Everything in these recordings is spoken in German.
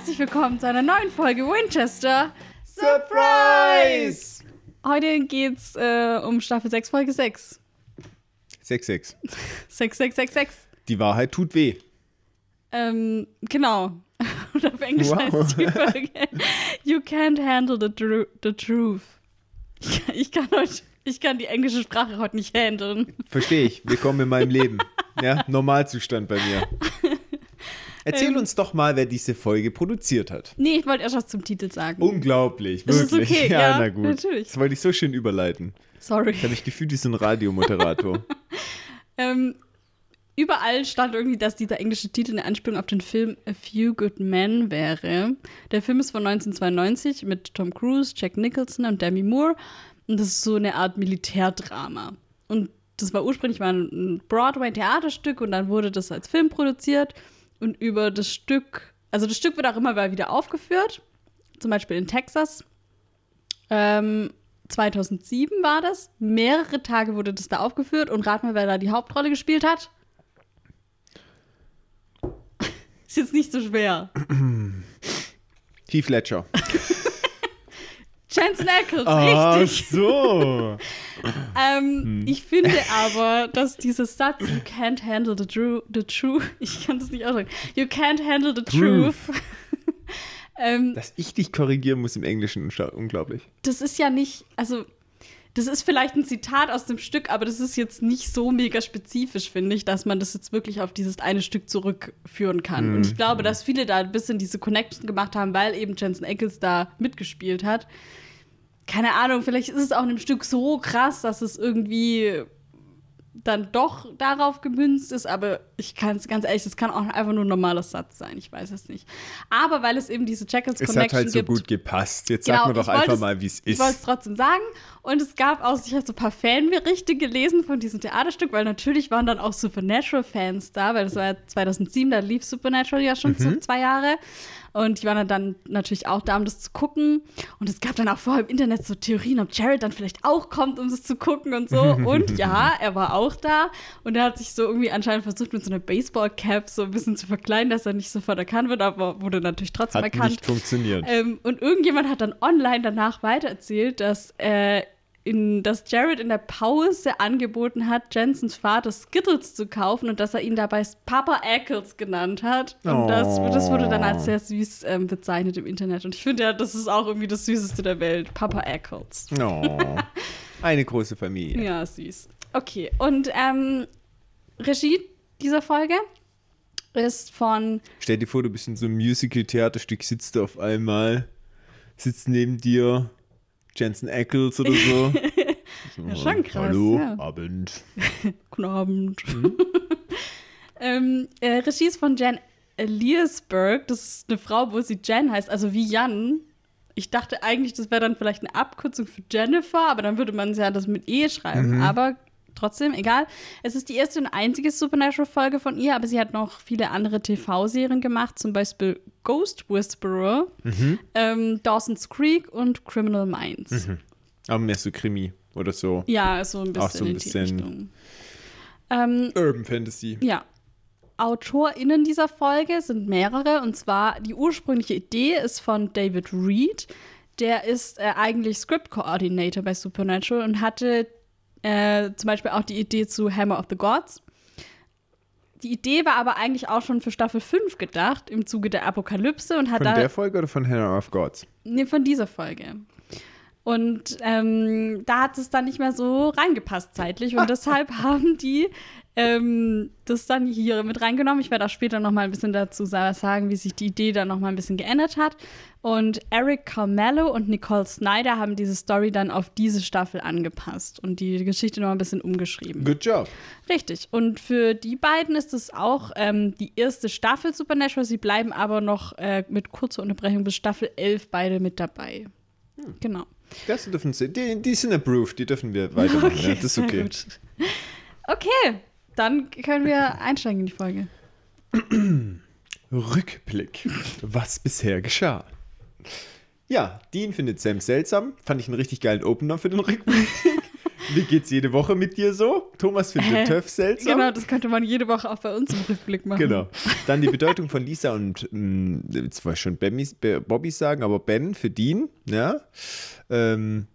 herzlich willkommen zu einer neuen Folge Winchester Surprise! Heute geht's äh, um Staffel 6, Folge 6. 6-6. 6666. Die Wahrheit tut weh. Ähm, genau. Und auf Englisch Wow. heißt die Folge You can't handle the, tru the truth. Ich kann, ich, kann heute, ich kann die englische Sprache heute nicht handeln. Verstehe ich. Willkommen in meinem Leben. Ja, Normalzustand bei mir. Erzähl Ähm. uns doch mal, wer diese Folge produziert hat. Nee, ich wollte erst was zum Titel sagen. Unglaublich, Das ist wirklich. okay, ja, na gut. natürlich. Das wollte ich so schön überleiten. Sorry. Ich habe mich gefühlt wie so ein Radiomoderator. Ähm, überall stand irgendwie, dass dieser englische Titel eine Anspielung auf den Film A Few Good Men wäre. Der Film ist von 1992 mit Tom Cruise, Jack Nicholson und Demi Moore. Und das ist so eine Art Militärdrama. Und das war ursprünglich mal ein Broadway-Theaterstück und dann wurde das als Film produziert. Und über das Stück, also das Stück wird auch immer wieder aufgeführt. Zum Beispiel in Texas. Ähm, 2007 war das. Mehrere Tage wurde das da aufgeführt und rat mal, wer da die Hauptrolle gespielt hat. Ist jetzt nicht so schwer. Heath Ledger. Jensen Ackles, Ach richtig. so. Ähm, Ich finde aber, dass dieser Satz, you can't handle the, tru the truth, ich kann das nicht aussprechen, you can't handle the truth, ähm, Dass ich dich korrigieren muss im Englischen, unglaublich. das ist ja nicht, also das ist vielleicht ein Zitat aus dem Stück, aber das ist jetzt nicht so mega spezifisch, finde ich, dass man das jetzt wirklich auf dieses eine Stück zurückführen kann. Und ich glaube, dass viele da ein bisschen diese Connection gemacht haben, weil eben Jensen Ackles da mitgespielt hat. Keine Ahnung, vielleicht ist es auch in dem Stück so krass, dass es irgendwie dann doch darauf gemünzt ist, aber ich kann es ganz ehrlich, das kann auch einfach nur ein normaler Satz sein, ich weiß es nicht. Aber weil es eben diese Jackals Es Connection hat halt so gibt, gut gepasst. Jetzt Genau, sag mir doch einfach es- mal, wie es ich wollte es ist. trotzdem sagen. Und es gab auch, ich habe so ein paar Fanberichte gelesen von diesem Theaterstück, weil natürlich waren dann auch Supernatural-Fans da, weil das war ja 2007, da lief Supernatural ja schon Mhm. so zwei Jahre. Und die waren dann natürlich auch da, um das zu gucken. Und es gab dann auch vorher im Internet so Theorien, ob Jared dann vielleicht auch kommt, um das zu gucken und so. Und ja, er war auch da. Und er hat sich so irgendwie anscheinend versucht, mit so einer Baseball-Cap so ein bisschen zu verkleiden, dass er nicht sofort erkannt wird, aber wurde natürlich trotzdem Hat erkannt. nicht funktioniert. Ähm, und irgendjemand hat dann online danach weitererzählt, dass, äh, in, dass Jared in der Pause angeboten hat, Jensens Vater Skittles zu kaufen und dass er ihn dabei Papa Ackles genannt hat. Und das, Oh. das wurde dann als sehr süß ähm, bezeichnet im Internet. Und ich finde ja, das ist auch irgendwie das Süßeste der Welt. Papa Ackles. Oh. Eine große Familie. Ja, süß. Okay, und ähm, Regie dieser Folge ist von Stell dir vor, du bist in so einem Musical-Theaterstück, sitzt du auf einmal, sitzt neben dir Jensen Ackles oder so. Ja, schon krass, Hallo, ja. Abend. Guten Abend. ähm, äh, Regie ist von Jan Eliasberg. Das ist eine Frau, wo sie Jen heißt, also wie Jan. Ich dachte eigentlich, das wäre dann vielleicht eine Abkürzung für Jennifer, aber dann würde man ja das mit E schreiben. Aber trotzdem, egal. Es ist die erste und einzige Supernatural-Folge von ihr, aber sie hat noch viele andere TV-Serien gemacht, zum Beispiel Ghost Whisperer, ähm, Dawson's Creek und Criminal Minds. Aber mehr so Krimi oder so. Ja, so ein bisschen Auch so ein bisschen-. Ähm, Urban Fantasy. Ja. AutorInnen dieser Folge sind mehrere und zwar die ursprüngliche Idee ist von David Reed. Der ist äh, eigentlich Script Coordinator bei Supernatural und hatte äh, zum Beispiel auch die Idee zu Hammer of the Gods. Die Idee war aber eigentlich auch schon für Staffel 5 gedacht, im Zuge der Apokalypse und hat Von da. der Folge oder von Hannah of Gods? Nee, von dieser Folge. Und ähm, da hat es dann nicht mehr so reingepasst zeitlich. Und deshalb haben die ähm, das dann hier mit reingenommen. Ich werde auch später noch mal ein bisschen dazu sa- sagen, wie sich die Idee dann noch mal ein bisschen geändert hat. Und Eric Carmelo und Nicole Snyder haben diese Story dann auf diese Staffel angepasst und die Geschichte noch ein bisschen umgeschrieben. Good job. Richtig. Und für die beiden ist es auch ähm, die erste Staffel Supernatural. Sie bleiben aber noch äh, mit kurzer Unterbrechung bis Staffel 11 beide mit dabei. Genau. Das dürfen sie, die, die sind approved, die dürfen wir weitermachen. ja, das ist okay. Okay, dann können wir einsteigen in die Folge. Rückblick. Was bisher geschah. Ja, Dean findet Sam seltsam. Fand ich einen richtig geilen Opener für den Rückblick. Wie geht's jede Woche mit dir so? Thomas findet Hä? Töff seltsam. Genau, das könnte man jede Woche auch bei uns im Rückblick machen. Genau. Dann die Bedeutung von Lisa und mh, jetzt wollte ich schon Bobbys sagen, aber Ben für Dean, ja. Ähm,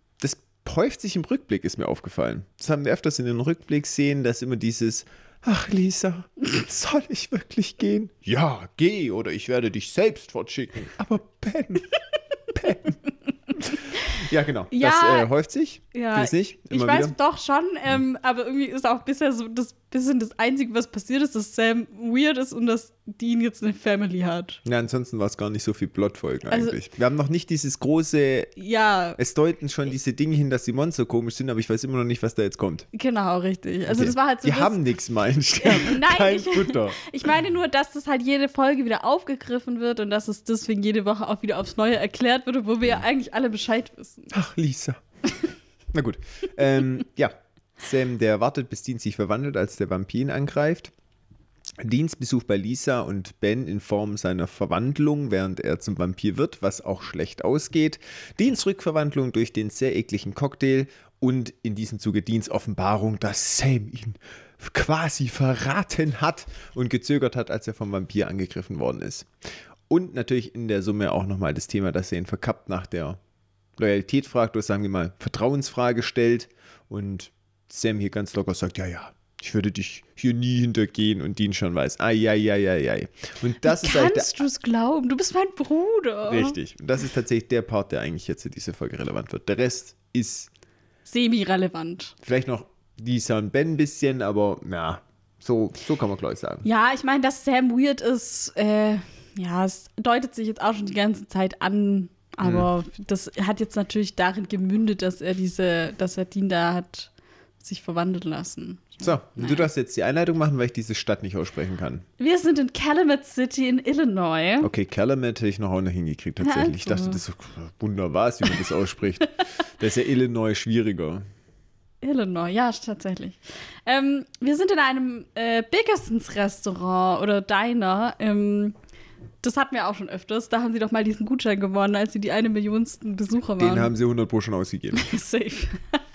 häuft sich im Rückblick, ist mir aufgefallen. Das haben wir öfters in den Rückblick-Szenen, dass immer dieses Ach, Lisa, soll ich wirklich gehen? Ja, geh oder ich werde dich selbst fortschicken. Aber Ben, Ben. Ja, genau. Ja. das äh, häuft sich. Ja? Ich weiß wieder. doch schon, ähm, aber irgendwie ist auch bisher so das bisschen das Einzige, was passiert ist, dass Sam weird ist und dass Dean jetzt eine Family hat. Ja, ansonsten war es gar nicht so viel Plotfolgen Also- eigentlich. Wir haben noch nicht dieses große Ja, Es deuten schon diese Dinge hin, dass die Monster komisch sind, aber ich weiß immer noch nicht, was da jetzt kommt. genau, richtig. Also Okay. das war halt so die das, haben nichts, Meilenstern. Nein, Kein ich- Futter. Ich meine nur, dass das halt jede Folge wieder aufgegriffen wird und dass es deswegen jede Woche auch wieder aufs Neue erklärt wird, wo wir ja eigentlich alle Bescheid wissen. Ach, Lisa. Na gut. Ähm, ja, Sam, der wartet, bis Dean sich verwandelt, als der Vampir ihn angreift. Deans Besuch bei Lisa und Ben in Form seiner Verwandlung, während er zum Vampir wird, was auch schlecht ausgeht. Deans Rückverwandlung durch den sehr ekligen Cocktail und in diesem Zuge Deans Offenbarung, dass Sam ihn quasi verraten hat und gezögert hat, als er vom Vampir angegriffen worden ist. Und natürlich in der Summe auch nochmal das Thema, dass er ihn verkappt nach der Loyalität fragt oder sagen wir mal Vertrauensfrage stellt und Sam hier ganz locker sagt, ja, ja, ich würde dich hier nie hintergehen und Dean schon weiß, ai, ai, ai, ai, ai. Und das ist eigentlich Kannst du es glauben? Du bist mein Bruder. der, richtig. Und das ist tatsächlich der Part, der eigentlich jetzt in dieser Folge relevant wird. Der Rest ist Semi-relevant. vielleicht noch Lisa und Ben ein bisschen, aber ja, so, so kann man gleich sagen. Ja, ich meine, dass Sam weird ist, äh, ja, es deutet sich jetzt auch schon die ganze Zeit an. Aber das hat jetzt natürlich darin gemündet, dass er diese, dass er Dean da hat sich verwandeln lassen. So, du darfst jetzt die Einleitung machen, weil ich diese Stadt nicht aussprechen kann. Wir sind in Calumet City in Illinois. Okay, Calumet hätte ich noch auch noch hingekriegt, tatsächlich. Ich dachte, das ist wunderbar, wie man das ausspricht. da ist ja Illinois schwieriger. Illinois, ja, tatsächlich. Ähm, wir sind in einem äh, Bickersons Restaurant oder Diner. Ähm, das hatten wir auch schon öfters. Da haben sie doch mal diesen Gutschein gewonnen, als sie die eine Millionsten Besucher waren. Den haben sie 100 Pro schon ausgegeben. Safe.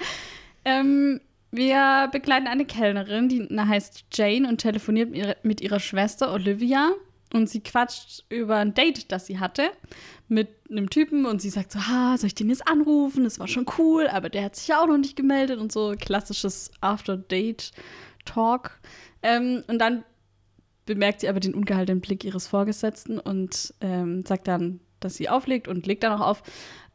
ähm, wir begleiten eine Kellnerin, die heißt Jane und telefoniert mit ihrer, mit ihrer Schwester Olivia. Und sie quatscht über ein Date, das sie hatte mit einem Typen. Und sie sagt so, ha, soll ich den jetzt anrufen? Das war schon cool, aber der hat sich ja auch noch nicht gemeldet. Und so klassisches After-Date-Talk. Ähm, und dann bemerkt sie aber den ungehaltenen Blick ihres Vorgesetzten und ähm, sagt dann, dass sie auflegt und legt dann auch auf.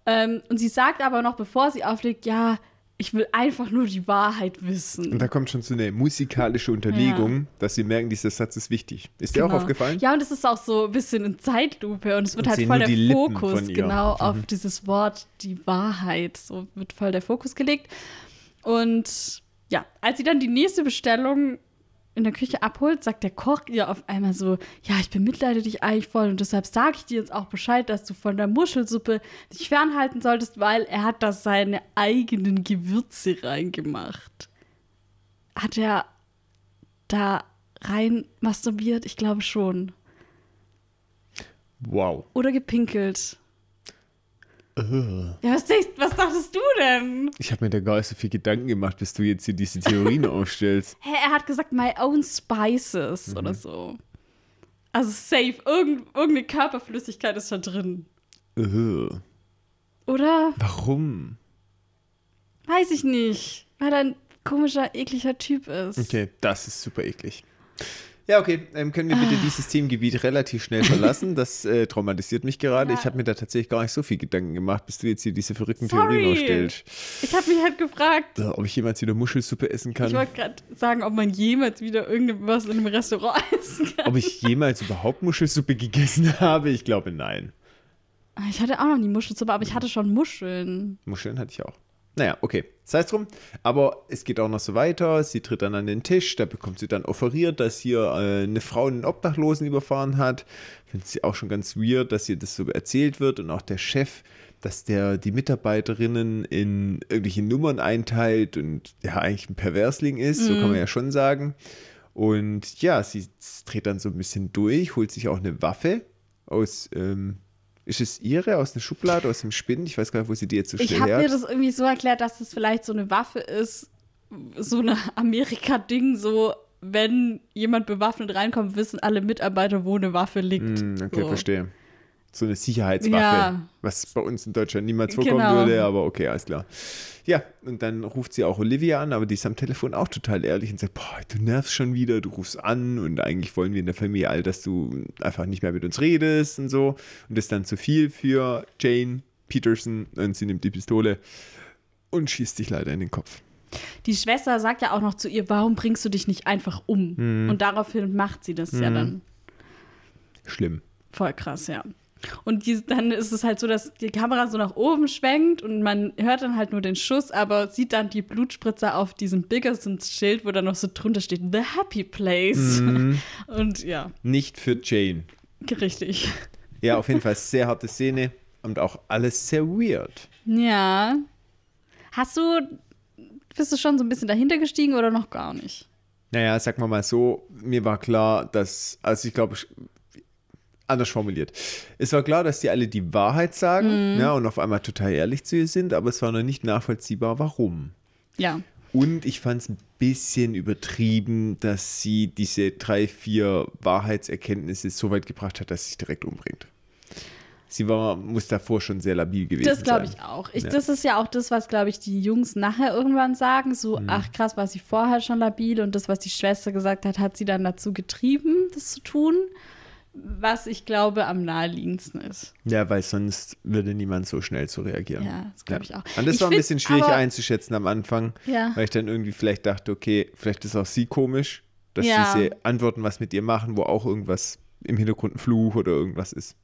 Ähm, und sie sagt aber noch, bevor sie auflegt, ja, ich will einfach nur die Wahrheit Und wissen. da kommt schon so eine musikalische Unterlegung, dass sie merken, dieser Satz ist wichtig. Ist dir auch Genau. aufgefallen? Ja, und es ist auch so ein bisschen in Zeitlupe und es wird Und halt voll der Fokus, ihr. Mhm. genau, auf dieses Wort, die Wahrheit. So wird voll der Fokus gelegt. Und ja, als sie dann die nächste Bestellung in der Küche abholt, sagt der Koch ihr auf einmal so, ja, ich bemitleide dich eigentlich voll und deshalb sage ich dir jetzt auch Bescheid, dass du von der Muschelsuppe dich fernhalten solltest, weil er hat da seine eigenen Gewürze reingemacht. Hat er da rein masturbiert? Ich glaube schon. Wow. Oder gepinkelt. Ja, was, denkst, was dachtest du denn? Ich habe mir da gar nicht so viel Gedanken gemacht, bis du jetzt hier diese Theorien aufstellst. Hä, er hat gesagt, my own spices oder so. Also safe, irgend, irgendeine Körperflüssigkeit ist da drin. Äh, Oder? Warum? Weiß ich nicht. Weil er ein komischer, ekliger Typ ist. Okay, das ist super eklig. Ja, okay, ähm, können wir Ah. bitte dieses Themengebiet relativ schnell verlassen? Das äh, traumatisiert mich gerade. Ja. Ich habe mir da tatsächlich gar nicht so viel Gedanken gemacht, bis du jetzt hier diese verrückten Sorry. Theorien aufstellst. Ich habe mich halt gefragt, Ob ich jemals wieder Muschelsuppe essen ich kann? wollte gerade sagen, ob man jemals wieder irgendwas in einem Restaurant essen kann. Ob ich jemals überhaupt Muschelsuppe gegessen habe? Ich glaube, nein. Ich hatte auch noch nie Muschelsuppe, aber ich hatte schon Muscheln. Muscheln hatte ich auch. Naja, okay. Sei es drum. Aber es geht auch noch so weiter. Sie tritt dann an den Tisch. Da bekommt sie dann offeriert, dass hier äh, eine Frau einen Obdachlosen überfahren hat. Findet sie auch schon ganz weird, dass ihr das so erzählt wird. Und auch der Chef, dass der die Mitarbeiterinnen in irgendwelche Nummern einteilt und ja, eigentlich ein Perversling ist. So kann man ja schon sagen. Und ja, sie dreht dann so ein bisschen durch, holt sich auch eine Waffe aus. Ähm, ist es ihre aus einer Schublade, aus dem Spind? Ich weiß gar nicht, wo sie die jetzt so Ich schnell habe her mir das irgendwie so erklärt, dass das vielleicht so eine Waffe ist, so ein Amerika-Ding, so wenn jemand bewaffnet reinkommt, wissen alle Mitarbeiter, wo eine Waffe liegt. Hm, okay, so. verstehe. So eine Sicherheitswaffe, Ja. was bei uns in Deutschland niemals vorkommen Genau. würde, aber okay, alles klar. Ja, und dann ruft sie auch Olivia an, aber die ist am Telefon auch total ehrlich und sagt, boah, du nervst schon wieder, du rufst an und eigentlich wollen wir in der Familie all, dass du einfach nicht mehr mit uns redest und so. Und das ist dann zu viel für Jane Peterson und sie nimmt die Pistole und schießt sich leider in den Kopf. Die Schwester sagt ja auch noch zu ihr, warum bringst du dich nicht einfach um? Hm. Und daraufhin macht sie das ja dann. Schlimm. Voll krass, ja. Und die, dann ist es halt so, dass die Kamera so nach oben schwenkt und man hört dann halt nur den Schuss, aber sieht dann die Blutspritzer auf diesem Biggersons-Schild, wo dann noch so drunter steht, The Happy Place. Mhm. Und ja, Nicht für Jane. richtig. Ja, auf jeden Fall sehr harte Szene und auch alles sehr weird. Ja. Hast du, bist du schon so ein bisschen dahinter gestiegen oder noch gar nicht? Naja, sagen wir mal so, mir war klar, dass, also ich glaube, anders formuliert. Es war klar, dass die alle die Wahrheit sagen ja, und auf einmal total ehrlich zu ihr sind, aber es war noch nicht nachvollziehbar, warum. Ja. Und ich fand es ein bisschen übertrieben, dass sie diese drei, vier Wahrheitserkenntnisse so weit gebracht hat, dass sie sich direkt umbringt. Sie war, muss davor schon sehr labil gewesen Das glaube sein. ich auch. Ich, Ja. Das ist ja auch das, was, glaube ich, die Jungs nachher irgendwann sagen. So, Mhm. ach krass, war sie vorher schon labil und das, was die Schwester gesagt hat, hat sie dann dazu getrieben, das zu tun. Was ich glaube am naheliegendsten ist. Ja, weil sonst würde niemand so schnell so reagieren. Ja, das glaube ich auch. Und das Ich war ein bisschen schwierig aber- einzuschätzen am Anfang, Ja. weil ich dann irgendwie vielleicht dachte, okay, vielleicht ist auch sie komisch, dass Ja. diese Antworten was mit ihr machen, wo auch irgendwas im Hintergrund ein Fluch oder irgendwas ist.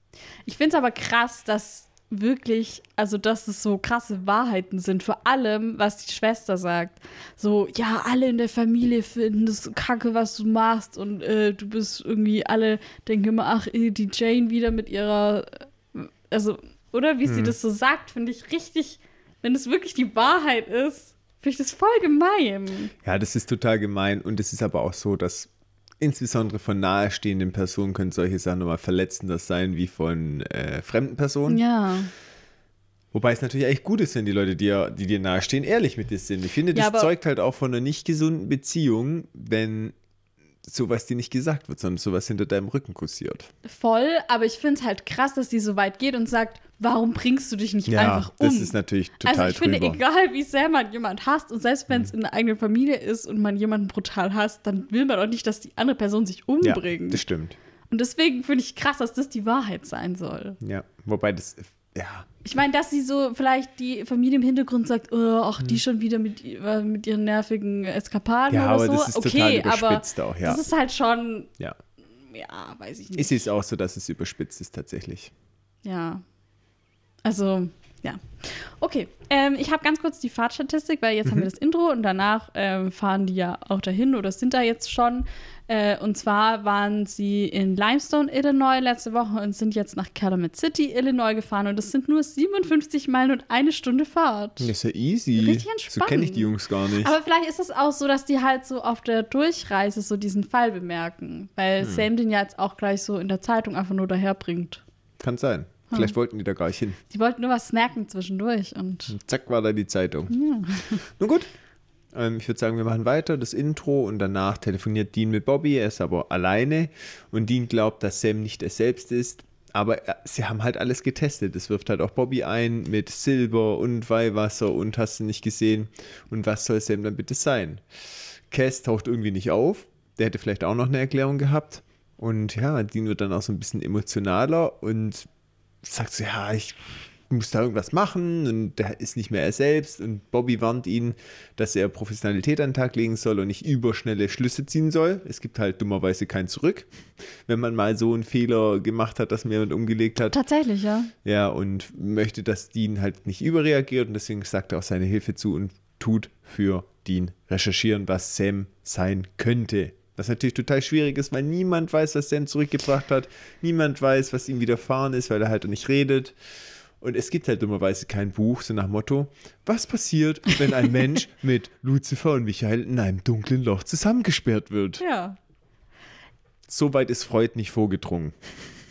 Ich finde es aber krass, dass wirklich, also dass es so krasse Wahrheiten sind, vor allem, was die Schwester sagt. So, ja, alle in der Familie finden das kacke, was du machst und äh, du bist irgendwie, alle denken immer, ach, eh, die Jane wieder mit ihrer, äh, also, oder wie sie das so sagt, finde ich richtig, wenn es wirklich die Wahrheit ist, finde ich das voll gemein. Ja, das ist total gemein und es ist aber auch so, dass insbesondere von nahestehenden Personen können solche Sachen nochmal verletzender sein wie von äh, fremden Personen. Ja. Wobei es natürlich echt gut ist, wenn die Leute, die, dir- die dir nahestehen, ehrlich mit dir sind. Ich finde, das Ja, aber- zeugt halt auch von einer nicht gesunden Beziehung, wenn sowas dir nicht gesagt wird, sondern sowas hinter deinem Rücken kursiert. Voll, aber ich finde es halt krass, dass die so weit geht und sagt, warum bringst du dich nicht einfach um? das ist natürlich total also ich drüber. finde, egal wie sehr man jemand hasst und selbst wenn es in der eigenen Familie ist und man jemanden brutal hasst, dann will man auch nicht, dass die andere Person sich ja, umbringt. das stimmt. und deswegen finde ich krass, dass das die Wahrheit sein soll. Ja, wobei das, ja, Ich meine, dass sie so vielleicht die Familie im Hintergrund sagt, oh, ach, die schon wieder mit, äh, mit ihren nervigen Eskapaden. Ja, oder aber so. das ist total okay, aber überspitzt auch, ja. das ist halt schon, ja. ja, weiß ich nicht. Es ist auch so, dass es überspitzt ist tatsächlich. Ja. Also, ja. Okay, ähm, ich habe ganz kurz die Fahrtstatistik, weil jetzt haben wir das Intro und danach ähm, fahren die ja auch dahin oder sind da jetzt schon. Äh, und zwar waren sie in Limestone, Illinois letzte Woche und sind jetzt nach Calumet City, Illinois gefahren und das sind nur 57 Meilen und eine Stunde Fahrt. Das ist ja easy. Richtig So entspannt. kenne ich die Jungs gar nicht. Aber vielleicht ist es auch so, dass die halt so auf der Durchreise so diesen Fall bemerken, weil Sam den ja jetzt auch gleich so in der Zeitung einfach nur daherbringt. Kann sein. Hm. Vielleicht wollten die da gar nicht hin. Die wollten nur was snacken zwischendurch und Und zack war da die Zeitung. Nun gut. Ähm, ich würde sagen, wir machen weiter, das Intro und danach telefoniert Dean mit Bobby. Er ist aber alleine und Dean glaubt, dass Sam nicht er selbst ist. Aber äh, sie haben halt alles getestet. Das wirft halt auch Bobby ein mit Silber und Weihwasser und hast du nicht gesehen. Und was soll Sam dann bitte sein? Cass taucht irgendwie nicht auf. Der hätte vielleicht auch noch eine Erklärung gehabt. Und ja, Dean wird dann auch so ein bisschen emotionaler und sagt so, ja, ich muss da irgendwas machen und der ist nicht mehr er selbst und Bobby warnt ihn, dass er Professionalität an den Tag legen soll und nicht überschnelle Schlüsse ziehen soll. Es gibt halt dummerweise kein Zurück, wenn man mal so einen Fehler gemacht hat, dass man jemand umgelegt hat. tatsächlich, ja. Ja, und möchte, dass Dean halt nicht überreagiert und deswegen sagt er auch seine Hilfe zu und tut für Dean recherchieren, was Sam sein könnte. Was natürlich total schwierig ist, weil niemand weiß, was Sam zurückgebracht hat. Niemand weiß, was ihm widerfahren ist, weil er halt nicht redet. Und es gibt halt dummerweise kein Buch, so nach Motto, was passiert, wenn ein Mensch mit Lucifer und Michael in einem dunklen Loch zusammengesperrt wird? Ja. So weit ist Freud nicht vorgedrungen.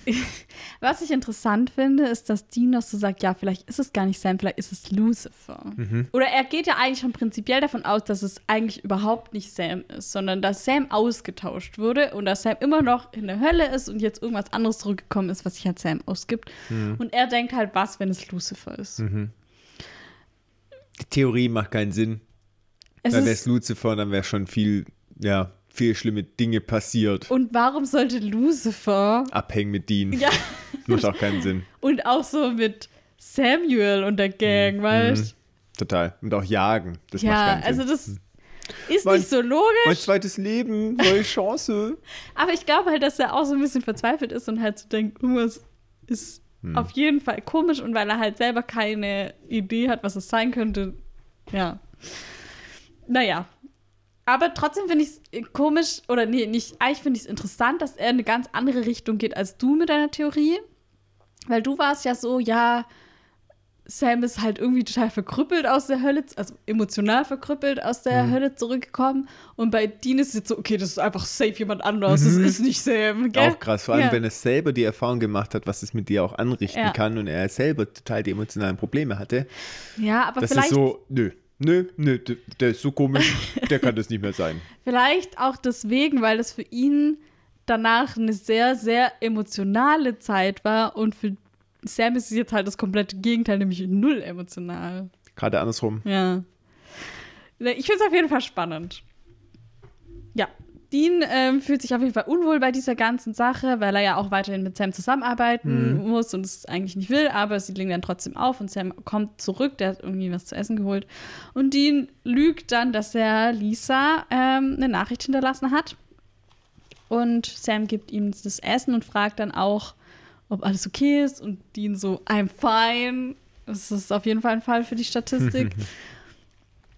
Was ich interessant finde, ist, dass Dean noch so sagt, ja, vielleicht ist es gar nicht Sam, vielleicht ist es Lucifer. Mhm. Oder er geht ja eigentlich schon prinzipiell davon aus, dass es eigentlich überhaupt nicht Sam ist, sondern dass Sam ausgetauscht wurde und dass Sam immer noch in der Hölle ist und jetzt irgendwas anderes zurückgekommen ist, was sich halt Sam ausgibt. Mhm. Und er denkt halt, was, wenn es Lucifer ist. Die Theorie macht keinen Sinn. Es dann wäre es Lucifer, dann wäre schon viel, ja, viel schlimme Dinge passiert. und warum sollte Lucifer Abhängen mit Dean. ja, Macht auch keinen Sinn. und auch so mit Samuel und der Gang, Mhm. weißt Total. Und auch jagen. Das macht Ja, keinen also Sinn. das ist Mein- nicht so logisch. mein zweites Leben, neue Chance. Aber ich glaube halt, dass er auch so ein bisschen verzweifelt ist und halt so denkt, irgendwas ist Hm. auf jeden Fall komisch und weil er halt selber keine Idee hat, was es sein könnte. Ja. Naja. Aber trotzdem finde ich es komisch, oder nee, nicht, eigentlich finde ich es interessant, dass er in eine ganz andere Richtung geht als du mit deiner Theorie. Weil du warst ja so, ja, Sam ist halt irgendwie total verkrüppelt aus der Hölle, also emotional verkrüppelt aus der Mhm. Hölle zurückgekommen. Und bei Dean ist es jetzt so, okay, das ist einfach safe jemand anderes, das ist nicht Sam. Gell? Mhm. Auch krass, vor allem Ja. wenn er selber die Erfahrung gemacht hat, was es mit dir auch anrichten Ja. kann und er selber total die emotionalen Probleme hatte. Ja, aber Das vielleicht, ist so, nö, nö, nö, der, der ist so komisch, der kann das nicht mehr sein. vielleicht auch deswegen, weil es für ihn danach eine sehr, sehr emotionale Zeit war und für Sam ist es jetzt halt das komplette Gegenteil, nämlich null emotional. Gerade andersrum. Ja. Ne, Ich finde es auf jeden Fall spannend. Ja. Dean ähm, fühlt sich auf jeden Fall unwohl bei dieser ganzen Sache, weil er ja auch weiterhin mit Sam zusammenarbeiten muss und es eigentlich nicht will, aber sie legen dann trotzdem auf und Sam kommt zurück, der hat irgendwie was zu essen geholt. Und Dean lügt dann, dass er Lisa ähm, eine Nachricht hinterlassen hat. Und Sam gibt ihm das Essen und fragt dann auch, ob alles okay ist. Und Dean so, I'm fine. Das ist auf jeden Fall ein Fall für die Statistik.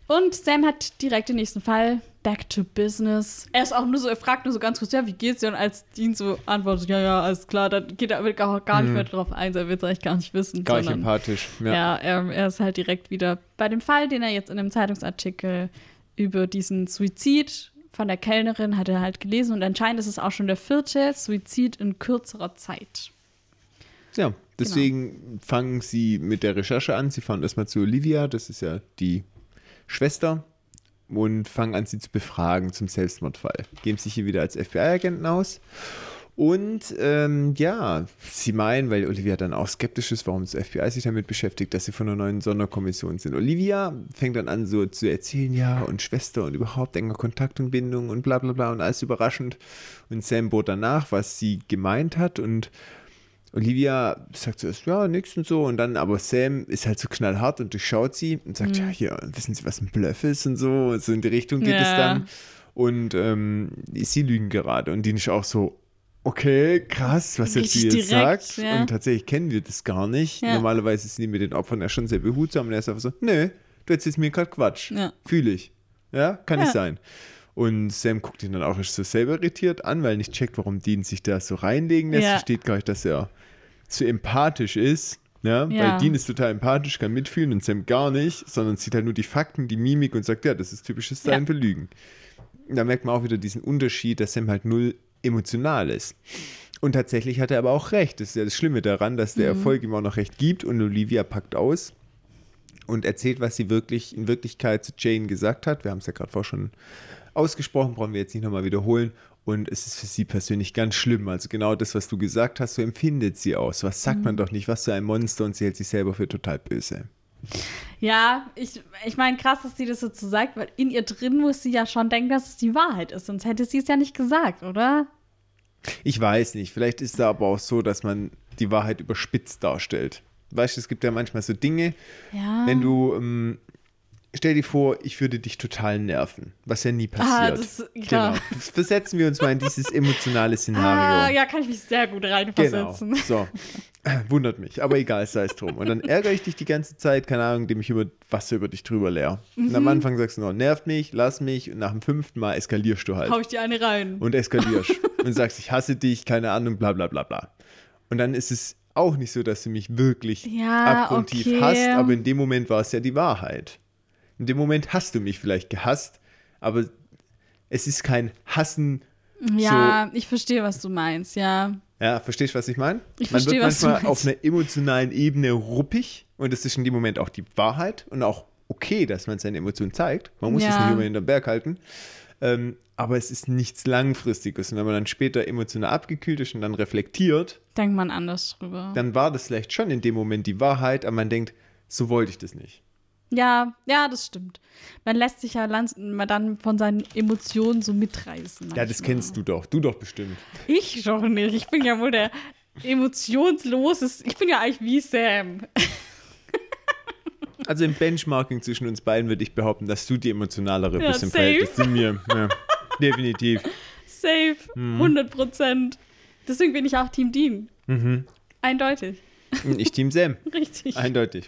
und Sam hat direkt den nächsten Fall. Back to business. Er ist auch nur so, er fragt nur so ganz kurz, ja, wie geht's dir? Und als Dean so antwortet, ja, ja, alles klar, dann geht er gar, gar nicht mehr drauf ein, er will es eigentlich gar nicht wissen. Gar nicht empathisch. Ja. ja, er, er ist halt direkt wieder bei dem Fall, den er jetzt in einem Zeitungsartikel über diesen Suizid von der Kellnerin hat er halt gelesen und anscheinend ist es auch schon der vierte Suizid in kürzerer Zeit. Ja, deswegen fangen sie mit der Recherche an. Sie fahren erstmal zu Olivia, das ist ja die Schwester, und fangen an, sie zu befragen zum Selbstmordfall. Geben sich hier wieder als FBI-Agenten aus. Und ähm, ja, sie meinen, weil Olivia dann auch skeptisch ist, warum das FBI sich damit beschäftigt, dass sie von einer neuen Sonderkommission sind. Olivia fängt dann an, so zu erzählen, ja, und Schwester und überhaupt enger Kontakt und Bindung und bla bla bla und alles überraschend. Und Sam bot danach, was sie gemeint hat und Olivia sagt zuerst, ja, nix und so. Und dann, aber Sam ist halt so knallhart und durchschaut sie und sagt, ja, hier, wissen Sie, was ein Bluff ist und so. So in die Richtung geht es Ja. dann. Und ähm, sie lügen gerade. Und die ist auch so, okay, krass, was jetzt sie jetzt sagt. ja. Und tatsächlich kennen wir das gar nicht. Ja. Normalerweise sind die mit den Opfern ja schon sehr behutsam. Und er ist einfach so, nö, du erzählst mir gerade Quatsch. Fühle ich. Ja, kann nicht sein. Und Sam guckt ihn dann auch so selber irritiert an, weil er nicht checkt, warum Dean sich da so reinlegen lässt. Ja. Versteht gar nicht, dass er zu empathisch ist. Ja, Ja. weil Dean ist total empathisch, kann mitfühlen und Sam gar nicht, sondern sieht halt nur die Fakten, die Mimik und sagt, ja, das ist typisches Style Ja. für Lügen. Da merkt man auch wieder diesen Unterschied, dass Sam halt null emotional ist. Und tatsächlich hat er aber auch recht. Das ist ja das Schlimme daran, dass der Erfolg ihm auch noch recht gibt und Olivia packt aus und erzählt, was sie wirklich in Wirklichkeit zu Jane gesagt hat. Wir haben es ja gerade vorher schon ausgesprochen, brauchen wir jetzt nicht nochmal wiederholen. Und es ist für sie persönlich ganz schlimm. Also genau das, was du gesagt hast, so empfindet sie aus. Was sagt man doch nicht, was für ein Monster und sie hält sich selber für total böse. Ja, ich, ich meine, krass, dass sie das so so sagt, weil in ihr drin muss sie ja schon denken, dass es die Wahrheit ist, sonst hätte sie es ja nicht gesagt, oder? Ich weiß nicht. Vielleicht ist da aber auch so, dass man die Wahrheit überspitzt darstellt. Weißt du, es gibt ja manchmal so Dinge, Ja. wenn du, ähm, stell dir vor, ich würde dich total nerven, was ja nie passiert. Ah, das- klar. Genau. Versetzen wir uns mal in dieses emotionale Ah, Szenario. ja, kann ich mich sehr gut Genau. reinversetzen. So. Wundert mich, aber egal, sei es drum. Und dann ärgere ich dich die ganze Zeit, keine Ahnung, indem ich über Wasser über dich drüber leer. Und Mhm. am Anfang sagst du noch, nervt mich, lass mich. Und nach dem fünften Mal eskalierst du halt. Hau ich dir eine rein. und eskalierst und sagst, ich hasse dich, keine Ahnung, bla bla bla bla. Und dann ist es auch nicht so, dass du mich wirklich Ja, abgrundtief okay. hasst, aber in dem Moment war es ja die Wahrheit. In dem Moment hast du mich vielleicht gehasst, aber es ist kein Hassen, ja, ich verstehe, was du meinst, ja. Ja, verstehst du, was ich meine? Ich Man verstehe, wird was du manchmal meinst. auf einer emotionalen Ebene ruppig und das ist in dem Moment auch die Wahrheit und auch okay, dass man seine Emotionen zeigt. Man muss es Ja. nicht immer hinterm Berg halten. Ähm, aber es ist nichts Langfristiges. Und wenn man dann später emotional abgekühlt ist und dann reflektiert, Denkt man anders drüber. dann war das vielleicht schon in dem Moment die Wahrheit, aber man denkt, so wollte ich das nicht. Ja, ja, das stimmt. Man lässt sich ja dann von seinen Emotionen so mitreißen. Ja, das kennst du doch. Du doch bestimmt. Ich doch nicht. Ich bin ja wohl der emotionsloses. Ich bin ja eigentlich wie Sam. Also im Benchmarking zwischen uns beiden würde ich behaupten, dass du die emotionalere Ja, bist im safe. Verhältnis zu mir. Ja, definitiv. Safe. Mhm. 100 Prozent. Deswegen bin ich auch Team Dean. Mhm. Eindeutig. Ich Team Sam. Richtig. Eindeutig.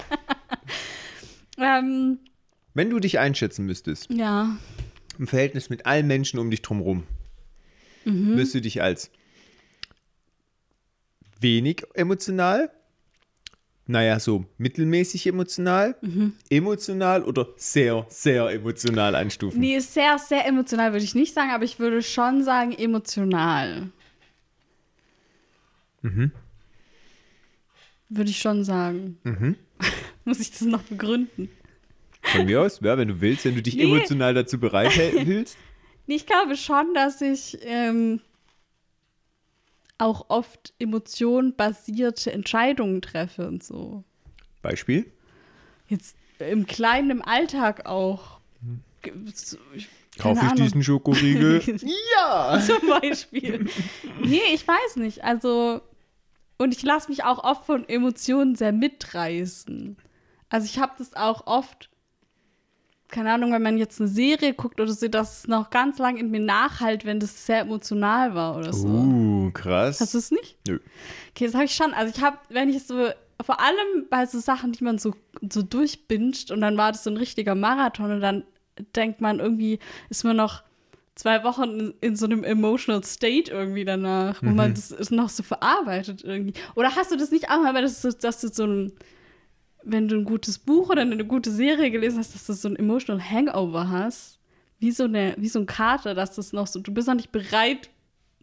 Ähm, Wenn du dich einschätzen müsstest, ja. im Verhältnis mit allen Menschen um dich drumherum, Mhm. wirst du dich als wenig emotional, naja, so mittelmäßig emotional, Mhm. emotional oder sehr, sehr emotional einstufen? Nee, sehr, sehr emotional würde ich nicht sagen, aber ich würde schon sagen emotional. Mhm. Würde ich schon sagen. Mhm. Muss ich das noch begründen? Von mir aus, ja, wenn du willst, wenn du dich Nee. emotional dazu bereithältst. Nee, ich glaube schon, dass ich ähm, auch oft emotionenbasierte Entscheidungen treffe und so. Beispiel? Jetzt im Kleinen, im Alltag auch. Ich- Kaufe ich Ahnung. diesen Schokoriegel? ja! Zum Beispiel. nee, ich weiß nicht. Also, und ich lasse mich auch oft von Emotionen sehr mitreißen. Also, ich habe das auch oft, keine Ahnung, wenn man jetzt eine Serie guckt oder so, dass es noch ganz lang in mir nachhalt, wenn das sehr emotional war oder so. Uh, krass. Hast du es nicht? Nö. Okay, das habe ich schon. Also, ich habe, wenn ich so, vor allem bei so Sachen, die man so, so durchbinscht und dann war das so ein richtiger Marathon und dann denkt man irgendwie, ist man noch zwei Wochen in, so einem emotional state irgendwie danach, wo man das ist noch so verarbeitet irgendwie. Oder hast du das nicht auch mal, wenn das so, dass du so ein, wenn du ein gutes Buch oder eine gute Serie gelesen hast, dass du so ein emotional Hangover hast? Wie so, eine, wie so ein Kater, dass das noch so, du bist noch nicht bereit,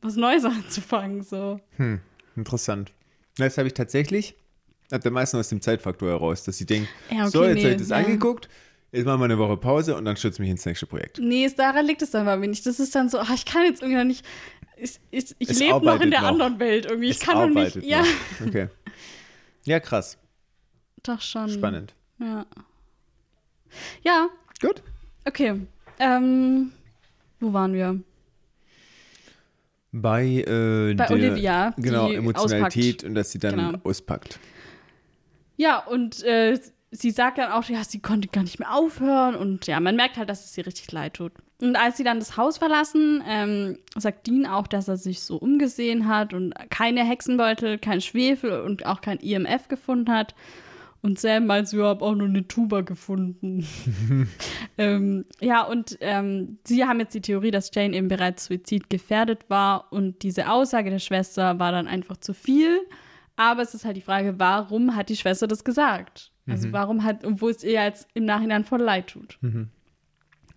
was Neues anzufangen, so. Hm, interessant. Das habe ich tatsächlich, ab der meisten aus dem Zeitfaktor heraus, dass sie denken, Ja, okay, so, jetzt nee, habe ich das ja. angeguckt, jetzt machen wir eine Woche Pause und dann stürze mich ins nächste Projekt. Nee, daran liegt es dann bei mir nicht. Das ist dann so, ach, ich kann jetzt irgendwie noch nicht. Ich, ich, ich lebe noch in der noch. anderen Welt irgendwie. Ich Es kann noch nicht. arbeitet Ja, noch. Okay. Ja, krass. doch schon. Spannend. Ja. Ja, Gut. okay. Ähm, wo waren wir? Bei, äh, Bei der, Olivia, Genau, Emotionalität auspackt. und dass sie dann Genau. auspackt. Ja, und äh, sie sagt dann auch, ja, sie konnte gar nicht mehr aufhören. Und ja, man merkt halt, dass es ihr richtig leid tut. Und als sie dann das Haus verlassen, ähm, sagt Dean auch, dass er sich so umgesehen hat und keine Hexenbeutel, kein Schwefel und auch kein IMF gefunden hat. Und Sam meint, so, ja, hab auch nur eine Tuba gefunden. ähm, ja, und ähm, sie haben jetzt die Theorie, dass Jane eben bereits suizidgefährdet war. Und diese Aussage der Schwester war dann einfach zu viel. Aber es ist halt die Frage, warum hat die Schwester das gesagt? Also warum hat, und wo es ihr jetzt im Nachhinein voll leid tut.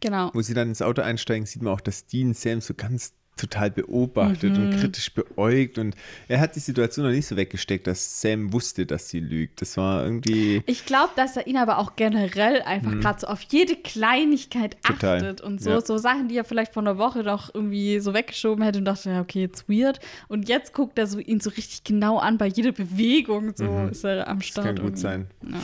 Genau. Wo sie dann ins Auto einsteigen, sieht man auch, dass Dean Sam so ganz total beobachtet Mhm. und kritisch beäugt. Und er hat die Situation noch nicht so weggesteckt, dass Sam wusste, dass sie lügt. Das war irgendwie. Ich glaube, dass er ihn aber auch generell einfach gerade so auf jede Kleinigkeit Mhm. Total. achtet und so, Ja. so Sachen, die er vielleicht vor einer Woche doch irgendwie so weggeschoben hätte und dachte, ja, okay, jetzt weird. Und jetzt guckt er so ihn so richtig genau an bei jeder Bewegung, so ist er am Mhm. Das Start. kann gut irgendwie. sein. Ja.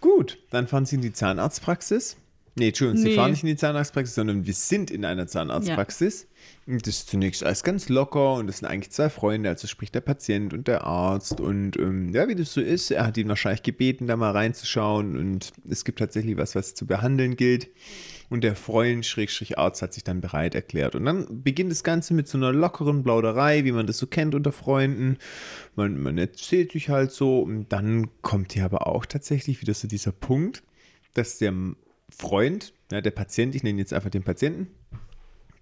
Gut, dann fahren sie in die Zahnarztpraxis. Nee, Entschuldigung, sie Nee. fahren nicht in die Zahnarztpraxis, sondern wir sind in einer Zahnarztpraxis. Und das ist zunächst alles ganz locker und das sind eigentlich zwei Freunde, also sprich der Patient und der Arzt. Und ähm, ja, wie das so ist, er hat ihn wahrscheinlich gebeten, da mal reinzuschauen und es gibt tatsächlich was, was zu behandeln gilt. Und der Freund, Schrägstrich Arzt, hat sich dann bereit erklärt. Und dann beginnt das Ganze mit so einer lockeren Plauderei, wie man das so kennt unter Freunden. Man, man erzählt sich halt so. Und dann kommt hier aber auch tatsächlich wieder so dieser Punkt, dass der Freund, ja, der Patient, ich nenne jetzt einfach den Patienten,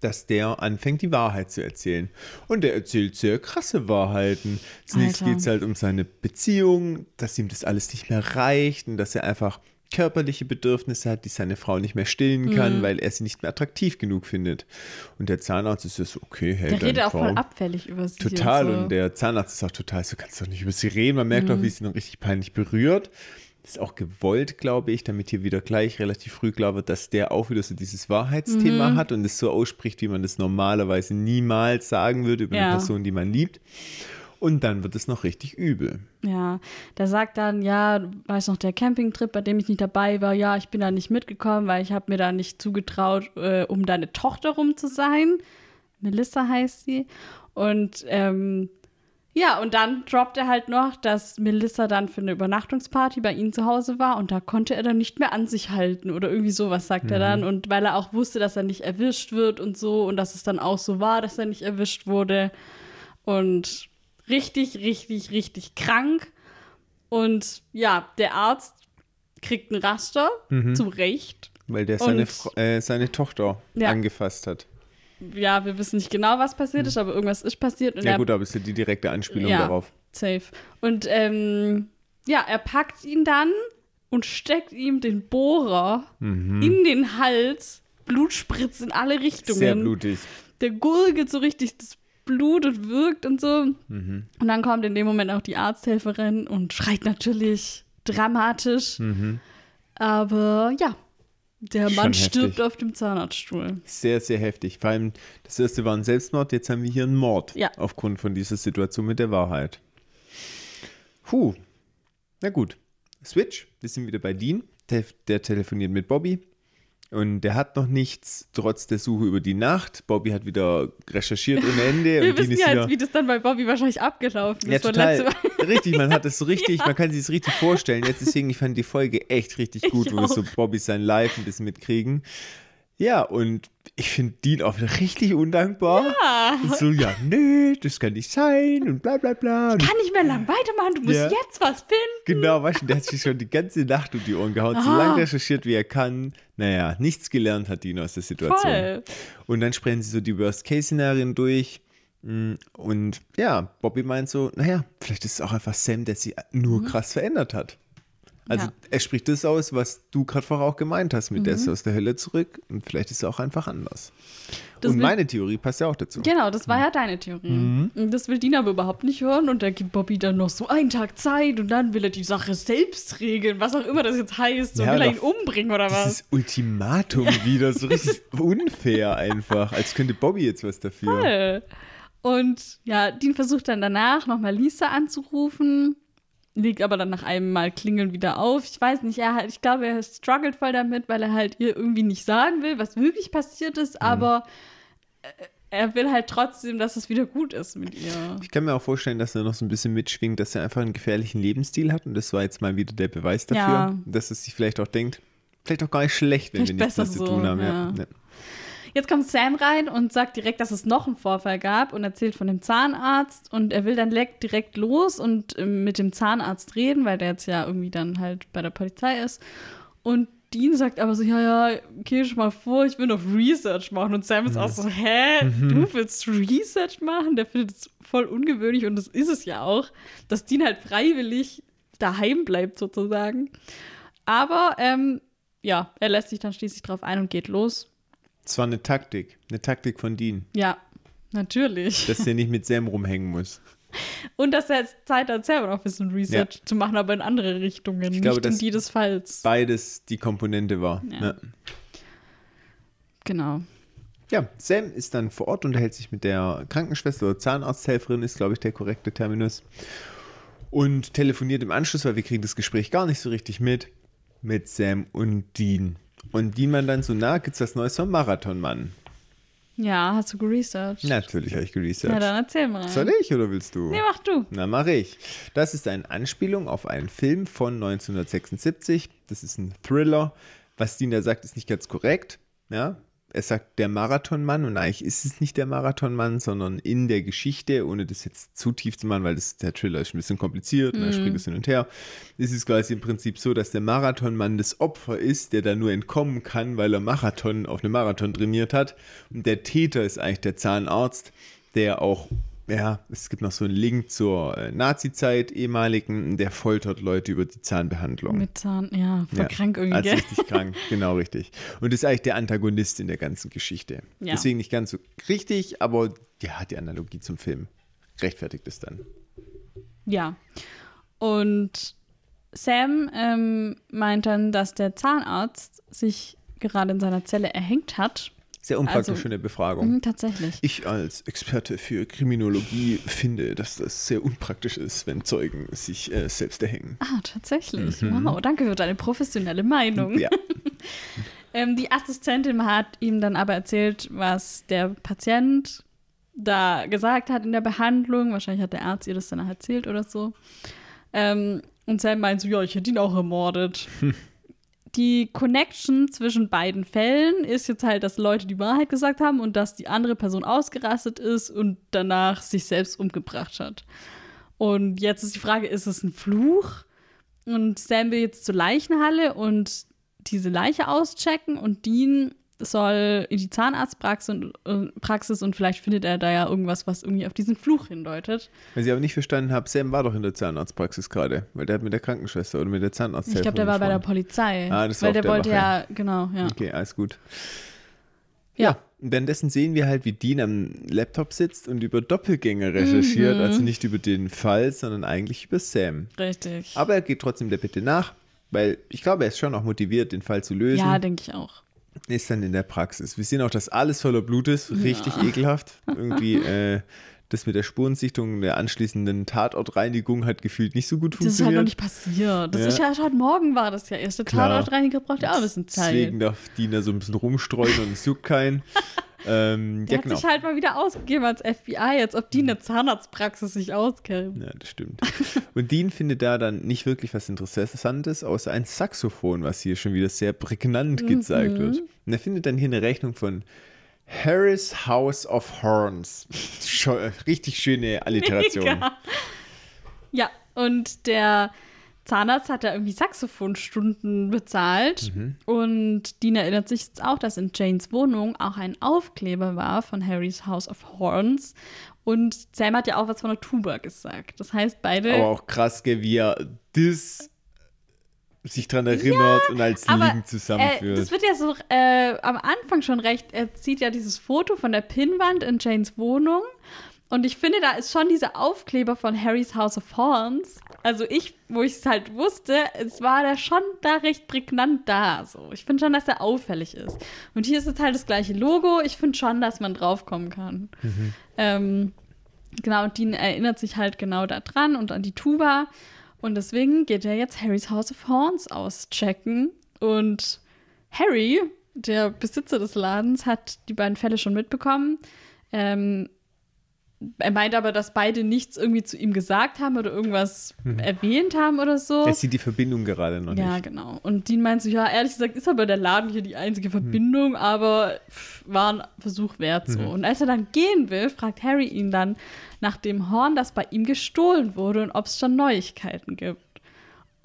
dass der anfängt, die Wahrheit zu erzählen. Und der erzählt sehr krasse Wahrheiten. Zunächst geht es halt um seine Beziehung, dass ihm das alles nicht mehr reicht und dass er einfach körperliche Bedürfnisse hat, die seine Frau nicht mehr stillen kann, Mhm. weil er sie nicht mehr attraktiv genug findet. Und der Zahnarzt ist so, okay, hey, Der redet auch Frau. voll abfällig über sie. Total. Und so. Mhm. Und der Zahnarzt ist auch total, so kannst du doch nicht über sie reden. Man merkt auch, wie sie noch richtig peinlich berührt. Das ist auch gewollt, glaube ich, damit hier wieder gleich relativ früh klar wird, dass der auch wieder so dieses Wahrheitsthema Mhm. hat und es so ausspricht, wie man das normalerweise niemals sagen würde über Ja. eine Person, die man liebt. Und dann wird es noch richtig übel. Ja, der sagt dann, ja, du weißt noch, der Campingtrip, bei dem ich nicht dabei war, ja, ich bin da nicht mitgekommen, weil ich habe mir da nicht zugetraut, äh, um deine Tochter rum zu sein. Melissa heißt sie. Und ähm, ja, und dann droppt er halt noch, dass Melissa dann für eine Übernachtungsparty bei ihnen zu Hause war und da konnte er dann nicht mehr an sich halten oder irgendwie sowas sagt er dann. Und weil er auch wusste, dass er nicht erwischt wird und so und dass es dann auch so war, dass er nicht erwischt wurde. Und richtig, richtig, richtig krank. Und ja, der Arzt kriegt einen Raster, zu Recht. Weil der seine, Und- äh, seine Tochter Ja. angefasst hat. Ja, wir wissen nicht genau, was passiert ist, aber irgendwas ist passiert. Und Ja, er gut, aber es ist ja die direkte Anspielung Ja. darauf. Safe. Und ähm, ja, er packt ihn dann und steckt ihm den Bohrer Mhm. in den Hals. Blut spritzt in alle Richtungen. Sehr blutig. Der gurgelt so richtig das Blut und wirkt und so. Mhm. Und dann kommt in dem Moment auch die Arzthelferin und schreit natürlich dramatisch. Mhm. Aber ja, der Mann heftig. stirbt auf dem Zahnarztstuhl. Sehr, sehr heftig. Vor allem, das erste war ein Selbstmord, jetzt haben wir hier einen Mord. Ja. Aufgrund von dieser Situation mit der Wahrheit. Puh. Na gut. Switch, wir sind wieder bei Dean. Der, der telefoniert mit Bobby. Und der hat noch nichts, trotz der Suche über die Nacht. Bobby hat wieder recherchiert ohne Ende. Wir und wissen ja jetzt, wie das dann bei Bobby wahrscheinlich abgelaufen Ja, ist. von total. Richtig, man hat es so richtig, man kann sich es richtig vorstellen. Jetzt deswegen, ich fand die Folge echt richtig gut, Ich wo wir so auch. Bobby sein Live ein bisschen mitkriegen. Ja, und ich finde Dean auch richtig undankbar. Ja. Und so, ja, nee, das kann nicht sein und bla bla bla. Und Kann nicht mehr lang weitermachen, du musst Ja. jetzt was finden. genau, weißt du, der hat sich schon die ganze Nacht um die Ohren gehauen, so Ah. lange recherchiert, wie er kann. Naja, nichts gelernt hat Dean aus der Situation. Voll. Und dann sprechen sie so die Worst-Case-Szenarien durch. Mm, Und ja, Bobby meint so, naja, vielleicht ist es auch einfach Sam, der sie nur krass verändert hat. Also Mhm. Ja. er spricht das aus, was du gerade vorher auch gemeint hast, mit der Mhm. ist aus der Hölle zurück. Und vielleicht ist es auch einfach anders. Das und meine Theorie passt ja auch dazu. Genau, das war ja deine Theorie. Mhm. Und das will Dina aber überhaupt nicht hören und da gibt Bobby dann noch so einen Tag Zeit und dann will er die Sache selbst regeln, was auch immer das jetzt heißt. So Ja, will er ihn umbringen oder was? Dieses Ultimatum wieder, so richtig unfair einfach, als könnte Bobby jetzt was dafür. Voll. Und ja, Dean versucht dann danach nochmal Lisa anzurufen, legt aber dann nach einem Mal klingeln wieder auf. Ich weiß nicht, er halt, ich glaube, er struggelt voll damit, weil er halt ihr irgendwie nicht sagen will, was wirklich passiert ist, Mhm. aber äh, er will halt trotzdem, dass es wieder gut ist mit ihr. Ich kann mir auch vorstellen, dass er noch so ein bisschen mitschwingt, dass er einfach einen gefährlichen Lebensstil hat. Und das war jetzt mal wieder der Beweis dafür, Ja. dass es sich vielleicht auch denkt, vielleicht auch gar nicht schlecht, wenn Vielleicht wir nichts besser zu so, tun haben. Ja. ja. Jetzt kommt Sam rein und sagt direkt, dass es noch einen Vorfall gab und erzählt von dem Zahnarzt und er will dann direkt los und ähm, mit dem Zahnarzt reden, weil der jetzt ja irgendwie dann halt bei der Polizei ist. Und Dean sagt aber so, ja, ja, geh schon mal vor, ich will noch Research machen. Und Sam ist auch so, hä, du willst Research machen? Der findet es voll ungewöhnlich und das ist es ja auch, dass Dean halt freiwillig daheim bleibt sozusagen. Aber ähm, ja, er lässt sich dann schließlich drauf ein und geht los. Es war eine Taktik, eine Taktik von Dean, Ja, natürlich. dass er nicht mit Sam rumhängen muss. Und dass er jetzt Zeit hat, selber noch ein bisschen Research zu machen, aber in andere Richtungen, Ich glaube, nicht in die des Falls. Beides die Komponente war. Ja. Ja. Genau. Ja, Sam ist dann vor Ort, unterhält sich mit der Krankenschwester oder Zahnarzthelferin, ist, glaube ich, der korrekte Terminus. Und telefoniert im Anschluss, weil wir kriegen das Gespräch gar nicht so richtig mit, mit Sam und Dean. Und Dean meint dann so, na, gibt's was Neues vom Marathonmann? Ja, hast du geresearched? Natürlich habe ich geresearched. Ja, dann erzähl mal. Soll ich oder willst du? Nee, mach du. Na, mache ich. Das ist eine Anspielung auf einen Film von 1976. Das ist ein Thriller. Was Dean da sagt, ist nicht ganz korrekt. Ja, er sagt der Marathonmann und eigentlich ist es nicht der Marathonmann, sondern in der Geschichte, ohne das jetzt zu tief zu machen, weil das, der Thriller ist ein bisschen kompliziert und er springt es hin und her, ist es quasi im Prinzip so, dass der Marathonmann das Opfer ist, der da nur entkommen kann, weil er Marathon auf einem Marathon trainiert hat. Und der Täter ist eigentlich der Zahnarzt, der auch ja, es gibt noch so einen Link zur äh, Nazi-Zeit ehemaligen, der foltert Leute über die Zahnbehandlung. Mit Zahn, ja, voll Ja, krank irgendwie. Also richtig krank, genau richtig. Und ist eigentlich der Antagonist in der ganzen Geschichte. Ja. Deswegen nicht ganz so richtig, aber ja, die Analogie zum Film rechtfertigt es dann. Ja. Und Sam ähm, meint dann, dass der Zahnarzt sich gerade in seiner Zelle erhängt hat. Sehr unpraktisch Also- für eine Befragung. Mhm, tatsächlich. Ich als Experte für Kriminologie finde, dass das sehr unpraktisch ist, wenn Zeugen sich äh, selbst erhängen. Ah, tatsächlich. Wow, danke für deine professionelle Meinung. Mhm. Ja, Ähm, die Assistentin hat ihm dann aber erzählt, was der Patient da gesagt hat in der Behandlung. Wahrscheinlich hat der Arzt ihr das dann erzählt oder so. Ähm, und Sam meint so, ja, ich hätte ihn auch ermordet. Die Connection zwischen beiden Fällen ist jetzt halt, dass Leute die Wahrheit gesagt haben und dass die andere Person ausgerastet ist und danach sich selbst umgebracht hat. Und jetzt ist die Frage, ist es ein Fluch? Und Sam will jetzt zur Leichenhalle und diese Leiche auschecken und Dean soll in die Zahnarztpraxis und, äh, Praxis und vielleicht findet er da ja irgendwas, was irgendwie auf diesen Fluch hindeutet. was ich aber nicht verstanden habe, Sam war doch in der Zahnarztpraxis gerade, weil der hat mit der Krankenschwester oder mit der Zahnarzthelferin Ich glaube, der war bei der. Polizei. Ah, das war weil auf der der wollte ja, genau, ja. Okay, alles gut. Ja. Ja, und währenddessen sehen wir halt, wie Dean am Laptop sitzt und über Doppelgänger recherchiert, Mhm. also nicht über den Fall, sondern eigentlich über Sam. Richtig. Aber er geht trotzdem der Bitte nach, weil ich glaube, er ist schon auch motiviert, den Fall zu lösen. ja, denke ich auch. Ist dann in der Praxis. Wir sehen auch, dass alles voller Blut ist, richtig ekelhaft. Irgendwie äh, das mit der Spurensichtung, der anschließenden Tatortreinigung hat gefühlt nicht so gut Das ist halt noch funktioniert. nicht passiert. Das Ja. ist ja heute Morgen war das ja erst. Der Klar. Tatortreiniger braucht ja auch ein bisschen Zeit. Deswegen darf Dean da so ein bisschen rumstreuen und es juckt keinen. ähm, Der ja, hat genau. sich halt mal wieder ausgegeben als FBI, als ob die in der Zahnarztpraxis sich auskennen. Ja, das stimmt. Und Dean findet da dann nicht wirklich was Interessantes, außer ein Saxophon, was hier schon wieder sehr prägnant Mhm. gezeigt wird. Und er findet dann hier eine Rechnung von Harris House of Horns. Scho richtig schöne Alliteration. Mega. Ja, und der Zahnarzt hat da irgendwie Saxophonstunden bezahlt. Mhm. Und Dean erinnert sich jetzt auch, dass in Janes Wohnung auch ein Aufkleber war von Harrys House of Horns. Und Sam hat ja auch was von der Tuba gesagt. Das heißt, beide. Aber auch krass, wie er das sich dran erinnert und als Aber, Liegen äh, zusammenführt. das wird ja so äh, am Anfang schon recht. Er zieht ja dieses Foto von der Pinnwand in Janes Wohnung. Und ich finde, da ist schon dieser Aufkleber von Harrys House of Horns. Also ich, wo ich es halt wusste, es war der schon da recht prägnant da. So. Ich finde schon, dass er auffällig ist. Und hier ist jetzt halt das gleiche Logo. Ich finde schon, dass man draufkommen kann. Ähm, genau, und Dean erinnert sich halt genau daran und an die Tuba. Und deswegen geht er jetzt Harrys House of Horns auschecken. Und Harry, der Besitzer des Ladens, hat die beiden Fälle schon mitbekommen. Ähm, er meint aber, dass beide nichts irgendwie zu ihm gesagt haben oder irgendwas erwähnt haben oder so. er sieht die Verbindung gerade noch Ja, nicht. genau. Und Dean meint so, ja, ehrlich gesagt ist aber der Laden hier die einzige Verbindung, aber pff, war ein Versuch wert so. Und als er dann gehen will, fragt Harry ihn dann nach dem Horn, das bei ihm gestohlen wurde und ob es schon Neuigkeiten gibt.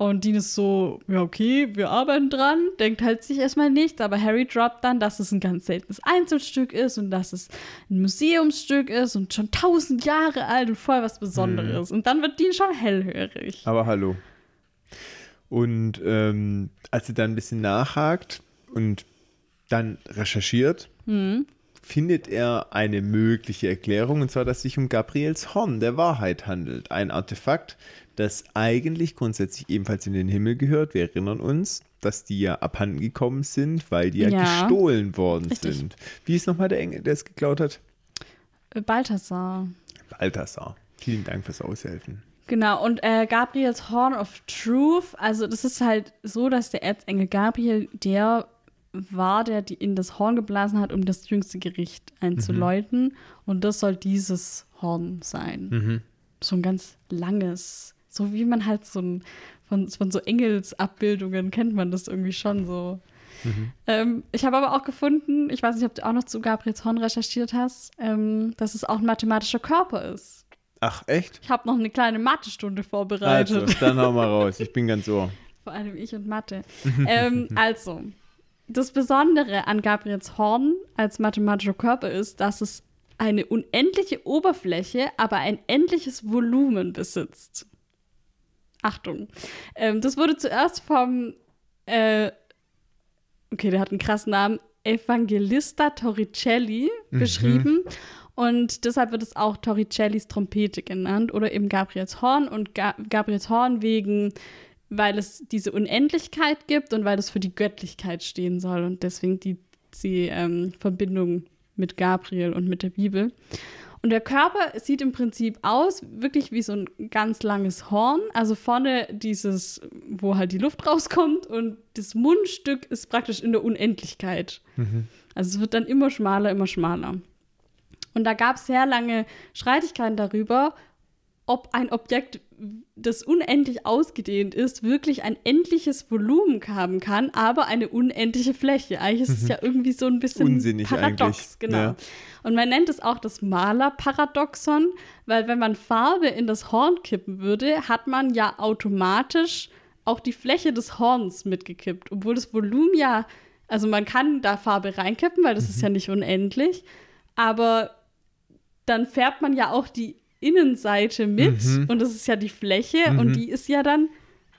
Und Dean ist so, ja, okay, wir arbeiten dran, denkt halt sich erstmal nichts, aber Harry droppt dann, dass es ein ganz seltenes Einzelstück ist und dass es ein Museumsstück ist und schon tausend Jahre alt und voll was Besonderes. Und dann wird Dean schon hellhörig. Aber hallo. Und ähm, als er dann ein bisschen nachhakt und dann recherchiert, Mhm. findet er eine mögliche Erklärung, und zwar, dass es sich um Gabriels Horn der Wahrheit handelt. Ein Artefakt, das eigentlich grundsätzlich ebenfalls in den Himmel gehört. Wir erinnern uns, dass die ja abhanden gekommen sind, weil die ja, Ja. gestohlen worden Richtig. sind. Wie ist nochmal der Engel, der es geklaut hat? Balthasar. Balthasar. Vielen Dank fürs Aushelfen. Genau, und äh, Gabriels Horn of Truth, also das ist halt so, dass der Erzengel Gabriel, der war, der die in das Horn geblasen hat, um das jüngste Gericht einzuläuten. Und das soll dieses Horn sein. So ein ganz langes, so wie man halt so ein, von, von so Engelsabbildungen kennt man das irgendwie schon so. Ähm, ich habe aber auch gefunden, ich weiß nicht, ob du auch noch zu Gabriels Horn recherchiert hast, ähm, dass es auch ein mathematischer Körper ist. Ach, echt? Ich habe noch eine kleine Mathestunde vorbereitet. Also, dann hau mal raus. Ich bin ganz ohr. Vor allem ich und Mathe. ähm, also, das Besondere an Gabriels Horn als mathematischer Körper ist, dass es eine unendliche Oberfläche, aber ein endliches Volumen besitzt. Achtung. Ähm, das wurde zuerst vom, äh, okay, der hat einen krassen Namen, Evangelista Torricelli Mhm. beschrieben. Und deshalb wird es auch Torricellis Trompete genannt oder eben Gabriels Horn. Und Ga Gabriels Horn wegen, weil es diese Unendlichkeit gibt und weil es für die Göttlichkeit stehen soll. Und deswegen die, die ähm, Verbindung mit Gabriel und mit der Bibel. Und der Körper sieht im Prinzip aus, wirklich wie so ein ganz langes Horn. Also vorne dieses, wo halt die Luft rauskommt und das Mundstück ist praktisch in der Unendlichkeit. Also es wird dann immer schmaler, immer schmaler. Und da gab es sehr lange Streitigkeiten darüber, ob ein Objekt, das unendlich ausgedehnt ist, wirklich ein endliches Volumen haben kann, aber eine unendliche Fläche. Eigentlich ist es ja irgendwie so ein bisschen Unsinnig paradox, eigentlich, genau. ja. Und man nennt es auch das Malerparadoxon, weil wenn man Farbe in das Horn kippen würde, hat man ja automatisch auch die Fläche des Horns mitgekippt, obwohl das Volumen ja, also man kann da Farbe reinkippen, weil das ist ja nicht unendlich, aber dann färbt man ja auch die Innenseite mit und das ist ja die Fläche und die ist ja dann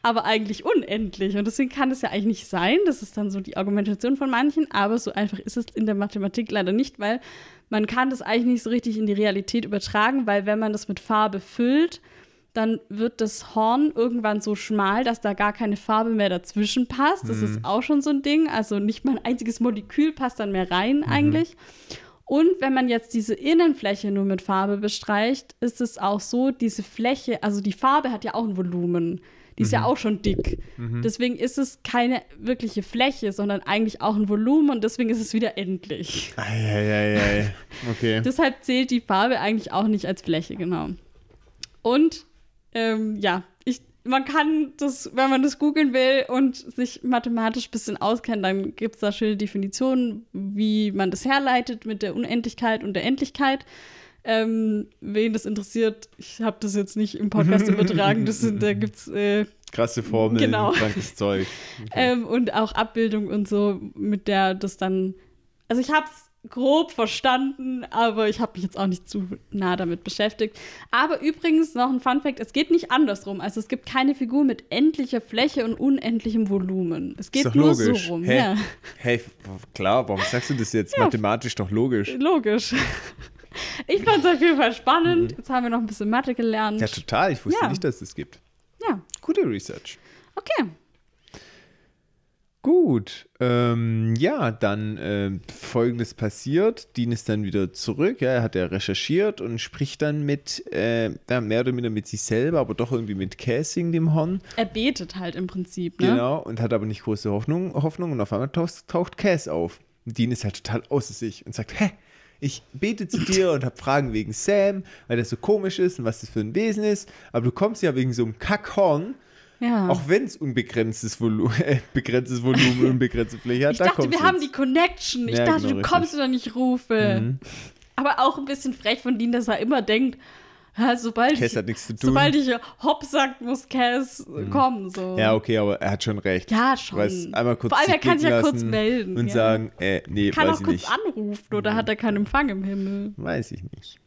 aber eigentlich unendlich und deswegen kann es ja eigentlich nicht sein. Das ist dann so die Argumentation von manchen, aber so einfach ist es in der Mathematik leider nicht, weil man kann das eigentlich nicht so richtig in die Realität übertragen, weil wenn man das mit Farbe füllt, dann wird das Horn irgendwann so schmal, dass da gar keine Farbe mehr dazwischen passt. Das ist auch schon so ein Ding. Also nicht mal ein einziges Molekül passt dann mehr rein eigentlich. Und wenn man jetzt diese Innenfläche nur mit Farbe bestreicht, ist es auch so, diese Fläche, also die Farbe hat ja auch ein Volumen. Die ist ja auch schon dick. Deswegen ist es keine wirkliche Fläche, sondern eigentlich auch ein Volumen und deswegen ist es wieder endlich. Eieiei. Okay. Deshalb zählt die Farbe eigentlich auch nicht als Fläche, genau. Und ähm, ja, man kann das, wenn man das googeln will und sich mathematisch ein bisschen auskennt, dann gibt es da schöne Definitionen, wie man das herleitet mit der Unendlichkeit und der Endlichkeit. Ähm, wen das interessiert, ich habe das jetzt nicht im Podcast übertragen, das sind, da gibt es äh, Krasse Formeln, Genau. krankes Zeug. ähm, und auch Abbildung und so, mit der das dann. Also ich habe es grob verstanden, aber ich habe mich jetzt auch nicht zu nah damit beschäftigt. Aber übrigens noch ein Fun Fact: Es geht nicht andersrum. Also es gibt keine Figur mit endlicher Fläche und unendlichem Volumen. Es geht nur logisch. so rum. Hä? Ja, Hey, klar, warum sagst du das jetzt? Ja. Mathematisch doch logisch. logisch. Ich fand es auf jeden Fall spannend. Jetzt haben wir noch ein bisschen Mathe gelernt. Mhm. Ja, total. Ich wusste Ja. nicht, dass es das gibt. ja. Gute Research. okay. Gut, ähm, ja, dann ähm, folgendes passiert. Dean ist dann wieder zurück. Ja, er hat ja recherchiert und spricht dann mit, äh, ja, mehr oder minder mit sich selber, aber doch irgendwie mit Casing, dem Horn. Er betet halt im Prinzip, ne? Genau, und hat aber nicht große Hoffnung, Hoffnung und auf einmal taucht, taucht Cass auf. Und Dean ist halt total außer sich und sagt, hä, ich bete zu dir und habe Fragen wegen Sam, weil der so komisch ist und was das für ein Wesen ist, aber du kommst ja wegen so einem Kackhorn, Ja. auch wenn es unbegrenztes, Volu äh, begrenztes Volumen unbegrenzte Fläche hat, Ich da dachte, wir du haben jetzt. die Connection. Ich Ja, dachte, genau, du kommst oder nicht rufe. Mhm. Aber auch ein bisschen frech von Dean, dass er immer denkt, ja, sobald, Cass ich, hat nichts zu tun. sobald ich Hopp sagt, muss Cass kommen. So. Ja, okay, aber er hat schon recht. Ja, schon. Weiß, einmal kurz Vor allem, er kann sich ja kurz melden, Und ja. sagen, äh, nee, Kann weiß auch ich kurz nicht. Mhm. anrufen oder hat er keinen Empfang im Himmel. Weiß ich nicht.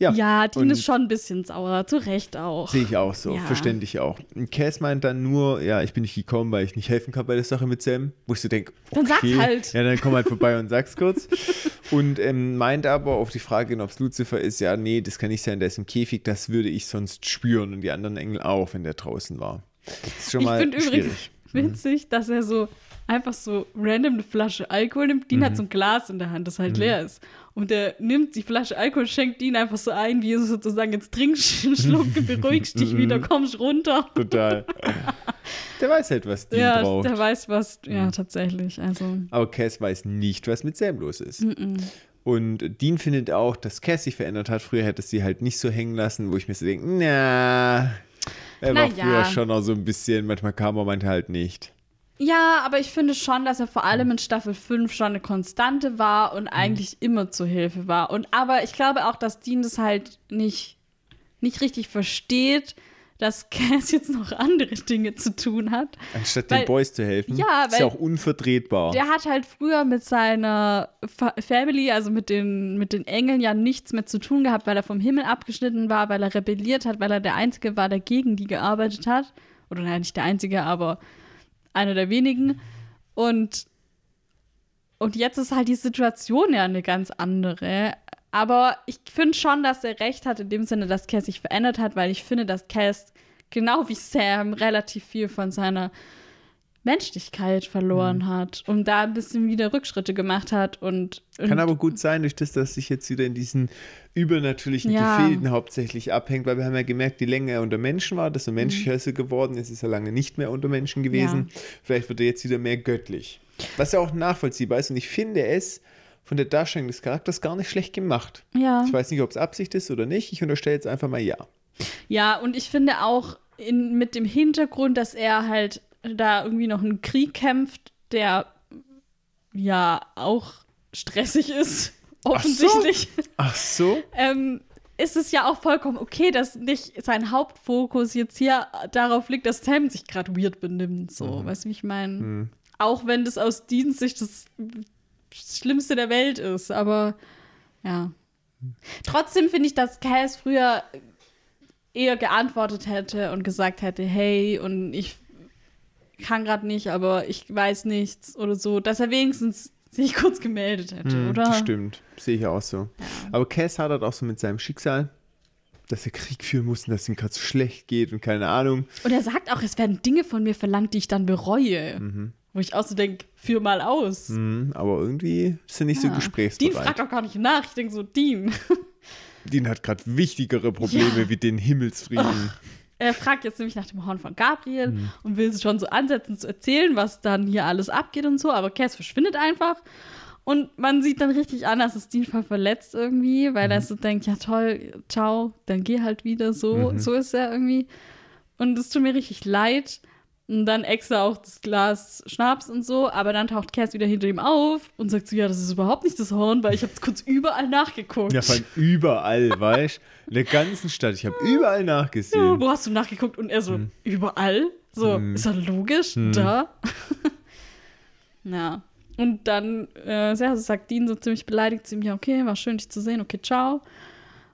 Ja, Ja, Dean ist schon ein bisschen sauer. Zu Recht auch. Sehe ich auch so, Ja. verständlich auch. Und Cass meint dann nur, ja, ich bin nicht gekommen, weil ich nicht helfen kann bei der Sache mit Sam. Wo ich so denke, okay. Dann sag's halt. Ja, dann komm halt vorbei und sag's kurz. Und ähm, meint aber auf die Frage, ob es Lucifer ist, ja, nee, das kann nicht sein, der ist im Käfig, das würde ich sonst spüren und die anderen Engel auch, wenn der draußen war. Das ist schon Ich mal finde übrigens. Mhm. witzig, dass er so einfach so random eine Flasche Alkohol nimmt. Dean Mhm. hat so ein Glas in der Hand, das halt leer ist. Und der nimmt die Flasche Alkohol, schenkt Dean einfach so ein, wie sozusagen jetzt trinkst einen Schluck, beruhigst dich wieder, Mhm. kommst runter. Total. der weiß halt, was Dean ja, braucht. der weiß was. Ja, Mhm. tatsächlich. Also. Aber Cass weiß nicht, was mit Sam los ist. Und Dean findet auch, dass Cass sich verändert hat. Früher hätte sie halt nicht so hängen lassen, wo ich mir so denke, na, er Na war ja. früher schon noch so ein bisschen, manchmal kam er, manchmal halt nicht. Ja, aber ich finde schon, dass er vor allem in Staffel 5 schon eine Konstante war und eigentlich immer zur Hilfe war. Und aber ich glaube auch, dass Dean das halt nicht, nicht richtig versteht, dass Cass jetzt noch andere Dinge zu tun hat. Anstatt Weil- den Boys zu helfen. Ja, ist ja auch unvertretbar. Der hat halt früher mit seiner Fa Family, also mit den, mit den Engeln, ja nichts mehr zu tun gehabt, weil er vom Himmel abgeschnitten war, weil er rebelliert hat, weil er der Einzige war, der gegen die gearbeitet hat. Oder nein, nicht der Einzige, aber einer der wenigen. Und, und jetzt ist halt die Situation ja eine ganz andere. Aber ich finde schon, dass er recht hat, in dem Sinne, dass Cass sich verändert hat, weil ich finde, dass Cass, genau wie Sam, relativ viel von seiner Menschlichkeit verloren Mhm. hat und da ein bisschen wieder Rückschritte gemacht hat und, und Kann aber gut sein, durch das, dass sich jetzt wieder in diesen übernatürlichen Ja. Gefilden hauptsächlich abhängt, weil wir haben ja gemerkt, je länger er unter Menschen war, desto menschlicher ist er geworden. Es ist ja lange nicht mehr unter Menschen gewesen. Vielleicht wird er jetzt wieder mehr göttlich. Was ja auch nachvollziehbar ist. Und ich finde es von der Darstellung des Charakters gar nicht schlecht gemacht. ja. Ich weiß nicht, ob es Absicht ist oder nicht. Ich unterstelle jetzt einfach mal ja. Ja, und ich finde auch in, mit dem Hintergrund, dass er halt da irgendwie noch einen Krieg kämpft, der ja auch stressig ist, offensichtlich. Ach so? ähm, ist es ja auch vollkommen okay, dass nicht sein Hauptfokus jetzt hier darauf liegt, dass Sam sich gerade weird benimmt. So, weißt du, wie ich meine? Auch wenn das aus Dienstsicht das Schlimmste der Welt ist, aber ja. Trotzdem finde ich, dass Cass früher eher geantwortet hätte und gesagt hätte, hey, und ich kann gerade nicht, aber ich weiß nichts oder so, dass er wenigstens sich kurz gemeldet hätte, Hm, oder? Das stimmt. Sehe ich auch so. Aber Cass hadert auch so mit seinem Schicksal, dass er Krieg führen muss und dass es ihm gerade so schlecht geht und keine Ahnung. Und er sagt auch, es werden Dinge von mir verlangt, die ich dann bereue. Wo ich auch so denke, führ mal aus. Mhm, aber irgendwie ist er nicht so Ja. Dean gesprächsbereit. fragt auch gar nicht nach. Ich denke so, Dean. Dean hat gerade wichtigere Probleme Ja. wie den Himmelsfrieden. Er fragt jetzt nämlich nach dem Horn von Gabriel und will schon so ansetzen zu erzählen, was dann hier alles abgeht und so. Aber Cass verschwindet einfach. Und man sieht dann richtig an, dass es Dean voll verletzt irgendwie, weil er so denkt, ja toll, ciao, dann geh halt wieder so. So ist er irgendwie. Und es tut mir richtig leid. Und dann extra auch das Glas Schnaps und so, aber dann taucht Cass wieder hinter ihm auf und sagt so, ja, das ist überhaupt nicht das Horn, weil ich habe es kurz überall nachgeguckt. Ja, von überall, weißt du? In der ganzen Stadt. Ich habe überall Ja, nachgesehen. wo hast du nachgeguckt? Und er so, überall? So, ist doch logisch, da. ja. Und dann äh, ja, sagt Dean so ziemlich beleidigt zu ihm, ja, okay, war schön, dich zu sehen, okay, ciao.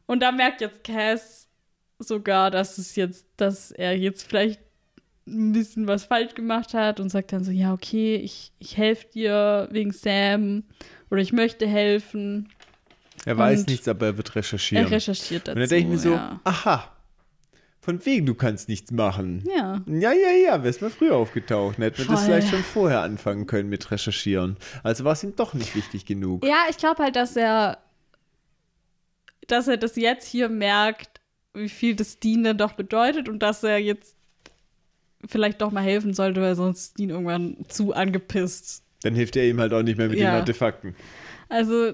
Und da merkt jetzt Cass sogar, dass es jetzt, dass er jetzt vielleicht ein bisschen was falsch gemacht hat und sagt dann so, ja, okay, ich, ich helfe dir wegen Sam oder ich möchte helfen. Er weiß Und nichts, aber er wird recherchieren. Er recherchiert dazu. und dann denke ich mir so, ja. aha, von wegen, du kannst nichts machen. ja. Ja, ja, ja, wär's mal früher aufgetaucht. Hätten wir das vielleicht schon vorher anfangen können mit recherchieren. Also war es ihm doch nicht wichtig genug. Ja, ich glaube halt, dass er, dass er das jetzt hier merkt, wie viel das dann doch bedeutet und dass er jetzt vielleicht doch mal helfen sollte, weil sonst ist Dean irgendwann zu angepisst. Dann hilft er ihm halt auch nicht mehr mit Ja. den Artefakten. Also,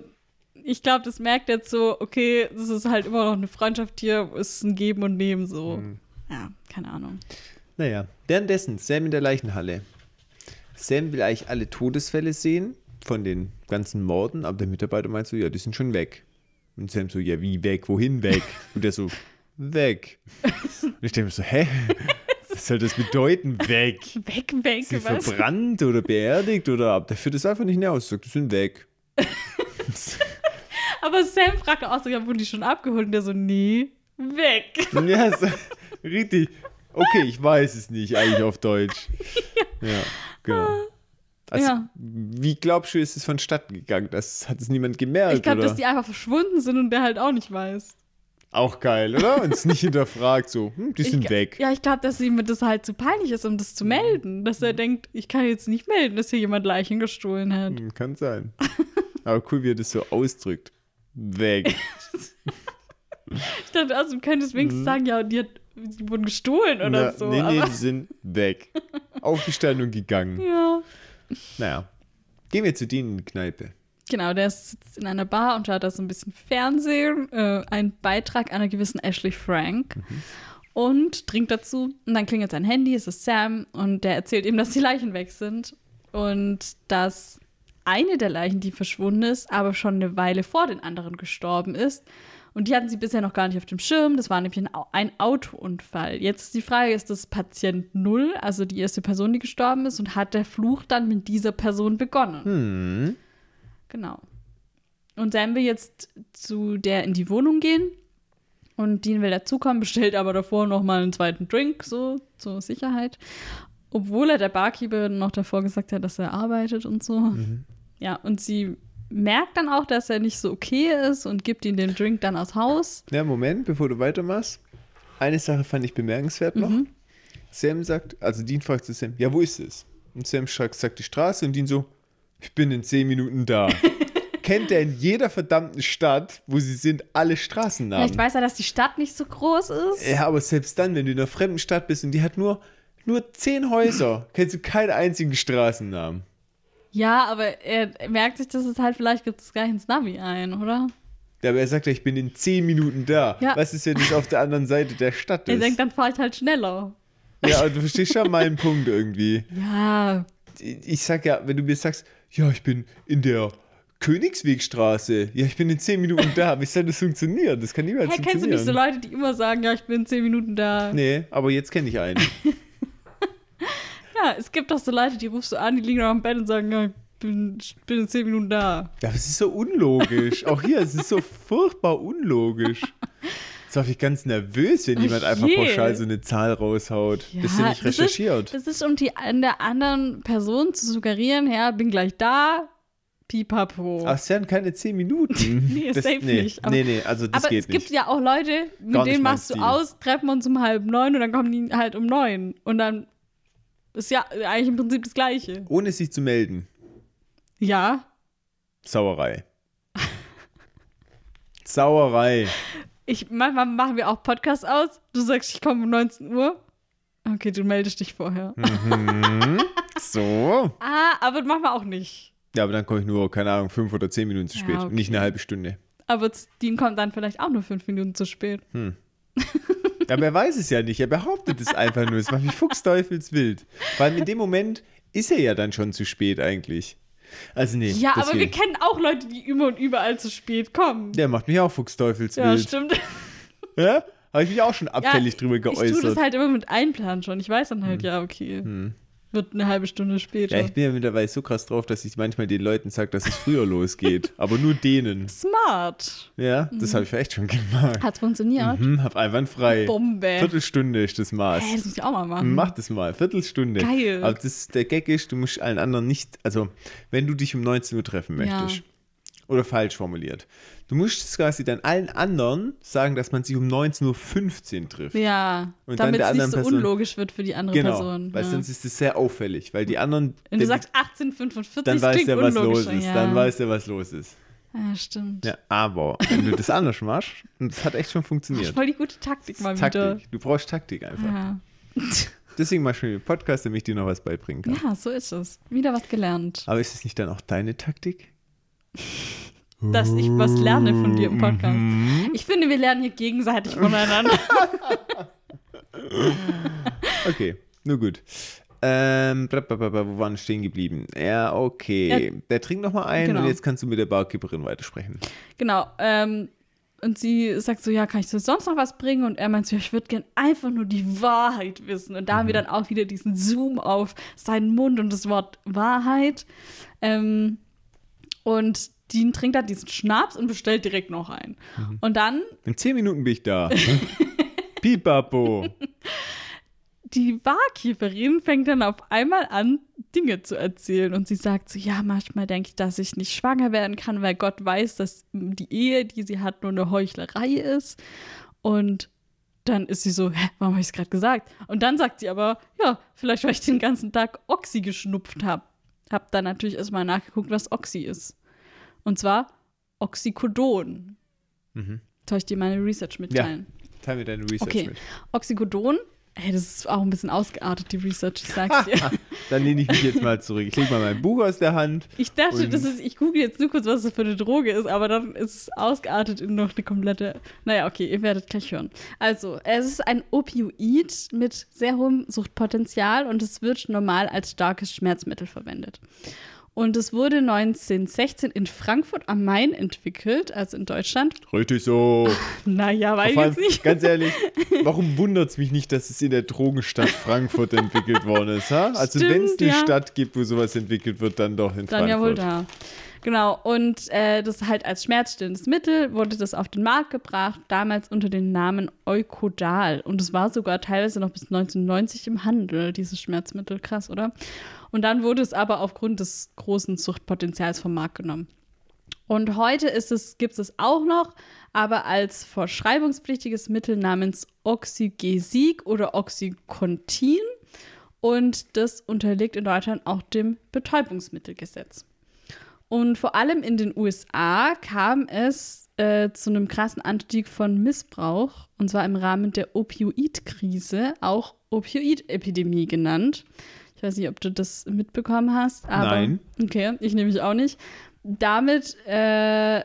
ich glaube, das merkt jetzt so, okay, das ist halt immer noch eine Freundschaft hier, es ist ein Geben und Nehmen so. Mhm. Ja, keine Ahnung. Naja, währenddessen, Sam in der Leichenhalle. Sam will eigentlich alle Todesfälle sehen von den ganzen Morden, aber der Mitarbeiter meint so, ja, die sind schon weg. Und Sam so, ja, wie weg? Wohin weg? Und der so, weg. Und ich denke mir so, hä? Was soll das bedeuten, weg? Weg, weg, Sind was? verbrannt oder beerdigt oder ab? Der führt das einfach nicht mehr aus. Sagt, die sind weg. Aber Sam fragt auch so, ja, wurden die schon abgeholt? Und der so, nee, weg. Ja, so, richtig. Okay, ich weiß es nicht, eigentlich auf Deutsch. Ja, genau. Also, Ja. Wie glaubst du, ist es vonstatten gegangen? Das hat es niemand gemerkt, Ich glaube, dass die einfach verschwunden sind und der halt auch nicht weiß. Auch geil, oder? Und es nicht hinterfragt, so, hm, die sind ich, weg. Ja, ich glaube, dass ihm das halt zu peinlich ist, um das zu melden. Dass er denkt, ich kann jetzt nicht melden, dass hier jemand Leichen gestohlen hat. Hm, Kann sein. Aber cool, wie er das so ausdrückt. Weg. Ich dachte, also, du könntest wenigstens sagen, ja, die, hat, die wurden gestohlen oder Mhm. Na, so. nee, nee, aber, die sind weg. Aufgestanden und gegangen. ja. Naja. Gehen wir zu denen in die Kneipe. Genau, der sitzt in einer Bar und schaut da so ein bisschen Fernsehen, äh, ein Beitrag einer gewissen Ashley Frank und trinkt dazu. Und dann klingelt sein Handy, es ist Sam und der erzählt ihm, dass die Leichen weg sind und dass eine der Leichen, die verschwunden ist, aber schon eine Weile vor den anderen gestorben ist. Und die hatten sie bisher noch gar nicht auf dem Schirm. Das war nämlich ein, Au- ein Autounfall. Jetzt ist die Frage, ist das Patient Null, also die erste Person, die gestorben ist, und hat der Fluch dann mit dieser Person begonnen? Hm. Genau. Und Sam will jetzt zu der in die Wohnung gehen. Und Dean will dazukommen, bestellt aber davor noch mal einen zweiten Drink, so zur Sicherheit. Obwohl er der Barkeeper noch davor gesagt hat, dass er arbeitet und so. Ja, und sie merkt dann auch, dass er nicht so okay ist und gibt ihm den Drink dann aus Haus. Ja, Moment, bevor du weitermachst. Eine Sache fand ich bemerkenswert noch. Mhm. Sam sagt, also Dean fragt zu Sam, ja, wo ist es? Und Sam sagt, sagt die Straße und Dean so, ich bin in zehn Minuten da. Kennt er in jeder verdammten Stadt, wo sie sind, alle Straßennamen? Vielleicht weiß er, dass die Stadt nicht so groß ist. Ja, aber selbst dann, wenn du in einer fremden Stadt bist und die hat nur, nur zehn Häuser, kennst du keinen einzigen Straßennamen. Ja, aber er merkt sich, dass es halt, vielleicht gibt es gleich ins Navi ein, oder? Ja, aber er sagt ja, ich bin in zehn Minuten da. Ja. Was ist, wenn das auf der anderen Seite der Stadt Er ist? denkt, dann fahre ich halt schneller. ja, aber du verstehst schon meinen Punkt irgendwie. Ja, Ich sag ja, wenn du mir sagst, ja, ich bin in der Königswegstraße, ja, ich bin in zehn Minuten da, wie soll das funktionieren? Das kann niemals Hey, kennst du funktionieren. nicht so Leute, die immer sagen, ja, ich bin in zehn Minuten da? Nee, aber jetzt kenne ich einen. Ja, es gibt doch so Leute, die rufst du an, die liegen noch am Bett und sagen, ja, ich bin, ich bin in zehn Minuten da. Ja, aber es ist so unlogisch. Auch hier, es ist so furchtbar unlogisch. Jetzt war ich ganz nervös, wenn Ach jemand einfach je. pauschal so eine Zahl raushaut. Bist du nicht das recherchiert? Ist, das ist, um die an der anderen Person zu suggerieren, ja, bin gleich da, pipapo. Ach, es werden keine zehn Minuten. Nee, das, safe nee, nicht, aber- Nee, nee, also das Aber geht es gibt nicht. ja auch Leute, mit Gar nicht denen machst du Stil. aus, treffen uns um halb neun und dann kommen die halt um neun. Und dann ist ja eigentlich im Prinzip das Gleiche. Ohne sich zu melden. Ja, Sauerei. Sauerei. Ich, manchmal machen wir auch Podcasts aus. Du sagst, ich komme um 19 Uhr. Okay, du meldest dich vorher. Mhm. So. Ah, aber machen wir auch nicht. Ja, aber dann komme ich nur, keine Ahnung, fünf oder zehn Minuten zu Ja, spät. okay. Und nicht eine halbe Stunde. Aber Dean kommt dann vielleicht auch nur fünf Minuten zu spät. Aber er weiß es ja nicht. Er behauptet es einfach nur. Es macht mich fuchsteufelswild. Weil in dem Moment ist er ja dann schon zu spät eigentlich. Also nee. Ja, aber wir kennen auch Leute, die immer und überall zu spät kommen. Der macht mich auch Ja, fuchsteufelswild. stimmt. Ja? Habe ich mich auch schon abfällig ja, drüber Ich tue geäußert. das halt immer mit Einplan schon. Ich weiß dann halt, ja, okay. Wird eine halbe Stunde später. ja, ich bin ja mittlerweile so krass drauf, dass ich manchmal den Leuten sage, dass es früher losgeht. Aber nur denen. Smart. Ja, das habe ich vielleicht schon gemacht. Hat's funktioniert? Hm, hab einwandfrei. Bombe. Viertelstunde ist das Maß. Hey, das muss ich auch mal machen. Mach das mal, Viertelstunde. Geil. Aber das, der Gag ist, du musst allen anderen nicht, also wenn du dich um 19 Uhr treffen Ja. Oder falsch formuliert, du musst quasi dann allen anderen sagen, dass man sich um 19.15 Uhr trifft. Ja, Und damit es nicht so Person- unlogisch wird für die andere Genau, Person. weil ja. sonst ist es sehr auffällig, weil die anderen, Wenn du sagst 1845, dann weiß der, was los ist, ja. dann weiß der, was los ist. Ja, stimmt. Ja, aber wenn du das anders machst, und das hat echt schon funktioniert. voll die gute Taktik mal Taktik. wieder. Du brauchst Taktik einfach. Ja. Deswegen machst du mir einen Podcast, damit ich dir noch was beibringen kann. ja, so ist es. Wieder was gelernt. Aber ist es nicht dann auch deine Taktik? Dass ich was lerne von dir im Podcast. Mhm. Ich finde, wir lernen hier gegenseitig voneinander. Okay, nur gut. Ähm, blablabla, wo waren wir stehen geblieben? Ja, okay. Ja. Der trinkt noch mal ein Genau. und jetzt kannst du mit der Barkeeperin weitersprechen. genau. Ähm, und sie sagt so, ja, kann ich dir sonst noch was bringen? Und er meint so, ja, ich würde gern einfach nur die Wahrheit wissen. Und da haben wir dann auch wieder diesen Zoom auf seinen Mund und das Wort Wahrheit. Ähm, und Dean trinkt dann diesen Schnaps und bestellt direkt noch einen. Und dann In zehn Minuten bin ich da. Pipapo. die Barkeeperin fängt dann auf einmal an, Dinge zu erzählen. Und sie sagt so, ja, manchmal denke ich, dass ich nicht schwanger werden kann, weil Gott weiß, dass die Ehe, die sie hat, nur eine Heuchlerei ist. Und dann ist sie so, hä, warum habe ich es gerade gesagt? Und dann sagt sie aber, ja, vielleicht, weil ich den ganzen Tag Oxy geschnupft habe. Hab dann natürlich erstmal nachgeguckt, was Oxy ist. Und zwar Oxycodon. Mhm. Soll ich dir meine Research mitteilen? Teil mir deine Research Okay. mit. Oxycodon, hey, das ist auch ein bisschen ausgeartet, die Research, ich sag's dir. Dann lehne ich mich jetzt mal zurück. Ich lege mal mein Buch aus der Hand. Ich dachte, das ist, ich google jetzt nur kurz, was das für eine Droge ist, aber dann ist es ausgeartet in noch eine komplette. Naja, okay, ihr werdet gleich hören. Also, es ist ein Opioid mit sehr hohem Suchtpotenzial und es wird normal als starkes Schmerzmittel verwendet. Und es wurde 1916 in Frankfurt am Main entwickelt, also in Deutschland. Richtig so. Naja, weiß ich jetzt nicht. Ganz ehrlich, warum wundert es mich nicht, dass es in der Drogenstadt Frankfurt entwickelt worden ist? Ha? Also wenn es eine ja. Stadt gibt, wo sowas entwickelt wird, dann doch in Dann ja wohl Frankfurt. da. Genau, und äh, das halt als schmerzstillendes Mittel wurde das auf den Markt gebracht, damals unter dem Namen Eukodal. Und es war sogar teilweise noch bis 1990 im Handel, dieses Schmerzmittel. Krass, oder? Und dann wurde es aber aufgrund des großen Suchtpotenzials vom Markt genommen. Und heute ist es, gibt es auch noch, aber als verschreibungspflichtiges Mittel namens Oxygesik oder Oxycontin. Und das unterliegt in Deutschland auch dem Betäubungsmittelgesetz. Und vor allem in den USA kam es äh, zu einem krassen Anstieg von Missbrauch, und zwar im Rahmen der Opioidkrise, auch Opioidepidemie genannt. Ich weiß nicht, ob du das mitbekommen hast, aber Nein. okay, ich nämlich auch nicht. Damit äh,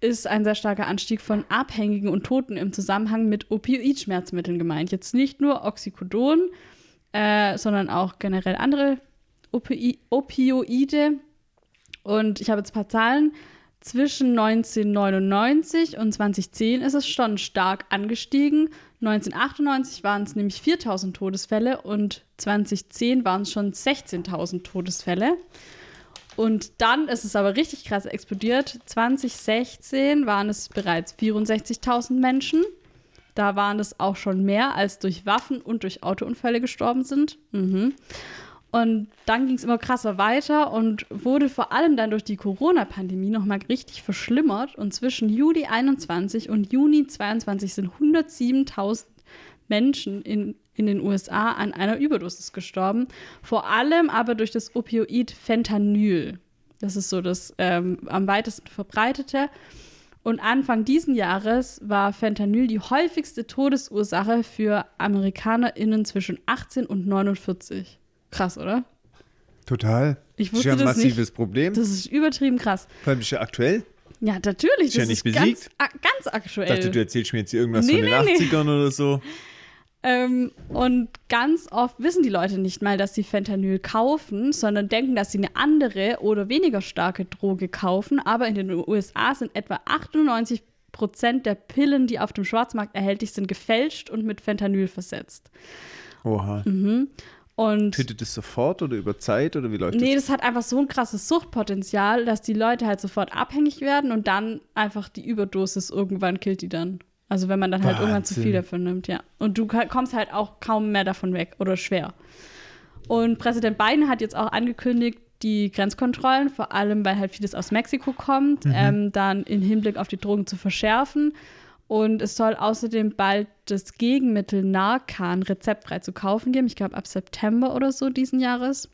ist ein sehr starker Anstieg von Abhängigen und Toten im Zusammenhang mit Opioidschmerzmitteln gemeint. Jetzt nicht nur Oxycodon, äh, sondern auch generell andere Opioide. Und ich habe jetzt ein paar Zahlen. Zwischen 1999 und 2010 ist es schon stark angestiegen. 1998 waren es nämlich 4000 Todesfälle und 2010 waren es schon 16.000 Todesfälle. Und dann ist es aber richtig krass explodiert. 2016 waren es bereits 64.000 Menschen. Da waren es auch schon mehr, als durch Waffen und durch Autounfälle gestorben sind. Mhm. Und dann ging es immer krasser weiter und wurde vor allem dann durch die Corona-Pandemie nochmal richtig verschlimmert. Und zwischen Juli 21 und Juni 22 sind 107.000 Menschen in, in den USA an einer Überdosis gestorben. Vor allem aber durch das Opioid Fentanyl. Das ist so das ähm, am weitesten verbreitete. Und Anfang diesen Jahres war Fentanyl die häufigste Todesursache für AmerikanerInnen zwischen 18 und 49. Krass, oder? Total. Ich Das ist wusste ja ein das massives nicht. Problem. Das ist übertrieben krass. Vor allem ist ja aktuell. Ja, natürlich. Ist ja das nicht ist ganz, besiegt. ganz Ich aktuell. dachte, du erzählst mir jetzt hier irgendwas Nee, von den nee, nee. 80ern oder so. Ähm, und ganz oft wissen die Leute nicht mal, dass sie Fentanyl kaufen, sondern denken, dass sie eine andere oder weniger starke Droge kaufen. Aber in den USA sind etwa 98 Prozent der Pillen, die auf dem Schwarzmarkt erhältlich sind, gefälscht und mit Fentanyl versetzt. Oha. Mhm. Und Tötet es sofort oder über Zeit oder wie läuft nee, das? das hat einfach so ein krasses Suchtpotenzial, dass die Leute halt sofort abhängig werden und dann einfach die Überdosis irgendwann killt die dann. Also wenn man dann halt irgendwann zu viel Wahnsinn. davon nimmt, ja. Und du kommst halt auch kaum mehr davon weg oder schwer. Und Präsident Biden hat jetzt auch angekündigt, die Grenzkontrollen, vor allem weil halt vieles aus Mexiko kommt, ähm, dann im Hinblick auf die Drogen zu verschärfen. Und es soll außerdem bald das Gegenmittel Narcan rezeptfrei zu kaufen geben. Ich glaube ab September oder so diesen Jahres.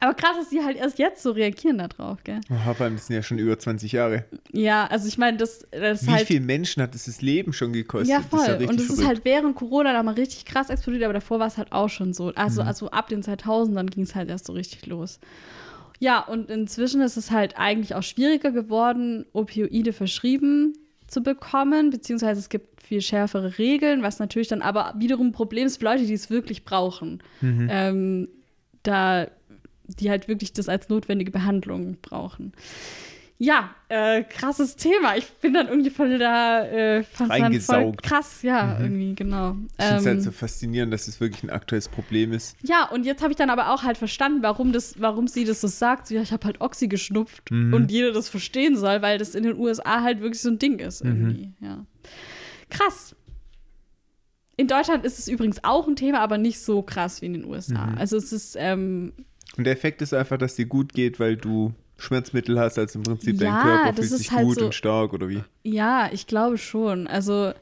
Aber krass, dass die halt erst jetzt so reagieren darauf, gell? Oha, vor allem das sind ja schon über 20 Jahre. Ja, also ich meine, das, das ist Wie halt. viele Menschen hat es das Leben schon gekostet? Ja, Das voll. ist ja und es ist verrückt. halt während Corona da mal richtig krass explodiert, aber davor war es halt auch schon so. Also, also ab den 2000ern ging es halt erst so richtig los. Ja, und inzwischen ist es halt eigentlich auch schwieriger geworden, Opioide verschrieben zu bekommen, beziehungsweise es gibt viel schärfere Regeln, was natürlich dann aber wiederum ein Problem ist für Leute, die es wirklich brauchen. Ähm, da die halt wirklich das als notwendige Behandlung brauchen. Ja, äh, krasses Thema. Ich bin dann irgendwie voll da, äh, dann voll Reingesaugt. krass, ja, irgendwie, genau. Ich finde es Ähm, halt so faszinierend, dass es wirklich ein aktuelles Problem ist. ja, und jetzt habe ich dann aber auch halt verstanden, warum, das, warum sie das so sagt. So, ja, ich habe halt Oxy geschnupft und jeder das verstehen soll, weil das in den USA halt wirklich so ein Ding ist irgendwie. Ja. Krass. In Deutschland ist es übrigens auch ein Thema, aber nicht so krass wie in den USA. Also es ist, ähm, Und der Effekt ist einfach, dass dir gut geht, weil du Schmerzmittel hast, als im Prinzip Ja, dein Körper das fühlt ist sich halt gut so- und stark oder wie? ja, ich glaube schon. Also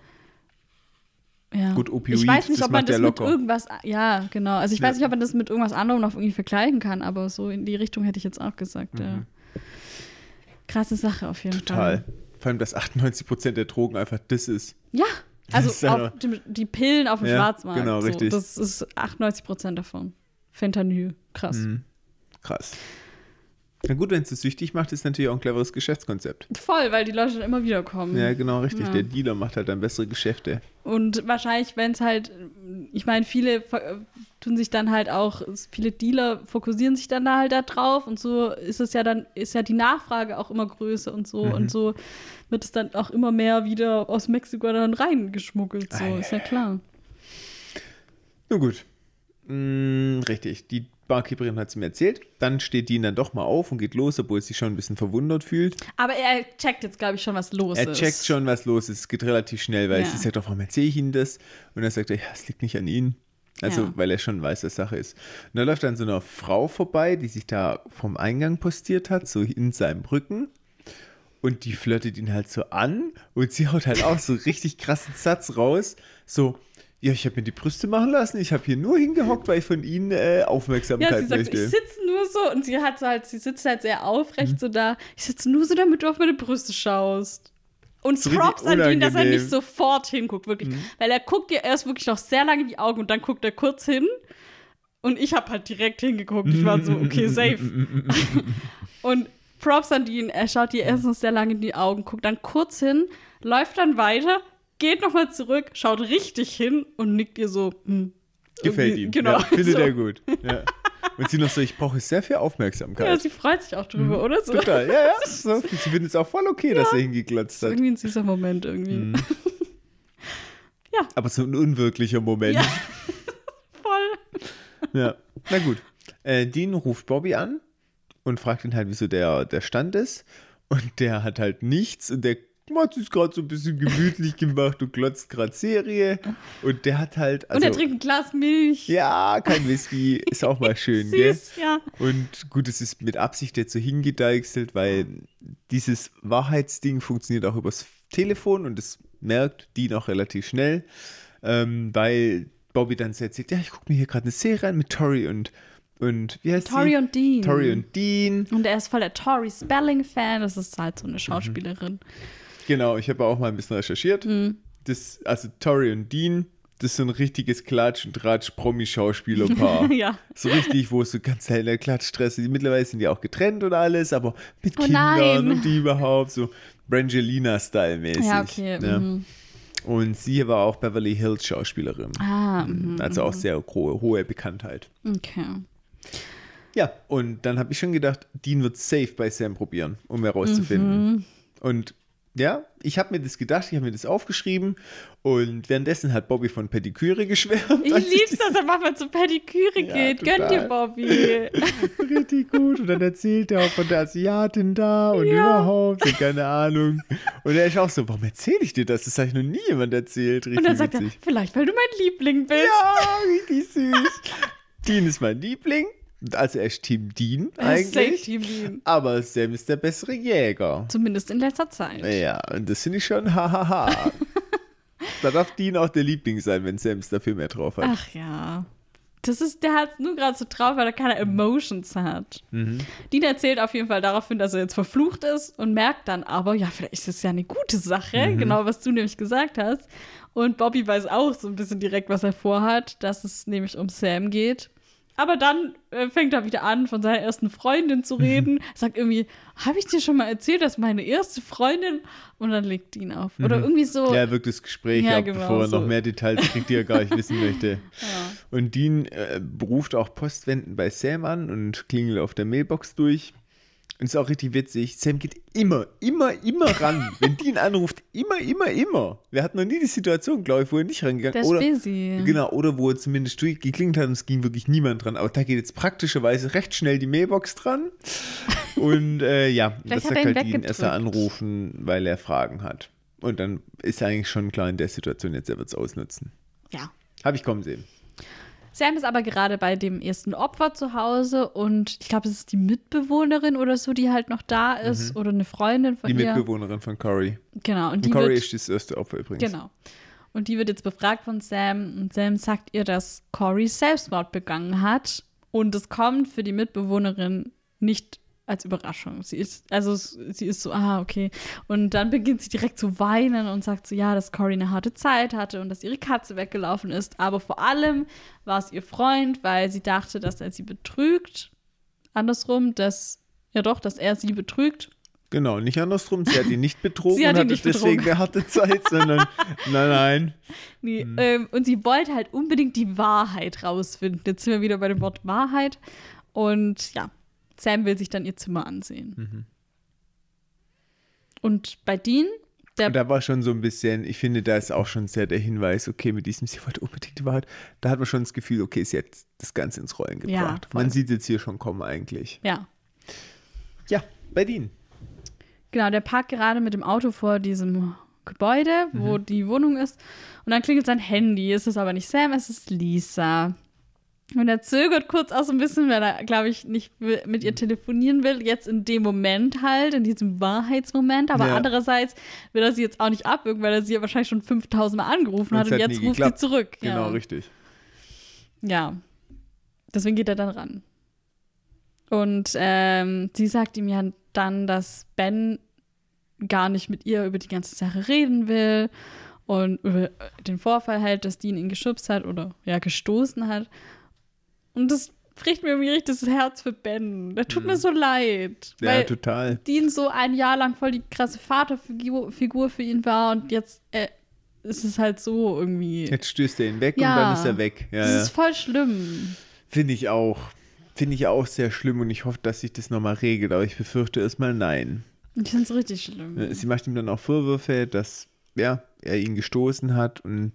ja. Gut, Opioid, ich weiß nicht, ob man das mit irgendwas, ja, genau. Also ich Ja. weiß nicht, ob man das mit irgendwas anderem noch irgendwie vergleichen kann, aber so in die Richtung hätte ich jetzt auch gesagt. Ja. Krasse Sache auf jeden Mhm. Total. Fall. Vor allem, dass 98% der Drogen einfach das ist. Ja, also ja dem, die Pillen auf dem Ja, Schwarzmarkt. genau, so, richtig. Das ist 98 Prozent davon. Fentanyl, krass. Mhm. Krass. Na gut, wenn es das süchtig macht, ist natürlich auch ein cleveres Geschäftskonzept. Voll, weil die Leute dann immer wieder kommen. Ja, genau, richtig. Ja. Der Dealer macht halt dann bessere Geschäfte. Und wahrscheinlich, wenn es halt, ich meine, viele ver- tun sich dann halt auch, viele Dealer fokussieren sich dann da halt da drauf und so ist es ja dann, ist ja die Nachfrage auch immer größer und so Mhm. und so wird es dann auch immer mehr wieder aus Mexiko dann reingeschmuggelt, so, Ah, ist ja klar. Na gut. Mm, richtig. Die Barkeeperin hat es mir erzählt. Dann steht Dean dann doch mal auf und geht los, obwohl sie schon ein bisschen verwundert fühlt. Aber er checkt jetzt, glaube ich, schon, was los Er ist. checkt schon, was los ist. Es geht relativ schnell, weil Ja. sie sagt doch, warum erzähle ich Ihnen das? Und dann sagt er, ja, es liegt nicht an Ihnen. Also, Ja. weil er schon weiß, was Sache ist. Und dann läuft dann so eine Frau vorbei, die sich da vom Eingang postiert hat, so in seinem Rücken. Und die flirtet ihn halt so an und sie haut halt auch so richtig krassen Satz raus. So, ja, ich habe mir die Brüste machen lassen, ich habe hier nur hingehockt, weil ich von Ihnen äh, Aufmerksamkeit Ja, sie sagt, möchte. ich sitze nur so und sie hat so halt, sie sitzt halt sehr aufrecht Mhm. so da. Ich sitze nur so, damit du auf meine Brüste schaust. Und Props an ihn, dass er. Mhm. nicht sofort hinguckt, wirklich. Weil er guckt dir erst wirklich noch sehr lange in die Augen und dann guckt er kurz hin. Und ich habe halt direkt hingeguckt. Ich war so, okay, safe. und Props an ihn, er schaut dir erst noch sehr lange in die Augen, guckt dann kurz hin, läuft dann weiter, geht nochmal zurück, schaut richtig hin und nickt ihr so, hm. Gefällt ihm. Genau. Ja, findet so. er gut. Ja. Und sie noch so, ich brauche sehr viel Aufmerksamkeit. Ja, sie freut sich auch drüber, oder? So. Mhm. Total, ja, ja. So. Sie findet es auch voll okay, dass er hingeglotzt hat. Irgendwie ein süßer Moment irgendwie. Mhm. Ja. Aber so ein unwirklicher Moment. Ja. Ja. Voll. Na gut. Äh, Dean ruft Bobby an und fragt ihn halt, wieso der, der Stand ist. Und der hat halt nichts und der hat sich gerade so ein bisschen gemütlich gemacht und glotzt gerade Serie. Und der hat halt. Also, und er trinkt ein Glas Milch. Ja, kein Whisky. Ist auch mal schön, gell? Süß, ja. Und gut, es ist mit Absicht jetzt so hingedeichselt, weil dieses Wahrheitsding funktioniert auch übers Telefon und das merkt die noch relativ schnell, ähm, weil Bobby dann so erzählt, ja, ich gucke mir hier gerade eine Serie an mit Tori und, und wie heißt Tori sie? und Dean. Tori und Dean. Und er ist voll der Tori Spelling-Fan. Das ist halt so Mhm. eine Schauspielerin. Genau, ich habe auch mal ein bisschen recherchiert. Mhm. Das, also Tori und Dean, das ist so ein richtiges Klatsch- und Tratsch-Promi-Schauspielerpaar. ja. So richtig, wo es so ganz kleiner Klatschstress ist. Mittlerweile sind die auch getrennt und alles, aber mit Oh Kindern nein. und die überhaupt so Brangelina-Style-mäßig. Ja, okay. Ja. Mhm. Und sie war auch Beverly Hills Schauspielerin. Ah, mhm. Also auch sehr hohe, hohe Bekanntheit. okay. Ja, und dann habe ich schon gedacht, Dean wird safe bei Sam probieren, um herauszufinden. Mhm. Und ja, ich habe mir das gedacht, ich habe mir das aufgeschrieben und währenddessen hat Bobby von Pediküre geschwärmt. Ich als lieb's, dass er manchmal zur Pediküre Ja, geht. Gönn dir, total. Bobby. Richtig gut. Und dann erzählt er auch von der Asiatin da und Ja. überhaupt und keine Ahnung. Und er ist auch so, warum erzähle ich dir das? Das hat ich noch nie jemand erzählt. Richtig Und dann sagt er, witzig. vielleicht, weil du mein Liebling bist. Ja, richtig süß. Dean ist mein Liebling. Also er ist Team Dean eigentlich. Team Dean. Aber Sam ist der bessere Jäger. Zumindest in letzter Zeit. Ja, und das finde ich schon hahaha. da darf Dean auch der Liebling sein, wenn Sam es dafür mehr drauf hat. Ach ja. Das ist, der hat nur gerade so drauf, weil er keine Emotions hat. Dean erzählt auf jeden Fall daraufhin, dass er jetzt verflucht ist und merkt dann aber, ja, vielleicht ist das ja eine gute Sache, genau was du nämlich gesagt hast. Und Bobby weiß auch so ein bisschen direkt, was er vorhat, dass es nämlich um Sam geht. Aber dann äh, fängt er wieder an, von seiner ersten Freundin zu reden. Sagt irgendwie, habe ich dir schon mal erzählt, dass meine erste Freundin und dann legt ihn auf. Oder irgendwie so. Ja, er wirkt das Gespräch Ja, ab, genau bevor er so. noch mehr Details kriegt, die er gar nicht wissen möchte. Ja. Und Dean äh, ruft auch Postwenden bei Sam an und klingelt auf der Mailbox durch. Und ist auch richtig witzig. Sam geht immer, immer, immer ran. Wenn Dean anruft, immer, immer, immer. Wir hatten noch nie die Situation, glaube ich, wo er nicht rangegangen ist oder, busy. Genau, oder wo er zumindest durchgeklingelt hat und es ging wirklich niemand dran. Aber da geht jetzt praktischerweise recht schnell die Mailbox dran. Und äh, ja, das sagt ihn halt Dean, erst er anrufen, weil er Fragen hat. Und dann ist eigentlich schon klar in der Situation, jetzt er wird es ausnutzen. ja. Habe ich kommen sehen. Sam ist aber gerade bei dem ersten Opfer zu Hause und ich glaube, es ist die Mitbewohnerin oder so, die halt noch da ist oder eine Freundin von Mhm. Die ihr. Mitbewohnerin von Cory. Genau, und Und die Cory wird, ist das erste Opfer übrigens. genau. Und die wird jetzt befragt von Sam und Sam sagt ihr, dass Cory Selbstmord begangen hat und es kommt für die Mitbewohnerin nicht als Überraschung. Sie ist, also sie ist so, ah, okay. Und dann beginnt sie direkt zu weinen und sagt so, ja, dass Cory eine harte Zeit hatte und dass ihre Katze weggelaufen ist. Aber vor allem war es ihr Freund, weil sie dachte, dass er sie betrügt. Andersrum, dass Ja, doch, dass er sie betrügt. Genau, nicht andersrum. Sie hat ihn nicht betrogen Sie hat und ihn hatte nicht deswegen eine harte Zeit, sondern nein, nein. Nee, ähm, und sie wollte halt unbedingt die Wahrheit rausfinden. Jetzt sind wir wieder bei dem Wort Wahrheit. Und ja, Sam will sich dann ihr Zimmer ansehen. Mhm. Und bei Dean, der Und da war schon so ein bisschen, ich finde, da ist auch schon sehr der Hinweis, okay, mit diesem, sie wollte unbedingt die Wahrheit. Da hat man schon das Gefühl, okay, sie hat das Ganze ins Rollen Ja, gebracht. voll. man sieht jetzt hier schon kommen eigentlich. ja, Ja, bei Dean. genau, der parkt gerade mit dem Auto vor diesem Gebäude, wo Mhm. die Wohnung ist. Und dann klingelt sein Handy. Es ist aber nicht Sam, es ist Lisa. Und er zögert kurz auch so ein bisschen, weil er, glaube ich, nicht mit ihr telefonieren will. Jetzt in dem Moment halt, in diesem Wahrheitsmoment. Aber Ja. andererseits will er sie jetzt auch nicht abwürgen, weil er sie ja wahrscheinlich schon 5000 Mal angerufen hat und hat jetzt ruft geklappt. sie zurück. Genau, ja. richtig. Ja. Deswegen geht er dann ran. Und ähm, sie sagt ihm ja dann, dass Ben gar nicht mit ihr über die ganze Sache reden will und über den Vorfall halt, dass Dean ihn geschubst hat oder ja gestoßen hat. Und das bricht mir irgendwie richtig das Herz für Ben. Der tut mir so leid. Mhm. Ja, weil total. Dean so ein Jahr lang voll die krasse Vaterfigur Figur für ihn war und jetzt äh, ist es halt so irgendwie. Jetzt stößt er ihn weg Ja. und dann ist er weg. Ja, das ja. ist voll schlimm. Finde ich auch. Finde ich auch sehr schlimm und ich hoffe, dass sich das nochmal regelt, aber ich befürchte erstmal nein. Ich finde es richtig schlimm. Sie macht ihm dann auch Vorwürfe, dass ja, er ihn gestoßen hat und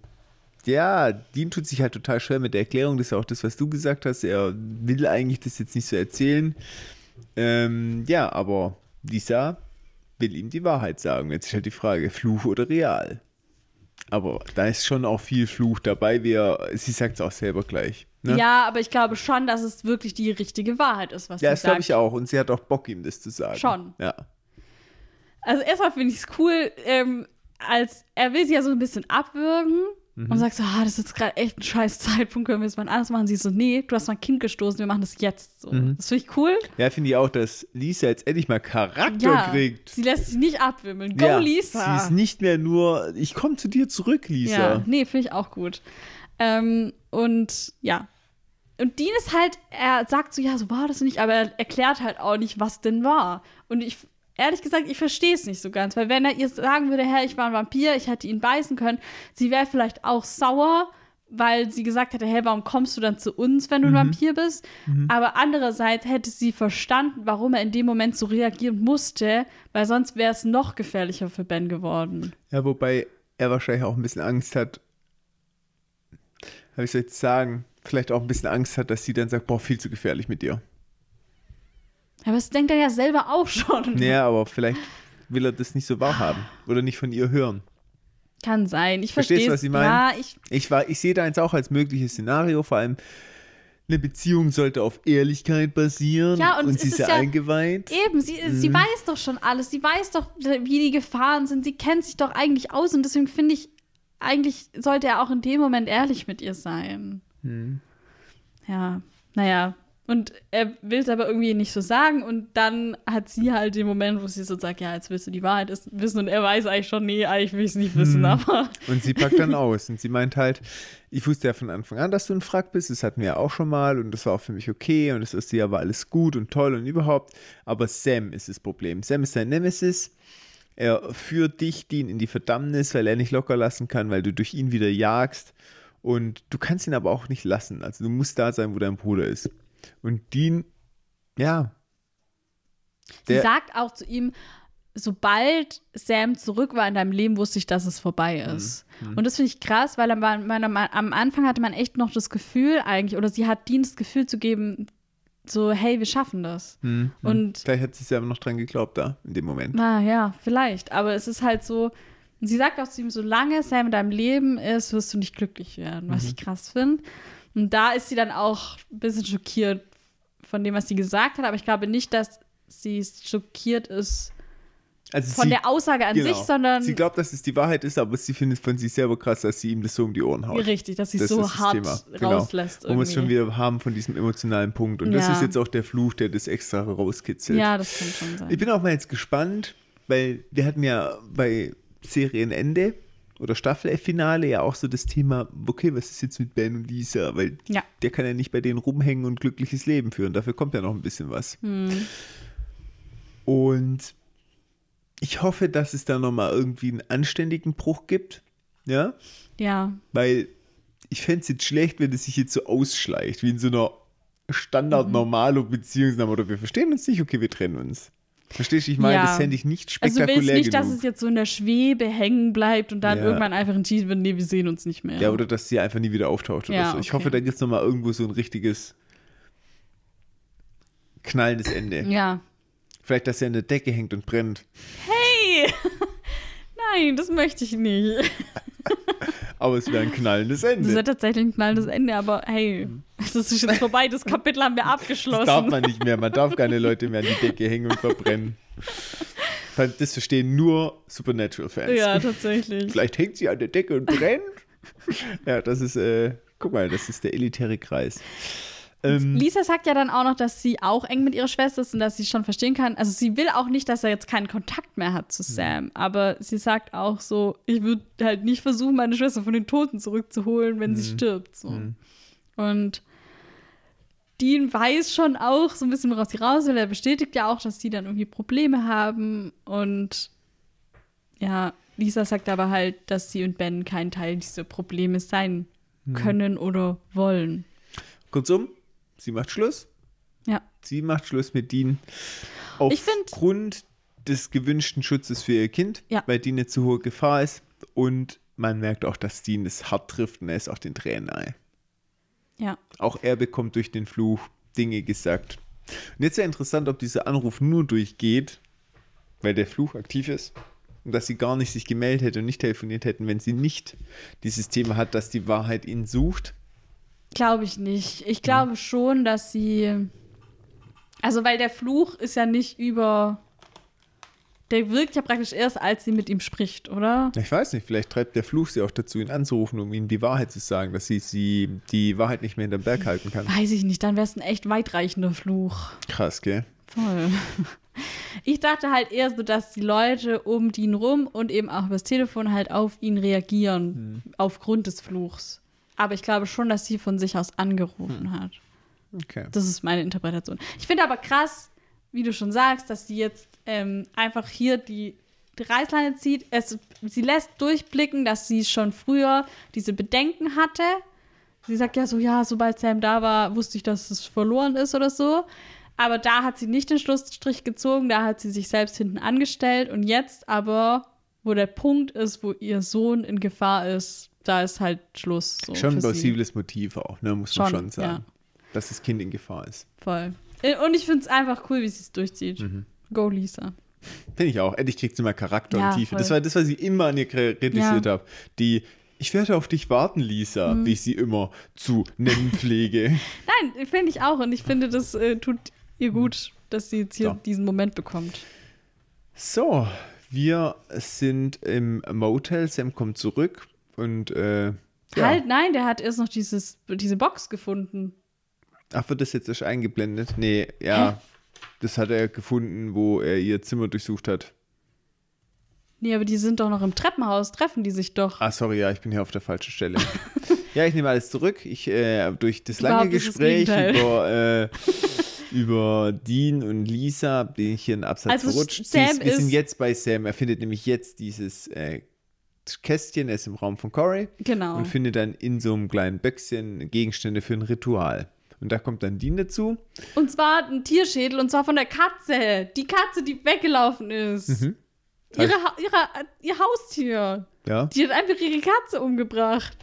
ja, Dean tut sich halt total schwer mit der Erklärung. Das ist auch das, was du gesagt hast. Er will eigentlich das jetzt nicht so erzählen. Ähm, ja, aber Lisa will ihm die Wahrheit sagen. Jetzt ist halt die Frage, Fluch oder real? Aber da ist schon auch viel Fluch dabei. Wie er, sie sagt es auch selber gleich. Ne? Ja, aber ich glaube schon, dass es wirklich die richtige Wahrheit ist, was Ja, sie das glaube sagt. ich auch. Und sie hat auch Bock, ihm das zu sagen. Schon. Ja. Also erstmal finde ich es cool, ähm, als er will sie ja so ein bisschen abwürgen Mhm. und sagt so, ah, das ist jetzt gerade echt ein scheiß Zeitpunkt, können wir jetzt mal anders machen. Sie so, nee, du hast mein Kind gestoßen, wir machen das jetzt so. Mhm. Das finde ich cool. Ja, finde ich auch, dass Lisa jetzt endlich mal Charakter Ja, kriegt. sie lässt sich nicht abwimmeln. Go, ja, Lisa. Sie ist nicht mehr nur, ich komme zu dir zurück, Lisa. Ja, nee, finde ich auch gut. Ähm, und ja. Und Dean ist halt, er sagt so, ja, so war das nicht, aber er erklärt halt auch nicht, was denn war. Und ich, ehrlich gesagt, ich verstehe es nicht so ganz, weil wenn er ihr sagen würde, Herr, ich war ein Vampir, ich hätte ihn beißen können, sie wäre vielleicht auch sauer, weil sie gesagt hätte, hey, warum kommst du dann zu uns, wenn du ein Vampir bist? Aber andererseits hätte sie verstanden, warum er in dem Moment so reagieren musste, weil sonst wäre es noch gefährlicher für Ben geworden. Ja, wobei er wahrscheinlich auch ein bisschen Angst hat, habe ich soll jetzt sagen, vielleicht auch ein bisschen Angst hat, dass sie dann sagt, boah, viel zu gefährlich mit dir. Aber das denkt er ja selber auch schon. Naja, aber vielleicht will er das nicht so wahrhaben oder nicht von ihr hören. Kann sein. Ich Verstehst verstehe du, es. was ich meine? Ja, ich, Ich, war, ich sehe da jetzt auch als mögliches Szenario, vor allem eine Beziehung sollte auf Ehrlichkeit basieren Ja, und es sie ist ist ja, ja eingeweiht. eben, sie, Mhm. sie weiß doch schon alles. Sie weiß doch, wie die Gefahren sind. Sie kennt sich doch eigentlich aus. Und deswegen finde ich, eigentlich sollte er auch in dem Moment ehrlich mit ihr sein. Mhm. Ja, naja. Und er will es aber irgendwie nicht so sagen. Und dann hat sie halt den Moment, wo sie so sagt, ja, jetzt willst du die Wahrheit ist- wissen. Und er weiß eigentlich schon, nee, eigentlich will ich es nicht wissen. Aber Und sie packt dann aus und sie meint halt, ich wusste ja von Anfang an, dass du ein Frack bist, das hatten wir ja auch schon mal und das war auch für mich okay und das erste Jahr war alles gut und toll und überhaupt, aber Sam ist das Problem. Sam ist dein Nemesis, er führt dich, Dean, in die Verdammnis, weil er nicht locker lassen kann, weil du durch ihn wieder jagst und du kannst ihn aber auch nicht lassen, also du musst da sein, wo dein Bruder ist. Und Dean, ja, sie sagt auch zu ihm, sobald Sam zurück war in deinem Leben, wusste ich, dass es vorbei ist. Und das finde ich krass, weil am, am, Anfang hatte man echt noch das Gefühl eigentlich, oder sie hat Dean das Gefühl zu geben, so, hey, wir schaffen das. hm, hm. Und vielleicht hat sie es ja noch dran geglaubt da, in dem Moment. na ja, vielleicht. Aber es ist halt so, sie sagt auch zu ihm, solange Sam in deinem Leben ist, wirst du nicht glücklich werden, was Mhm. ich krass finde. Und da ist sie dann auch ein bisschen schockiert von dem, was sie gesagt hat, aber ich glaube nicht, dass sie schockiert ist Also von sie, der Aussage an genau. sich, sondern Sie glaubt, dass es die Wahrheit ist, aber sie findet von sich selber krass, dass sie ihm das so um die Ohren haut. richtig, dass sie Das so das hart Thema. Genau. rauslässt. Wo wir es schon wieder haben von diesem emotionalen Punkt. Und das Ja. ist jetzt auch der Fluch, der das extra rauskitzelt. Ja, das kann schon sein. Ich bin auch mal jetzt gespannt, weil wir hatten ja bei Serienende oder Staffel-Finale ja auch so das Thema, okay, was ist jetzt mit Ben und Lisa? Weil Ja. der kann ja nicht bei denen rumhängen und glückliches Leben führen. Dafür kommt ja noch ein bisschen was. Hm. Und ich hoffe, dass es da nochmal irgendwie einen anständigen Bruch gibt. Ja, Ja. weil ich fände es jetzt schlecht, wenn es sich jetzt so ausschleicht, wie in so einer Standard-Normalo-Beziehungsnahme oder wir verstehen uns nicht, okay, wir trennen uns. Verstehst du, ich meine, Ja. das fände ich nicht Also spektakulär du willst nicht, dass genug. es jetzt so in der Schwebe hängen bleibt und dann Ja. irgendwann einfach entschieden wird, nee, wir sehen uns nicht mehr. Ja, oder dass sie einfach nie wieder auftaucht oder Ja, so. Ich okay. hoffe, da gibt es nochmal irgendwo so ein richtiges knallendes Ende. ja. Vielleicht, dass er an der Decke hängt und brennt. Hey! Nein, das möchte ich nicht. Aber es wäre ein knallendes Das Ende. wäre tatsächlich ein knallendes Ende, aber hey, das ist jetzt vorbei, das Kapitel haben wir Das darf abgeschlossen. man nicht mehr. Man darf keine Leute mehr an die Decke hängen und verbrennen. Das verstehen nur Supernatural-Fans. Ja, tatsächlich. Vielleicht hängt sie an der Decke und brennt. ja, das ist, äh, guck mal, das ist der elitäre Kreis. Ähm, Lisa sagt ja dann auch noch, dass sie auch eng mit ihrer Schwester ist und dass sie schon verstehen kann. Also sie will auch nicht, dass er jetzt keinen Kontakt mehr hat zu Sam. Aber sie sagt auch so, ich würde halt nicht versuchen, meine Schwester von den Toten zurückzuholen, wenn sie stirbt. So. Und Dean weiß schon auch so ein bisschen, woraus sie raus will. Er bestätigt ja auch, dass sie dann irgendwie Probleme haben. Und ja, Lisa sagt aber halt, dass sie und Ben kein Teil dieser Probleme sein können oder wollen. kurzum, sie macht Schluss. Ja. Sie macht Schluss mit Dean aufgrund des gewünschten Schutzes für ihr Kind, Ja. weil Dean eine zu hohe Gefahr ist. Und man merkt auch, dass Dean es hart trifft und er ist auch den Tränen nahe. Ja. Auch er bekommt durch den Fluch Dinge gesagt. Und jetzt wäre interessant, ob dieser Anruf nur durchgeht, weil der Fluch aktiv ist. Und dass sie gar nicht sich gemeldet hätte und nicht telefoniert hätten, wenn sie nicht dieses Thema hat, dass die Wahrheit ihn sucht. Glaube ich nicht. Ich glaube schon, dass sie. Also, weil der Fluch ist ja nicht über. Der wirkt ja praktisch erst, als sie mit ihm spricht, oder? Ich weiß nicht, vielleicht treibt der Fluch sie auch dazu, ihn anzurufen, um ihm die Wahrheit zu sagen, dass sie, sie die Wahrheit nicht mehr hinterm Berg halten kann. Weiß ich nicht, dann wäre es ein echt weitreichender Fluch. Krass, gell? Voll. Ich dachte halt eher so, dass die Leute um ihn rum und eben auch übers Telefon halt auf ihn reagieren, aufgrund des Fluchs. Aber ich glaube schon, dass sie von sich aus angerufen hat. Okay. Das ist meine Interpretation. Ich finde aber krass, wie du schon sagst, dass sie jetzt ähm, einfach hier die, die Reißleine zieht. Es, sie lässt durchblicken, dass sie schon früher diese Bedenken hatte. Sie sagt ja so, ja, sobald Sam da war, wusste ich, dass es verloren ist oder so. Aber da hat sie nicht den Schlussstrich gezogen, da hat sie sich selbst hinten angestellt. Und jetzt aber, wo der Punkt ist, wo ihr Sohn in Gefahr ist, da ist halt Schluss. So Schon ein plausibles Motiv auch, ne? muss man Schon, schon sagen. ja. Dass das Kind in Gefahr ist. Voll. Äh, Und ich finde es einfach cool, wie sie es durchzieht. Mhm. Go, Lisa. Finde ich auch. Endlich kriegt sie mal Charakter Ja, und Tiefe. voll. Das war das, was ich immer an ihr kritisiert Ja. Mhm. habe. Die Ich werde auf dich warten, Lisa, wie ich sie immer zu nennen pflege. Nein, finde ich auch. Und ich finde, das äh, tut ihr gut, dass sie jetzt hier So. diesen Moment bekommt. So, wir sind im Motel. Sam kommt zurück und äh, ja. Halt, nein, der hat erst noch dieses, diese Box gefunden. Ach, wird das jetzt erst eingeblendet? Nee, ja. Hä? Das hat er gefunden, wo er ihr Zimmer durchsucht hat. Nee, aber die sind doch noch im Treppenhaus, treffen die sich doch. Ah, sorry, ja, ich bin hier auf der falschen Stelle. ja, ich nehme alles zurück. Ich, äh, durch das lange das Gespräch Gegenteil. über, äh, über Dean und Lisa bin ich hier in den Absatz Also verrutscht. Sam Sie ist, wir sind jetzt bei Sam. Er findet nämlich jetzt dieses äh, Kästchen, er ist im Raum von Corey Genau. und findet dann in so einem kleinen Böckchen Gegenstände für ein Ritual. Und da kommt dann Dean dazu. Und zwar ein Tierschädel, und zwar von der Katze. Die Katze, die weggelaufen ist. Mhm. Ihre, ihre, ihr Haustier. Ja. Die hat einfach ihre Katze umgebracht.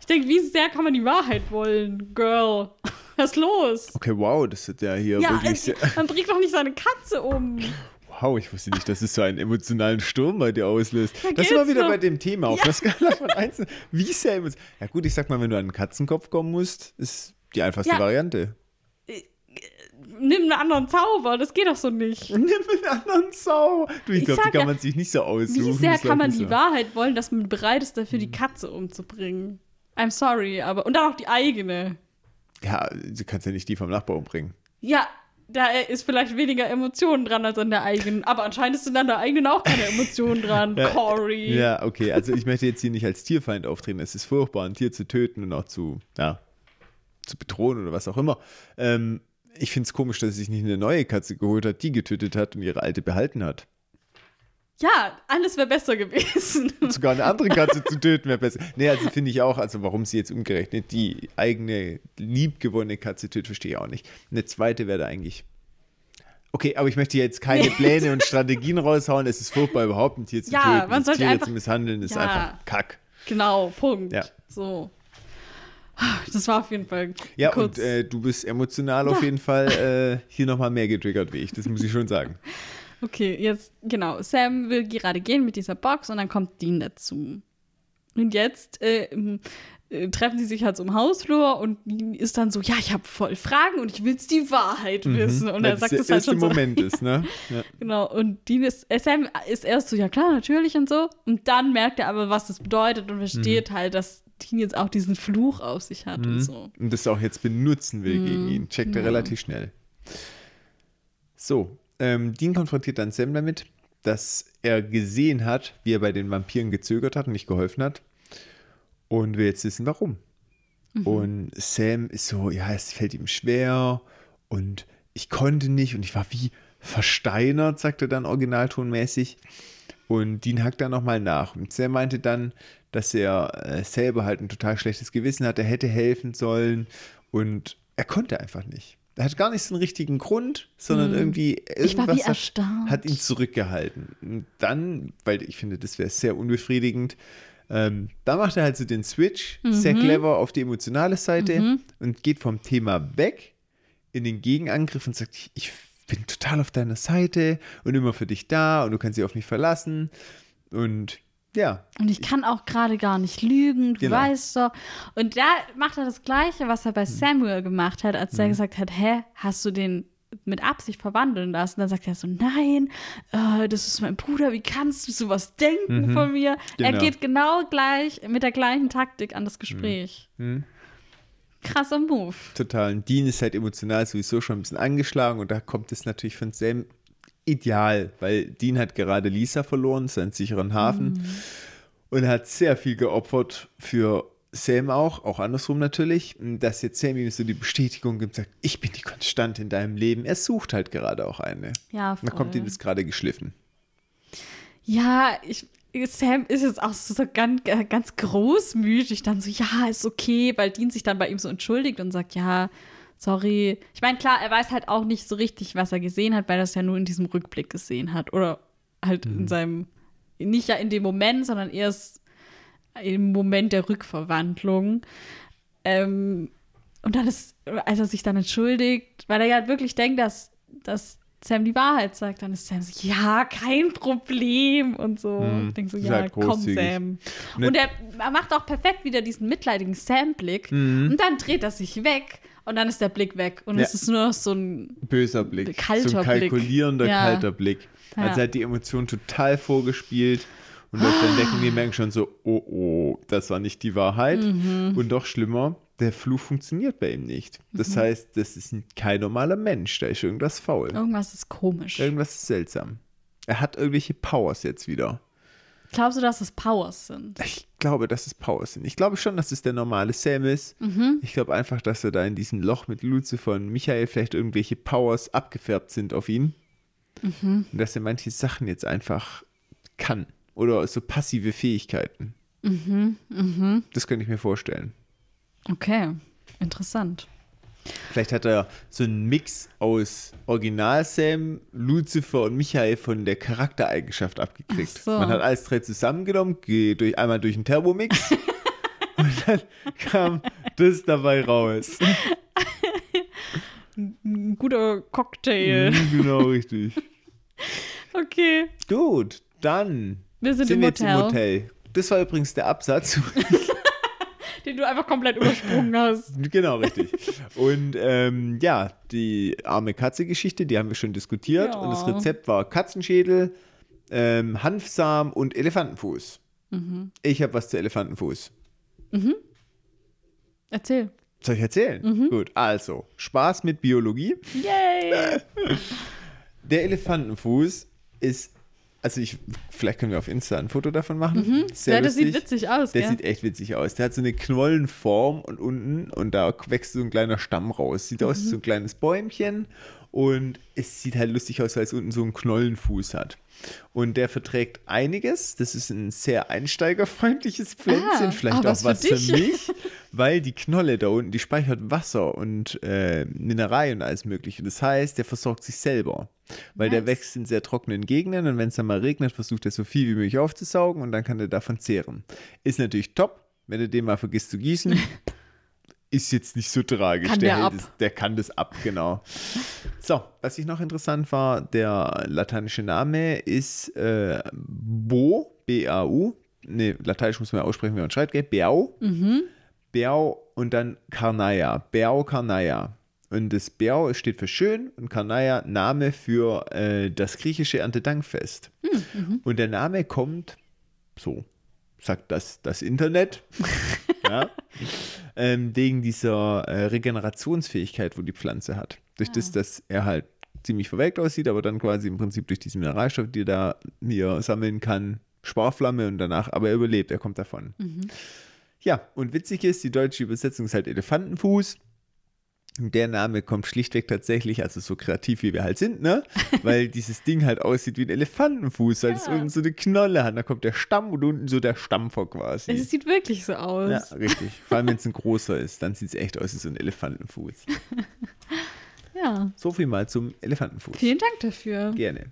Ich denke, wie sehr kann man die Wahrheit wollen, Girl? Was ist los? Okay, wow, das ist ja hier Ja, wirklich äh, sehr. man bringt doch nicht seine Katze um. Wow, ich wusste nicht, dass es so einen emotionalen Sturm bei dir auslöst. Da das ist immer wieder noch. bei dem Thema auf der Skala von 1. Wie sehr emotional. Ja, gut, ich sag mal, wenn du an einen Katzenkopf kommen musst, ist die einfachste Ja. Variante. Nimm einen anderen Zauber, das geht doch so nicht. Nimm einen anderen Sau. Du, ich Ich glaube, die kann ja, man sich nicht so aussuchen. Wie sehr Das kann man die so. Wahrheit wollen, dass man bereit ist, dafür Mhm. die Katze umzubringen? I'm sorry, aber. Und dann auch die eigene. Ja, du kannst ja nicht die vom Nachbar umbringen. Ja, da ist vielleicht weniger Emotionen dran als an der eigenen. Aber anscheinend sind an der eigenen auch keine Emotionen dran, Ja, Cory. Ja, okay. Also ich möchte jetzt hier nicht als Tierfeind auftreten. Es ist furchtbar, ein Tier zu töten und auch zu, ja, zu bedrohen oder was auch immer. Ähm, ich finde es komisch, dass sie sich nicht eine neue Katze geholt hat, die getötet hat und ihre alte behalten hat. Ja, alles wäre besser gewesen. Und sogar eine andere Katze zu töten wäre besser. Nee, also finde ich auch, also warum sie jetzt umgerechnet die eigene liebgewonnene Katze tötet, verstehe ich auch nicht. Eine zweite wäre da eigentlich. Okay, aber ich möchte jetzt keine Pläne und Strategien raushauen. Es ist furchtbar, überhaupt ein Tier zu Ja, töten. man sollte Tier einfach- zu misshandeln ist Ja. einfach Kack. Genau, Punkt. Ja. So. Das war auf jeden Fall Ja, kurz. und äh, du bist emotional auf jeden Fall äh, hier nochmal mehr getriggert wie ich. Das muss ich schon sagen. Okay, jetzt, genau. Sam will gerade gehen mit dieser Box und dann kommt Dean dazu. Und jetzt äh, m, äh, treffen sie sich halt so im Hausflur und Dean ist dann so, ja, ich habe voll Fragen und ich will's die Wahrheit wissen. Und Weil er sagt es halt schon so. Moment ist, ne? Ja. Genau, und Dean ist, äh, Sam ist erst so, ja klar, natürlich und so. Und dann merkt er aber, was das bedeutet und versteht halt, dass Dean jetzt auch diesen Fluch auf sich hat und so. und das auch jetzt benutzen will Mhm. gegen ihn. Checkt er relativ schnell. So, ähm, Dean konfrontiert dann Sam damit, dass er gesehen hat, wie er bei den Vampiren gezögert hat und nicht geholfen hat. Und will jetzt wissen, warum. Mhm. Und Sam ist so, ja, es fällt ihm schwer und ich konnte nicht und ich war wie versteinert, sagt er dann originaltonmäßig. Und Dean hackt dann nochmal nach. Und Sam meinte dann, dass er äh, selber halt ein total schlechtes Gewissen hat, er hätte helfen sollen und er konnte einfach nicht. Er hat gar nicht so einen richtigen Grund, sondern irgendwie Mhm. Ich war wie irgendwas hat, hat ihn zurückgehalten. Und dann, weil ich finde, das wäre sehr unbefriedigend, ähm, da macht er halt so den Switch, sehr Mhm. clever auf die emotionale Seite und geht vom Thema weg in den Gegenangriff und sagt, ich, ich bin total auf deiner Seite und immer für dich da und du kannst dich auf mich verlassen. Und ja, Und ich kann auch gerade gar nicht lügen, du Genau. weißt doch. Und da macht er das Gleiche, was er bei Samuel gemacht hat, als er gesagt hat, hä, hast du den mit Absicht verwandeln lassen? Dann sagt er so, nein, äh, das ist mein Bruder, wie kannst du sowas denken von mir? Er Genau. geht genau gleich mit der gleichen Taktik an das Gespräch. Krasser Move. total. Und Dean ist halt emotional sowieso schon ein bisschen angeschlagen und da kommt es natürlich von Sam ideal, weil Dean hat gerade Lisa verloren, seinen sicheren Hafen und er hat sehr viel geopfert für Sam auch, auch andersrum natürlich, dass jetzt Sam ihm so die Bestätigung gibt, sagt, ich bin die Konstante in deinem Leben. Er sucht halt gerade auch eine. Ja, Da kommt voll. ihm das gerade geschliffen. Ja, ich, Sam ist jetzt auch so ganz, ganz großmütig, dann so, ja, ist okay, weil Dean sich dann bei ihm so entschuldigt und sagt, ja, sorry. Ich meine, klar, er weiß halt auch nicht so richtig, was er gesehen hat, weil er es ja nur in diesem Rückblick gesehen hat. Oder halt in seinem, nicht ja in dem Moment, sondern erst im Moment der Rückverwandlung. Ähm, und dann ist, als er sich dann entschuldigt, weil er ja wirklich denkt, dass, dass Sam die Wahrheit sagt, dann ist Sam so, ja, kein Problem und so. Ich denke so, ja, halt komm. Sam. Und Und er, er macht auch perfekt wieder diesen mitleidigen Sam-Blick und dann dreht er sich weg und dann ist der Blick weg und Ja. es ist nur noch so ein, Böser Blick. Kalter so ein Blick. kalkulierender, Ja. kalter Blick. Ja. Also hat die Emotion total vorgespielt. Und auf den Decken, wir merken schon so, oh oh, das war nicht die Wahrheit. Mhm. Und doch schlimmer, der Fluch funktioniert bei ihm nicht. Das Mhm. heißt, das ist kein normaler Mensch, da ist irgendwas faul. irgendwas ist komisch. Irgendwas ist seltsam. Er hat irgendwelche Powers jetzt wieder. Glaubst du, dass es Powers sind? Ich glaube, dass es Powers sind. Ich glaube schon, dass es der normale Sam ist. Mhm. Ich glaube einfach, dass er da in diesem Loch mit Lucifer und Michael vielleicht irgendwelche Powers abgefärbt sind auf ihn. Mhm. Und dass er manche Sachen jetzt einfach kann. Oder so passive Fähigkeiten. Mhm, Das könnte ich mir vorstellen. Okay, interessant. Vielleicht hat er so einen Mix aus Original Sam, Lucifer und Michael von der Charaktereigenschaft abgekriegt. So. Man hat alles drei zusammengenommen, geht durch, einmal durch einen Thermomix und dann kam das dabei raus. Ein guter Cocktail. Mhm, genau, richtig. Okay. Gut, dann Wir sind, sind im wir jetzt Hotel, im Hotel. Das war übrigens der Absatz. Den du einfach komplett übersprungen hast. genau, richtig. Und ähm, ja, die arme Katze-Geschichte, die haben wir schon diskutiert. Ja. Und das Rezept war Katzenschädel, ähm, Hanfsamen und Elefantenfuß. Mhm. Ich habe was zu Elefantenfuß. Erzähl. Soll ich erzählen? Mhm. Gut, also, Spaß mit Biologie. Yay! Der Elefantenfuß ist also ich, vielleicht können wir auf Insta ein Foto davon machen. Sehr ja, das sieht witzig aus, Der ja. sieht echt witzig aus. Der hat so eine Knollenform und unten und da wächst so ein kleiner Stamm raus. Sieht aus wie so ein kleines Bäumchen und es sieht halt lustig aus, weil es unten so einen Knollenfuß hat. Und der verträgt einiges. Das ist ein sehr einsteigerfreundliches Pflänzchen. Ah, Vielleicht ah, auch was was für für, mich, weil die Knolle da unten, die speichert Wasser und äh, Mineralien und alles Mögliche. Das heißt, der versorgt sich selber. Weil der Nice. wächst in sehr trockenen Gegenden und wenn es dann mal regnet, versucht er so viel wie möglich aufzusaugen und dann kann er davon zehren. Ist natürlich top, wenn du den mal vergisst zu gießen. ist jetzt nicht so tragisch. Kann der ab. Es, der kann das ab, genau. So, was ich noch interessant war, der lateinische Name ist äh, Bo, B-A-U. Ne, Lateinisch muss man ja aussprechen, wie man schreibt, gell? Beau. Mhm. Beau und dann Karnaia. Beau Karnaia. Und das Beau steht für schön und Karnaia Name für äh, das griechische Erntedankfest. Und der Name kommt, so sagt das, das Internet, ja, ähm, wegen dieser äh, Regenerationsfähigkeit, wo die Pflanze hat. Durch das, dass er halt ziemlich verwelkt aussieht, aber dann quasi im Prinzip durch diese Mineralstoffe, die er da hier sammeln kann, Sparflamme und danach, aber er überlebt, er kommt davon. Ja, und witzig ist, die deutsche Übersetzung ist halt Elefantenfuß. Der Name kommt schlichtweg tatsächlich, also so kreativ wie wir halt sind, ne? Weil dieses Ding halt aussieht wie ein Elefantenfuß, weil es Ja. unten so eine Knolle hat. Da kommt der Stamm und unten so der Stampfer quasi. Es sieht wirklich so aus. Ja, richtig. Vor allem, wenn es ein großer ist, dann sieht es echt aus wie so ein Elefantenfuß. ja. So viel mal zum Elefantenfuß. Vielen Dank dafür. Gerne.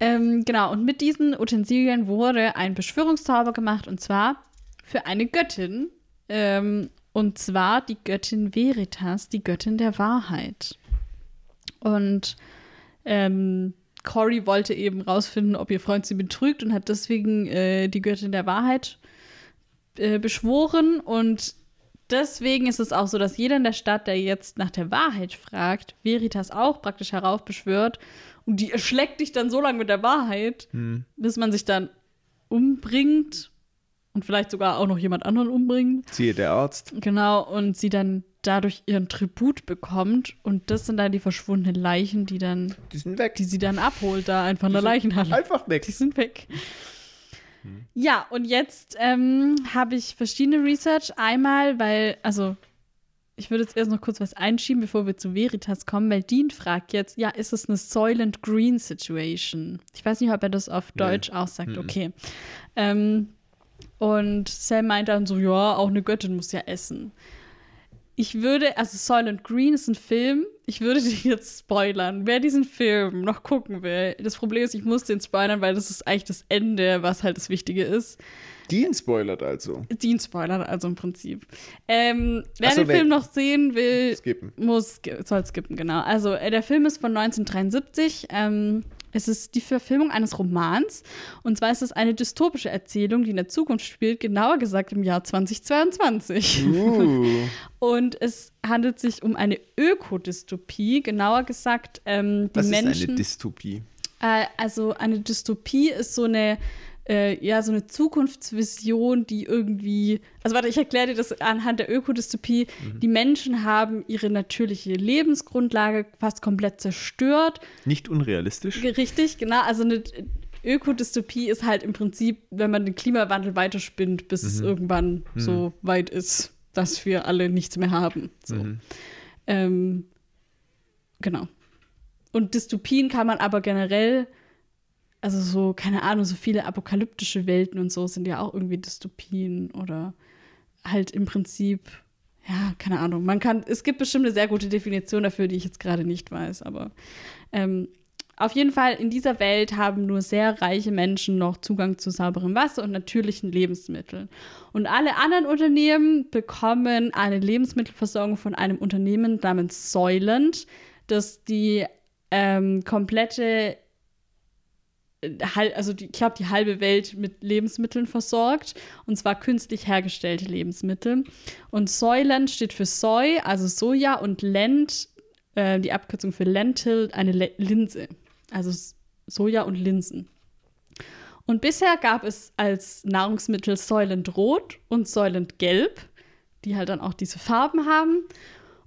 Ähm, genau, und mit diesen Utensilien wurde ein Beschwörungszauber gemacht und zwar für eine Göttin. Ähm, und zwar die Göttin Veritas, die Göttin der Wahrheit. Und ähm, Cory wollte eben rausfinden, ob ihr Freund sie betrügt und hat deswegen äh, die Göttin der Wahrheit äh, beschworen. Und deswegen ist es auch so, dass jeder in der Stadt, der jetzt nach der Wahrheit fragt, Veritas auch praktisch heraufbeschwört. Und die erschlägt dich dann so lange mit der Wahrheit, bis man sich dann umbringt und vielleicht sogar auch noch jemand anderen umbringt. Siehe der Arzt. Genau, und sie dann dadurch ihren Tribut bekommt. Und das sind dann die verschwundenen Leichen, die dann, Die sind weg. die sie dann abholt, da einfach in der Leichenhalle. Einfach weg. Die sind weg. Ja, und jetzt ähm, habe ich verschiedene Research. Einmal, weil, also, ich würde jetzt erst noch kurz was einschieben, bevor wir zu Veritas kommen, weil Dean fragt jetzt, ja, ist es eine Soylent Green Situation? Ich weiß nicht, ob er das auf Nee. Deutsch auch sagt. Okay. Ähm, und Sam meint dann so, ja, auch eine Göttin muss ja essen. Ich würde, also Soylent Green ist ein Film, ich würde den jetzt spoilern. Wer diesen Film noch gucken will, das Problem ist, ich muss den spoilern, weil das ist eigentlich das Ende, was halt das Wichtige ist. Dean spoilert also. Den spoilern also im Prinzip. Ähm, wer so, den Film noch sehen will, Skippen. muss, soll skippen, genau. Also, äh, der Film ist von 1973. Ähm, es ist die Verfilmung eines Romans. Und zwar ist es eine dystopische Erzählung, die in der Zukunft spielt, genauer gesagt im Jahr 2022. Uh. Und es handelt sich um eine Ökodystopie, genauer gesagt, ähm, die Was ist Menschen. eine Dystopie? Äh, also eine Dystopie ist so eine, äh, ja, so eine Zukunftsvision, die irgendwie. Also warte, ich erkläre dir das anhand der Ökodystopie. Die Menschen haben ihre natürliche Lebensgrundlage fast komplett zerstört. Nicht unrealistisch. Richtig, genau. Also eine Ökodystopie ist halt im Prinzip, wenn man den Klimawandel weiterspinnt, bis es irgendwann so weit ist, dass wir alle nichts mehr haben. So. Ähm, genau. Und Dystopien kann man aber generell, also so, keine Ahnung, so viele apokalyptische Welten und so sind ja auch irgendwie Dystopien oder halt im Prinzip, ja, keine Ahnung. Man kann, es gibt bestimmt eine sehr gute Definition dafür, die ich jetzt gerade nicht weiß, aber ähm, auf jeden Fall in dieser Welt haben nur sehr reiche Menschen noch Zugang zu sauberem Wasser und natürlichen Lebensmitteln. Und alle anderen Unternehmen bekommen eine Lebensmittelversorgung von einem Unternehmen namens Soylent, das die ähm, komplette, also die, ich glaube, die halbe Welt mit Lebensmitteln versorgt. Und zwar künstlich hergestellte Lebensmittel. Und Soylent steht für Soy, also Soja, und Lent, äh, die Abkürzung für Lentil, eine Le Linse. Also Soja und Linsen. Und bisher gab es als Nahrungsmittel Soylent Rot und Soylent Gelb, die halt dann auch diese Farben haben.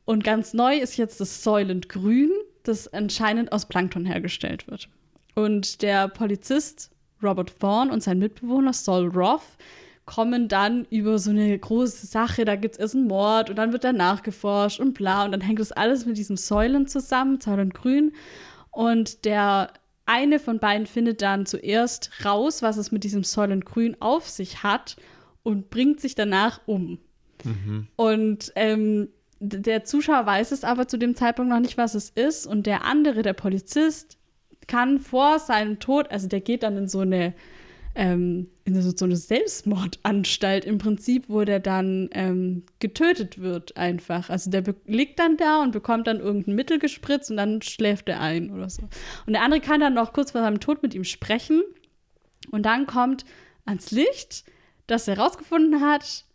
Und ganz neu ist jetzt das Soylent Grün, das anscheinend aus Plankton hergestellt wird. Und der Polizist Robert Vaughn und sein Mitbewohner Saul Roth kommen dann über so eine große Sache, da gibt es erst einen Mord und dann wird da nachgeforscht und bla und dann hängt das alles mit diesem Säulen zusammen, Säulengrün und der eine von beiden findet dann zuerst raus, was es mit diesem Säulengrün auf sich hat und bringt sich danach um. Mhm. Und ähm, der Zuschauer weiß es aber zu dem Zeitpunkt noch nicht, was es ist und der andere, der Polizist, kann vor seinem Tod, also der geht dann in so eine ähm, in so, eine Selbstmordanstalt im Prinzip, wo der dann ähm, getötet wird einfach. Also der liegt dann da und bekommt dann irgendein Mittel gespritzt und dann schläft er ein oder so. Und der andere kann dann noch kurz vor seinem Tod mit ihm sprechen und dann kommt ans Licht, dass er herausgefunden hat,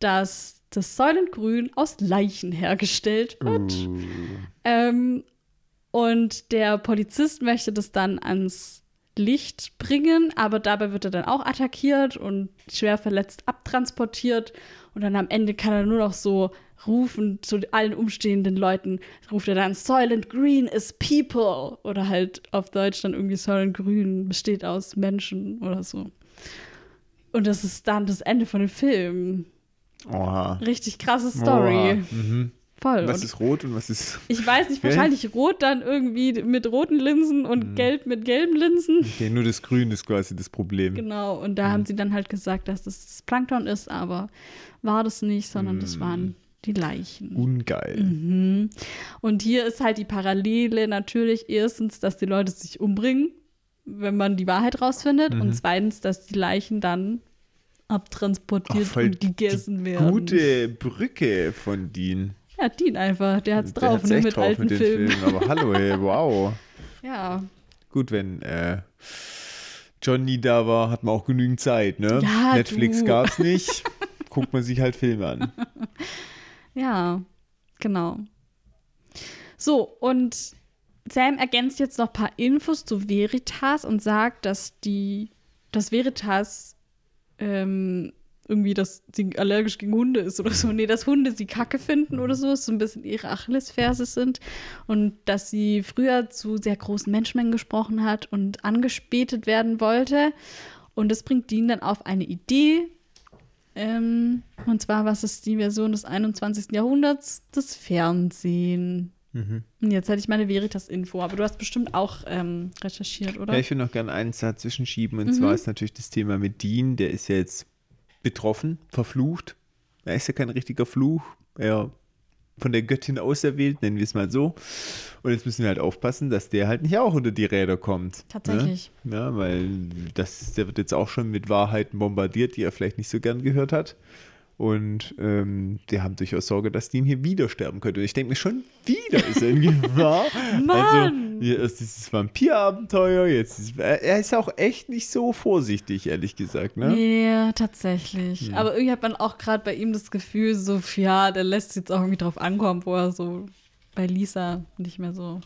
dass das Säulengrün aus Leichen hergestellt wird. Uh. Ähm, und der Polizist möchte das dann ans Licht bringen, aber dabei wird er dann auch attackiert und schwer verletzt abtransportiert. Und dann am Ende kann er nur noch so rufen zu allen umstehenden Leuten, ruft er dann Soylent Green is people. Oder halt auf Deutsch dann irgendwie Soylent Grün besteht aus Menschen oder so. Und das ist dann das Ende von dem Film. Oha. Richtig krasse Story. Mhm. Voll. Was und ist rot und was ist. Ich weiß nicht, wahrscheinlich rot dann irgendwie mit roten Linsen und mhm. gelb mit gelben Linsen. Okay, nur das Grün ist quasi das Problem. Genau, und da mhm. haben sie dann halt gesagt, dass das, Plankton ist, aber war das nicht, sondern mhm. das waren die Leichen. Ungeil. Mhm. Und hier ist halt die Parallele natürlich erstens, dass die Leute sich umbringen, wenn man die Wahrheit rausfindet, und mhm. zweitens, dass die Leichen dann abtransportiert Ach, und gegessen werden. Gute Brücke von Dean. Ja, Dean einfach. Der hat's drauf, der hat's mit drauf alten mit Filmen. Filmen. Aber hallo, ey, wow. ja. Gut, wenn äh, Johnny da war, hat man auch genügend Zeit, ne? Ja, Netflix du. gab's nicht. Guckt man sich halt Filme an. Ja, genau. So, und Sam ergänzt jetzt noch ein paar Infos zu Veritas und sagt, dass die, dass Veritas ähm, irgendwie, dass sie allergisch gegen Hunde ist oder so. Nee, dass Hunde sie kacke finden oder so, so ein bisschen ihre Achillesferse sind. Und dass sie früher zu sehr großen Menschenmengen gesprochen hat und angespätet werden wollte. Und das bringt Dean dann auf eine Idee. Ähm, und zwar, was ist die Version des 21. Jahrhunderts? Das Fernsehen. Mhm. Und jetzt hätte ich meine Veritas-Info, aber du hast bestimmt auch ähm, recherchiert, oder? Ja, ich will noch gerne einen dazwischen schieben. Und mhm. zwar ist natürlich das Thema mit Dean, der ist ja jetzt betroffen, verflucht. Er ist ja kein richtiger Fluch. Er von der Göttin auserwählt, nennen wir es mal so. Und jetzt müssen wir halt aufpassen, dass der halt nicht auch unter die Räder kommt. Tatsächlich. Ne? Ja, weil das, der wird jetzt auch schon mit Wahrheiten bombardiert, die er vielleicht nicht so gern gehört hat. Und ähm, die haben durchaus Sorge, dass Dean hier wieder sterben könnte. Und ich denke mir schon, wieder ist er in Gefahr. Mann! Also, hier ist dieses Vampirabenteuer, jetzt ist, er ist auch echt nicht so vorsichtig, ehrlich gesagt, ne? Nee, tatsächlich. Hm. Aber irgendwie hat man auch gerade bei ihm das Gefühl, so, ja, der lässt jetzt auch irgendwie drauf ankommen, wo er so bei Lisa nicht mehr so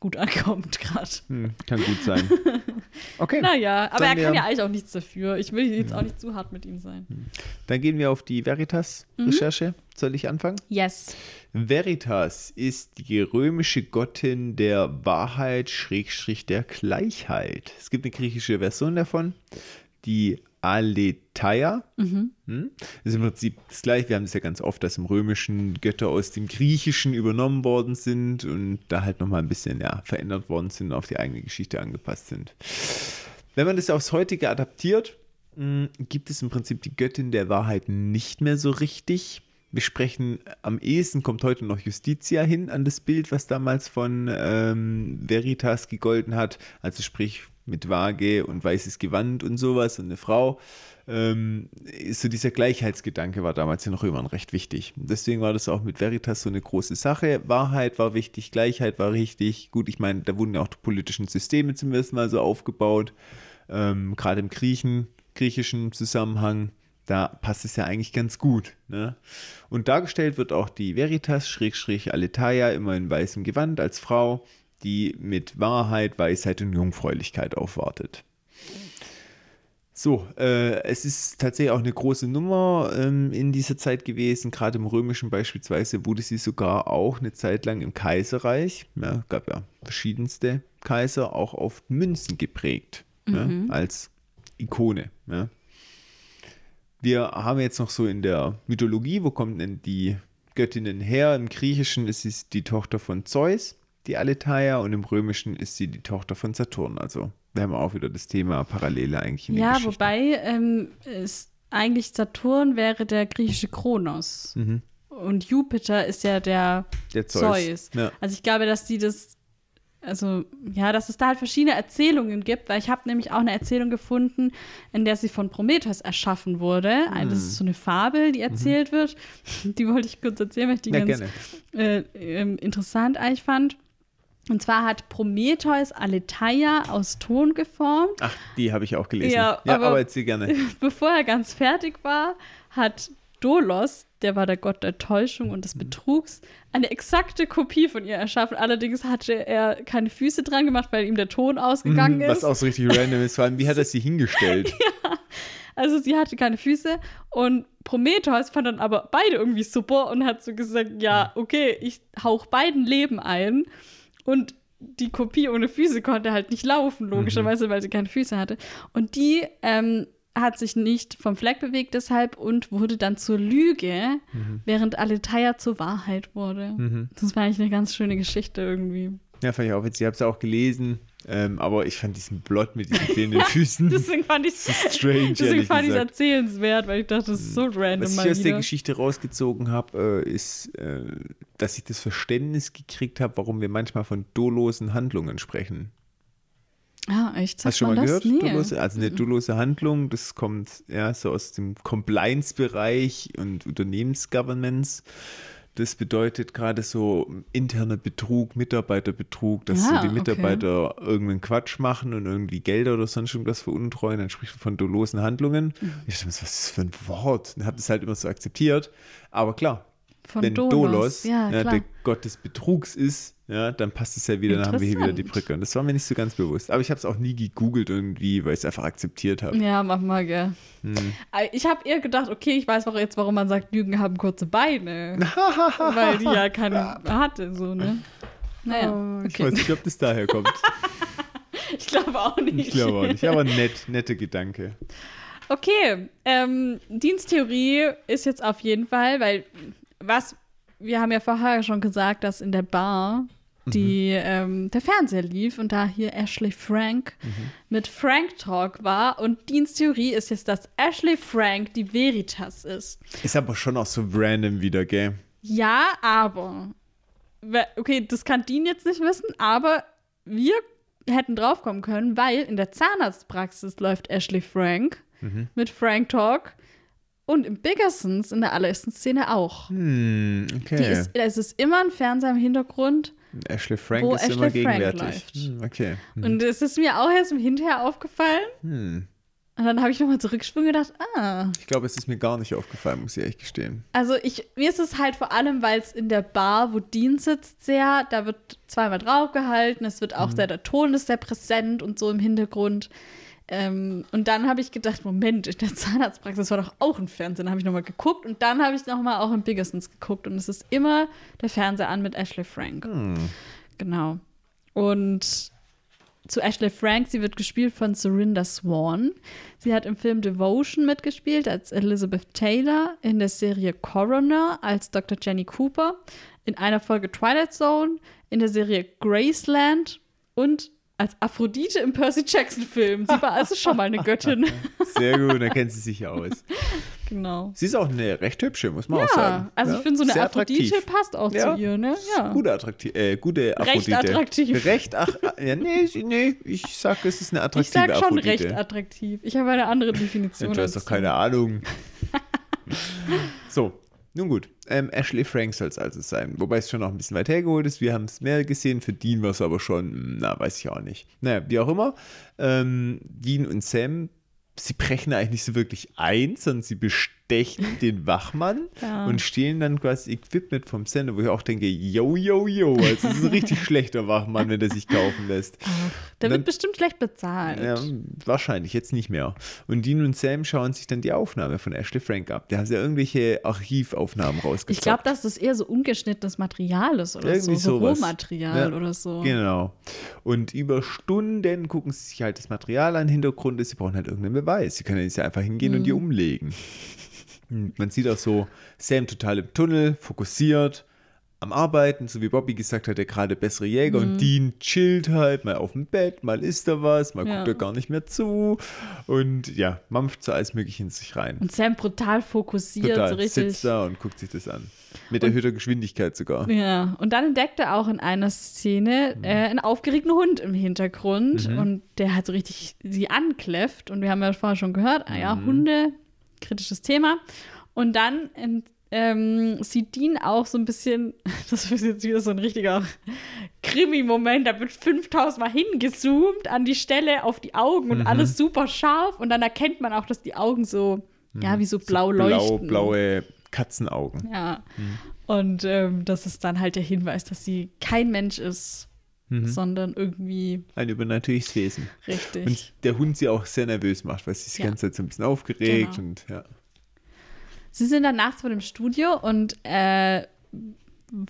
gut ankommt gerade. Hm, kann gut sein. Okay. naja, aber er kann ja eigentlich auch nichts dafür. Ich will jetzt auch nicht zu hart mit ihm sein. Hm. Dann gehen wir auf die Veritas-Recherche. Mhm. Soll ich anfangen? Yes. Veritas ist die römische Gottin der Wahrheit, Schrägstrich der Gleichheit. Es gibt eine griechische Version davon, die Aletheia. Mhm. Hm? Das ist im Prinzip das gleiche. Wir haben das ja ganz oft, dass im Römischen Götter aus dem Griechischen übernommen worden sind und da halt nochmal ein bisschen ja, verändert worden sind, auf die eigene Geschichte angepasst sind. Wenn man das aufs heutige adaptiert, hm, gibt es im Prinzip die Göttin der Wahrheit nicht mehr so richtig. Wir sprechen, am ehesten kommt heute noch Justitia hin an das Bild, was damals von ähm, Veritas gegolten hat. Also sprich mit Waage und weißes Gewand und sowas und eine Frau. Ähm, so dieser Gleichheitsgedanke war damals in Römern recht wichtig. Deswegen war das auch mit Veritas so eine große Sache. Wahrheit war wichtig, Gleichheit war richtig. Gut, ich meine, da wurden ja auch die politischen Systeme zum ersten Mal so aufgebaut. Ähm, Gerade im Griechen, griechischen Zusammenhang, da passt es ja eigentlich ganz gut. Ne? Und dargestellt wird auch die Veritas, Schrägstrich Aletaia, immer in weißem Gewand als Frau die mit Wahrheit, Weisheit und Jungfräulichkeit aufwartet. So, äh, es ist tatsächlich auch eine große Nummer ähm, in dieser Zeit gewesen. Gerade im Römischen beispielsweise wurde sie sogar auch eine Zeit lang im Kaiserreich. Ja, gab ja verschiedenste Kaiser auch auf Münzen geprägt, ne, als Ikone. Ne. Wir haben jetzt noch so in der Mythologie, wo kommen denn die Göttinnen her? Im Griechischen ist sie die Tochter von Zeus, die Aletheia, und im Römischen ist sie die Tochter von Saturn. Also wir haben auch wieder das Thema Parallele eigentlich in Ja, wobei ähm, ist eigentlich Saturn wäre der griechische Kronos. Mhm. Und Jupiter ist ja der Der Zeus. Zeus. Ja. Also ich glaube, dass die das, also ja, dass es da halt verschiedene Erzählungen gibt, weil ich habe nämlich auch eine Erzählung gefunden, in der sie von Prometheus erschaffen wurde. Hm. Das ist so eine Fabel, die erzählt wird. Die wollte ich kurz erzählen, weil ich die Mhm. Ja, ganz äh, ähm, interessant eigentlich fand. Und zwar hat Prometheus Aletheia aus Ton geformt. Ach, die habe ich auch gelesen. Ja, ja aber- aber erzähl gerne. Bevor er ganz fertig war, hat Dolos, der war der Gott der Täuschung und des Mhm. Betrugs, eine exakte Kopie von ihr erschaffen. Allerdings hatte er keine Füße dran gemacht, weil ihm der Ton ausgegangen Mhm, Was ist. auch so richtig random ist. Vor allem, wie hat er sie hingestellt? Also sie hatte keine Füße und Prometheus fand dann aber beide irgendwie super und hat so gesagt, ja, okay, ich hauch beiden Leben ein und die Kopie ohne Füße konnte halt nicht laufen, logischerweise, weil sie keine Füße hatte. Und die ähm, hat sich nicht vom Fleck bewegt deshalb und wurde dann zur Lüge, während Aletheia zur Wahrheit wurde. Mhm. Das war eigentlich eine ganz schöne Geschichte irgendwie. Ja, fand ich auch witzig. Ich habe es auch gelesen. Ähm, aber ich fand diesen Plot mit diesen fehlenden Füßen Deswegen fand ich es strange, deswegen fand gesagt. erzählenswert, weil ich dachte, das ist so random Was ich aus der wieder. Geschichte rausgezogen habe, äh, ist, äh, dass ich das Verständnis gekriegt habe, warum wir manchmal von dolosen Handlungen sprechen. Ah, echt? Hast du schon mal gehört? Nee. Dolose? Also eine dolose Handlung, das kommt ja so aus dem Compliance-Bereich und Unternehmensgovernments. Das bedeutet gerade so interner Betrug, Mitarbeiterbetrug, dass Ah, so die okay. Mitarbeiter irgendeinen Quatsch machen und irgendwie Gelder oder sonst irgendwas veruntreuen. Dann spricht man von dolosen Handlungen. Mhm. Ich dachte, mir, was ist das für ein Wort? Und habe das halt immer so akzeptiert. Aber klar, Von wenn Dolos. Dolos, Ja, ja, klar. der Gott des Betrugs ist, ja, dann passt es ja wieder, dann haben wir hier wieder die. Brücke. Und das war mir nicht so ganz bewusst. Aber ich habe es auch nie gegoogelt irgendwie, weil ich es einfach akzeptiert habe. Ja, mach mal, gell. Hm. Äh, Ich habe eher gedacht, okay, ich weiß auch jetzt, warum man sagt, Lügen haben kurze Beine. weil die ja keine hatte, so, ne? Naja, Ich okay. weiß nicht, ob das daher kommt. Ich glaube auch nicht. Ich glaube auch nicht. Aber nett, nette Gedanke. Okay, ähm, Diensttheorie ist jetzt auf jeden Fall, weil was, wir haben ja vorher schon gesagt, dass in der Bar die, ähm, der Fernseher lief und da hier Ashley Frank mit Frank Talk war und Diensttheorie ist jetzt, dass Ashley Frank die Veritas ist. Ist aber schon auch so random wieder, gell? Ja, aber. Okay, das kann Dean jetzt nicht wissen, aber wir hätten draufkommen können, weil in der Zahnarztpraxis läuft Ashley Frank mit Frank Talk und im Biggersons in der allerersten Szene auch. Hm, Die okay. ist, es ist immer ein Fernseher im Hintergrund Ashley Frank wo ist Ashley immer Frank gegenwärtig. Hm, okay. Hm. und es ist mir auch erst im Hinterher aufgefallen. Hm. Und dann habe ich nochmal zurückgesprungen und gedacht, ah, Ich glaube, es ist mir gar nicht aufgefallen, muss ich ehrlich gestehen. Also ich, mir ist es halt vor allem, weil es in der Bar, wo Dean sitzt, sehr, da wird zweimal draufgehalten, es wird auch sehr, der Ton ist sehr präsent und so im Hintergrund. Ähm, und dann habe ich gedacht, Moment, in der Zahnarztpraxis war doch auch ein Fernseher. Dann habe ich nochmal geguckt und dann habe ich nochmal auch im Biggersons geguckt und es ist immer der Fernseher an mit Ashley Frank. Genau. Und zu Ashley Frank, sie wird gespielt von Serinda Swan. Sie hat im Film Devotion mitgespielt als Elizabeth Taylor, in der Serie Coroner als Dr. Jenny Cooper, in einer Folge Twilight Zone, in der Serie Graceland und als Aphrodite im Percy Jackson-Film. Sie war also schon mal eine Göttin. Sehr gut, dann kennt sie sich ja aus. genau. Sie ist auch eine recht hübsche, muss man auch sagen. Ja, also Ja, ich finde, so eine sehr Aphrodite attraktiv. passt auch Ja. zu ihr, ne? Ja. Gute, attraktiv, äh, gute Aphrodite. attraktiv. Recht, ach, ja, nee, nee, ich sag, es ist eine Ich attraktive sag schon Aphrodite. recht attraktiv. Ich habe eine andere Definition. Du hast doch keine Ahnung. so, nun gut. Ähm, Ashley Frank soll es also sein. Wobei es schon noch ein bisschen weit hergeholt ist. Wir haben es mehr gesehen. Für Dean war es aber schon, hm, na, weiß ich auch nicht. Naja, wie auch immer. Ähm, Dean und Sam, sie brechen eigentlich nicht so wirklich ein, sondern sie, best bestechen den Wachmann Ja. und stehlen dann quasi Equipment vom Sender, wo ich auch denke, yo, yo, yo, also das ist ein richtig schlechter Wachmann, wenn der sich kaufen lässt. Der Dann- wird bestimmt schlecht bezahlt. Ja, wahrscheinlich, jetzt nicht mehr. Und Dean und Sam schauen sich dann die Aufnahme von Ashley Frank ab. Der hat ja irgendwelche Archivaufnahmen rausgezogen. Ich glaube, dass das eher so ungeschnittenes Material ist oder Irgendwie so, so. Rohmaterial Ja, oder so. Genau. Und über Stunden gucken sie sich halt das Material an, Hintergrund ist, sie brauchen halt irgendeinen Beweis. Sie können ja nicht einfach hingehen und die Mhm. umlegen. Und man sieht auch so Sam total im Tunnel, fokussiert, am Arbeiten, so wie Bobby gesagt hat, der gerade bessere Jäger Mhm. und Dean chillt halt mal auf dem Bett, mal isst er was, mal Ja. guckt er gar nicht mehr zu und ja, mampft so alles mögliche in sich rein. Und Sam brutal fokussiert, Total, so richtig. sitzt da und guckt sich das an. Mit erhöhter Geschwindigkeit sogar. Ja, und dann entdeckt er auch in einer Szene Mhm. äh, einen aufgeregten Hund im Hintergrund und der hat so richtig sie ankläfft und wir haben ja vorher schon gehört, ah ja, Mhm. Hunde, kritisches Thema. Und dann ähm, sieht Dean auch so ein bisschen, das ist jetzt wieder so ein richtiger Krimi-Moment, da wird 5000 Mal hingezoomt an die Stelle auf die Augen und alles super scharf und dann erkennt man auch, dass die Augen so, ja, wie so blau Blau, leuchten. blaue Katzenaugen. Ja. Und ähm, das ist dann halt der Hinweis, dass sie kein Mensch ist, sondern irgendwie Ein übernatürliches Wesen. richtig. Und der Hund sie auch sehr nervös macht, weil sie sich die Ja. ganze Zeit so ein bisschen aufgeregt Genau. und ja. sie sind dann nachts vor dem Studio und äh,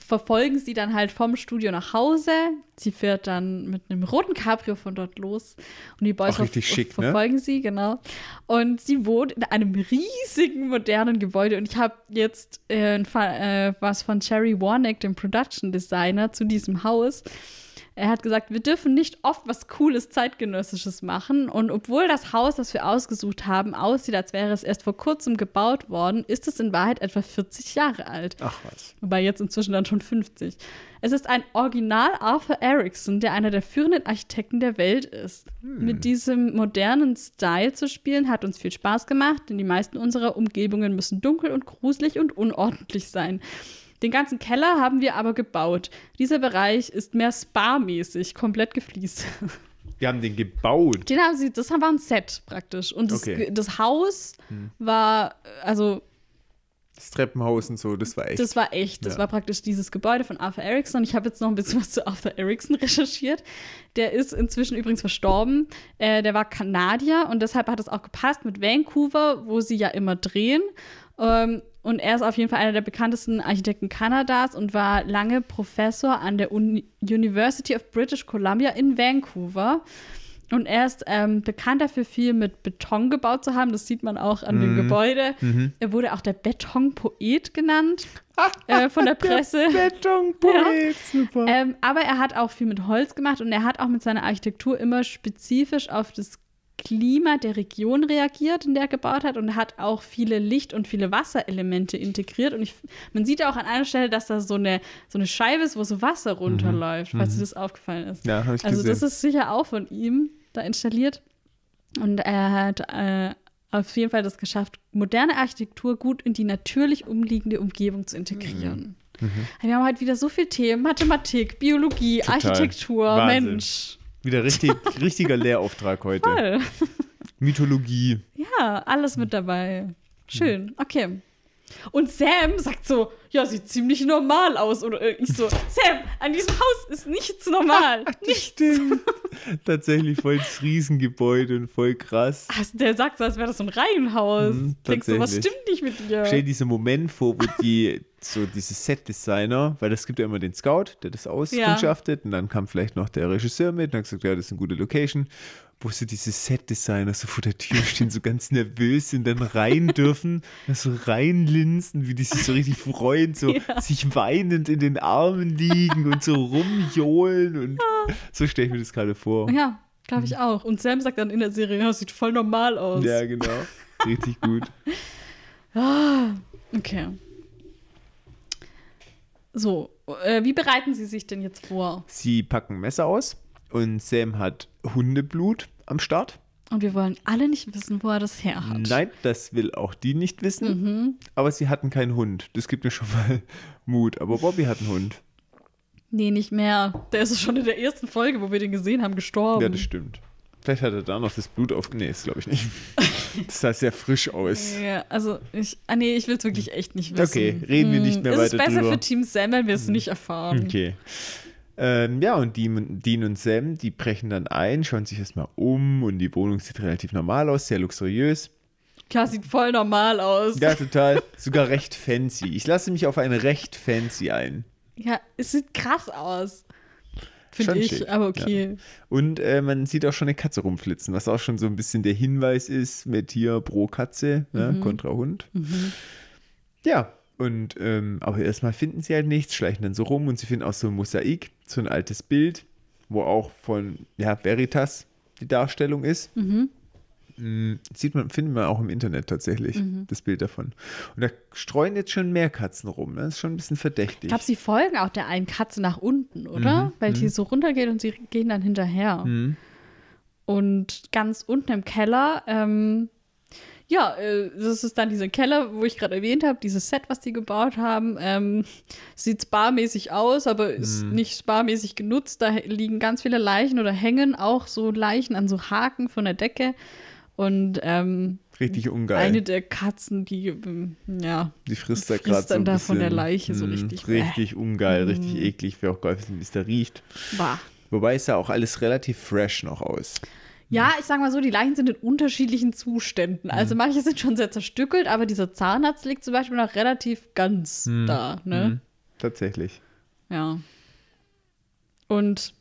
verfolgen sie dann halt vom Studio nach Hause. Sie fährt dann mit einem roten Cabrio von dort los und die Boys ver- schick, ne? verfolgen sie, genau. Und sie wohnt in einem riesigen, modernen Gebäude. Und ich habe jetzt äh, äh, was von Cherry Warnick, dem Production Designer, zu diesem Haus. Er hat gesagt, wir dürfen nicht oft was Cooles, Zeitgenössisches machen. Und obwohl das Haus, das wir ausgesucht haben, aussieht, als wäre es erst vor kurzem gebaut worden, ist es in Wahrheit etwa 40 Jahre alt. Ach was. Wobei jetzt inzwischen dann schon 50. Es ist ein Original Arthur Erickson, der einer der führenden Architekten der Welt ist. Mit diesem modernen Style zu spielen hat uns viel Spaß gemacht, denn die meisten unserer Umgebungen müssen dunkel und gruselig und unordentlich sein. Den ganzen Keller haben wir aber gebaut. Dieser Bereich ist mehr Spa-mäßig, komplett gefliest. Wir haben den gebaut. Den haben sie, das war ein Set praktisch. Und das, Okay. das Haus war, also Das Treppenhaus und so, das war echt. Das war echt. Das Ja. war praktisch dieses Gebäude von Arthur Erickson. Ich habe jetzt noch ein bisschen was zu Arthur Erickson recherchiert. Der ist inzwischen übrigens verstorben. Äh, der war Kanadier und deshalb hat es auch gepasst mit Vancouver, wo sie ja immer drehen. Ähm, und er ist auf jeden Fall einer der bekanntesten Architekten Kanadas und war lange Professor an der Uni University of British Columbia in Vancouver. Und er ist ähm, bekannt dafür, viel mit Beton gebaut zu haben. Das sieht man auch an dem Gebäude. Er wurde auch der Betonpoet genannt äh, von der Presse. Betonpoet, super. Ähm, aber er hat auch viel mit Holz gemacht und er hat auch mit seiner Architektur immer spezifisch auf das Klima der Region reagiert, in der er gebaut hat und hat auch viele Licht- und viele Wasserelemente integriert. Und ich, man sieht ja auch an einer Stelle, dass da so eine, so eine Scheibe ist, wo so Wasser runterläuft, falls dir das aufgefallen ist. Ja, habe ich Also gesehen. das ist sicher auch von ihm da installiert. Und er hat äh, auf jeden Fall das geschafft, moderne Architektur gut in die natürlich umliegende Umgebung zu integrieren. Wir haben halt wieder so viele Themen: Mathematik, Biologie, Total. Architektur, Wahnsinn. Mensch. Wieder richtig, richtiger Lehrauftrag heute. Voll. Mythologie. Ja, alles mit dabei. Schön. Okay. Und Sam sagt so, ja, sieht ziemlich normal aus. Oder äh, ich so, Sam, an diesem Haus ist nichts normal. nichts. Stimmt. Tatsächlich voll das Riesengebäude und voll krass. Ach, Der sagt so, als wäre das so ein Reihenhaus. Mhm, Denkst du, was stimmt nicht mit dir? Stell dir diesen Moment vor, wo die, so diese Set-Designer, weil es gibt ja immer den Scout, der das auskundschaftet, und dann kam vielleicht noch der Regisseur mit und hat gesagt, ja, das ist eine gute Location, wo so diese Set-Designer so vor der Tür stehen, so ganz nervös sind, dann rein dürfen, so reinlinsen, wie die sich so richtig freuen, so Ja. sich weinend in den Armen liegen und so rumjohlen und so stelle ich mir das gerade vor. Ja, glaube ich auch. Und Sam sagt dann in der Serie, ja, sieht voll normal aus. Ja, genau. Richtig gut. Okay. So, äh, wie bereiten Sie sich denn jetzt vor? Sie packen Messer aus und Sam hat Hundeblut am Start. Und wir wollen alle nicht wissen, wo er das her hat. Nein, das will auch die nicht wissen. Mhm. Aber sie hatten keinen Hund. Das gibt mir schon mal Mut. Aber Bobby hat einen Hund. Nee, nicht mehr. Der ist schon in der ersten Folge, wo wir den gesehen haben, gestorben. Ja, das stimmt. Vielleicht hat er da noch das Blut auf. Nee, das glaube ich nicht. Das sah sehr frisch aus. Ja, also ich, ah nee, ich will es wirklich echt nicht wissen. Okay, reden wir nicht mehr Hm, weiter Es ist besser drüber. für Team Sam, wenn wir es nicht erfahren. Okay. Ähm, ja, und Dean, Dean und Sam, die brechen dann ein, schauen sich erstmal um und die Wohnung sieht relativ normal aus, sehr luxuriös. Klar, sieht voll normal aus. Ja, total. Sogar recht fancy. Ich lasse mich auf ein recht fancy ein. Ja, es sieht krass aus. Finde ich, schick, aber okay. Und äh, man sieht auch schon eine Katze rumflitzen, was auch schon so ein bisschen der Hinweis ist mit hier pro Katze, ne, kontra Hund. Ja, und ähm, aber erstmal finden sie halt nichts, schleichen dann so rum und sie finden auch so ein Mosaik, so ein altes Bild, wo auch von ja, Veritas die Darstellung ist. Mm, Sieht man, findet man auch im Internet tatsächlich, das Bild davon. Und da streuen jetzt schon mehr Katzen rum. ne? Das ist schon ein bisschen verdächtig. Ich glaube, sie folgen auch der einen Katze nach unten, oder? Weil die so runtergeht und sie gehen dann hinterher. Mhm. Und ganz unten im Keller, ähm, ja, äh, das ist dann dieser Keller, wo ich gerade erwähnt habe, dieses Set, was die gebaut haben. Ähm, sieht sparmäßig aus, aber ist Mhm. nicht sparmäßig genutzt. Da liegen ganz viele Leichen oder hängen auch so Leichen an so Haken von der Decke. Und ähm, Richtig ungeil. eine der Katzen, die, ähm, ja, Die frisst da gerade so dann da bisschen. von der Leiche so mm, richtig. Richtig ungeil, richtig eklig. Wäre auch geil wissen, wie es da riecht. war. Wobei es sah auch alles relativ fresh noch aus. Ja, ich sag mal so, die Leichen sind in unterschiedlichen Zuständen. Also Mhm. manche sind schon sehr zerstückelt, aber dieser Zahnarzt liegt zum Beispiel noch relativ ganz Mhm. da, ne? Tatsächlich. Ja. Und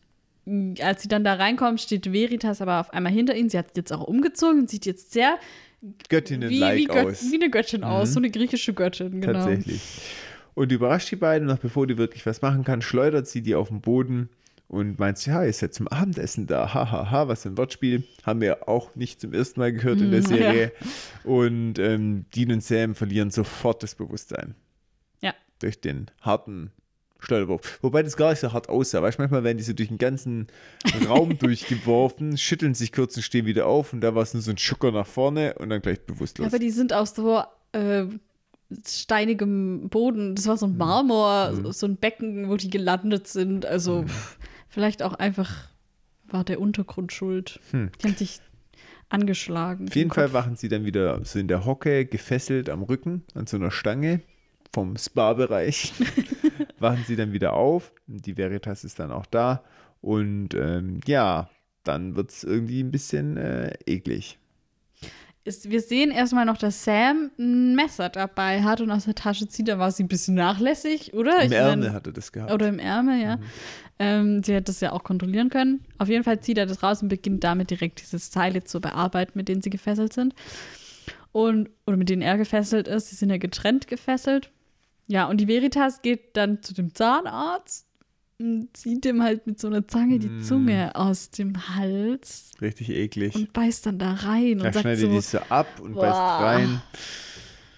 mh, als sie dann da reinkommt, steht Veritas aber auf einmal hinter ihnen. Sie hat jetzt auch umgezogen und sieht jetzt sehr wie, Göttinnen-like wie, Gött aus. Mhm. wie eine Göttin aus, so eine griechische Göttin, genau. Tatsächlich. Und überrascht die beiden, noch bevor die wirklich was machen kann, schleudert sie die auf den Boden und meint, ja, ihr seid zum Abendessen da. Hahaha, ha, ha, was für ein Wortspiel. Haben wir auch nicht zum ersten Mal gehört in der Mm, Serie. Und ähm, Dean und Sam verlieren sofort das Bewusstsein. Ja. Durch den harten Schleuderwurf. Wobei das gar nicht so hart aussah. Weißt du, manchmal werden die so durch den ganzen Raum durchgeworfen, schütteln sich kurz und stehen wieder auf und da war es nur so ein Schucker nach vorne und dann gleich bewusstlos. Aber die sind aus so äh, steinigem Boden. Das war so ein Marmor, Mhm. so- ein Becken, wo die gelandet sind. Also pff, vielleicht auch einfach war der Untergrund schuld. Die haben sich angeschlagen. Hm. Auf jeden Fall Kopf. wachen sie dann wieder so in der Hocke, gefesselt am Rücken, an so einer Stange vom Spa-Bereich. wachen sie dann wieder auf. Die Veritas ist dann auch da. Und ähm, ja, dann wird es irgendwie ein bisschen äh, eklig. Ist, wir sehen erstmal noch, dass Sam ein Messer dabei hat und aus der Tasche zieht. Da war sie ein bisschen nachlässig, oder? Im Ich Ärmel hat er das gehabt. Oder im Ärmel, ja. Ähm, sie hätte das ja auch kontrollieren können. Auf jeden Fall zieht er das raus und beginnt damit direkt diese Seile zu bearbeiten, mit denen sie gefesselt sind. Und, oder mit denen er gefesselt ist. Sie sind ja getrennt gefesselt. Ja, und die Veritas geht dann zu dem Zahnarzt und zieht dem halt mit so einer Zange die Zunge aus dem Hals Richtig eklig. und beißt dann da rein Da und sagt schneidet so, die so ab und Boah. beißt rein.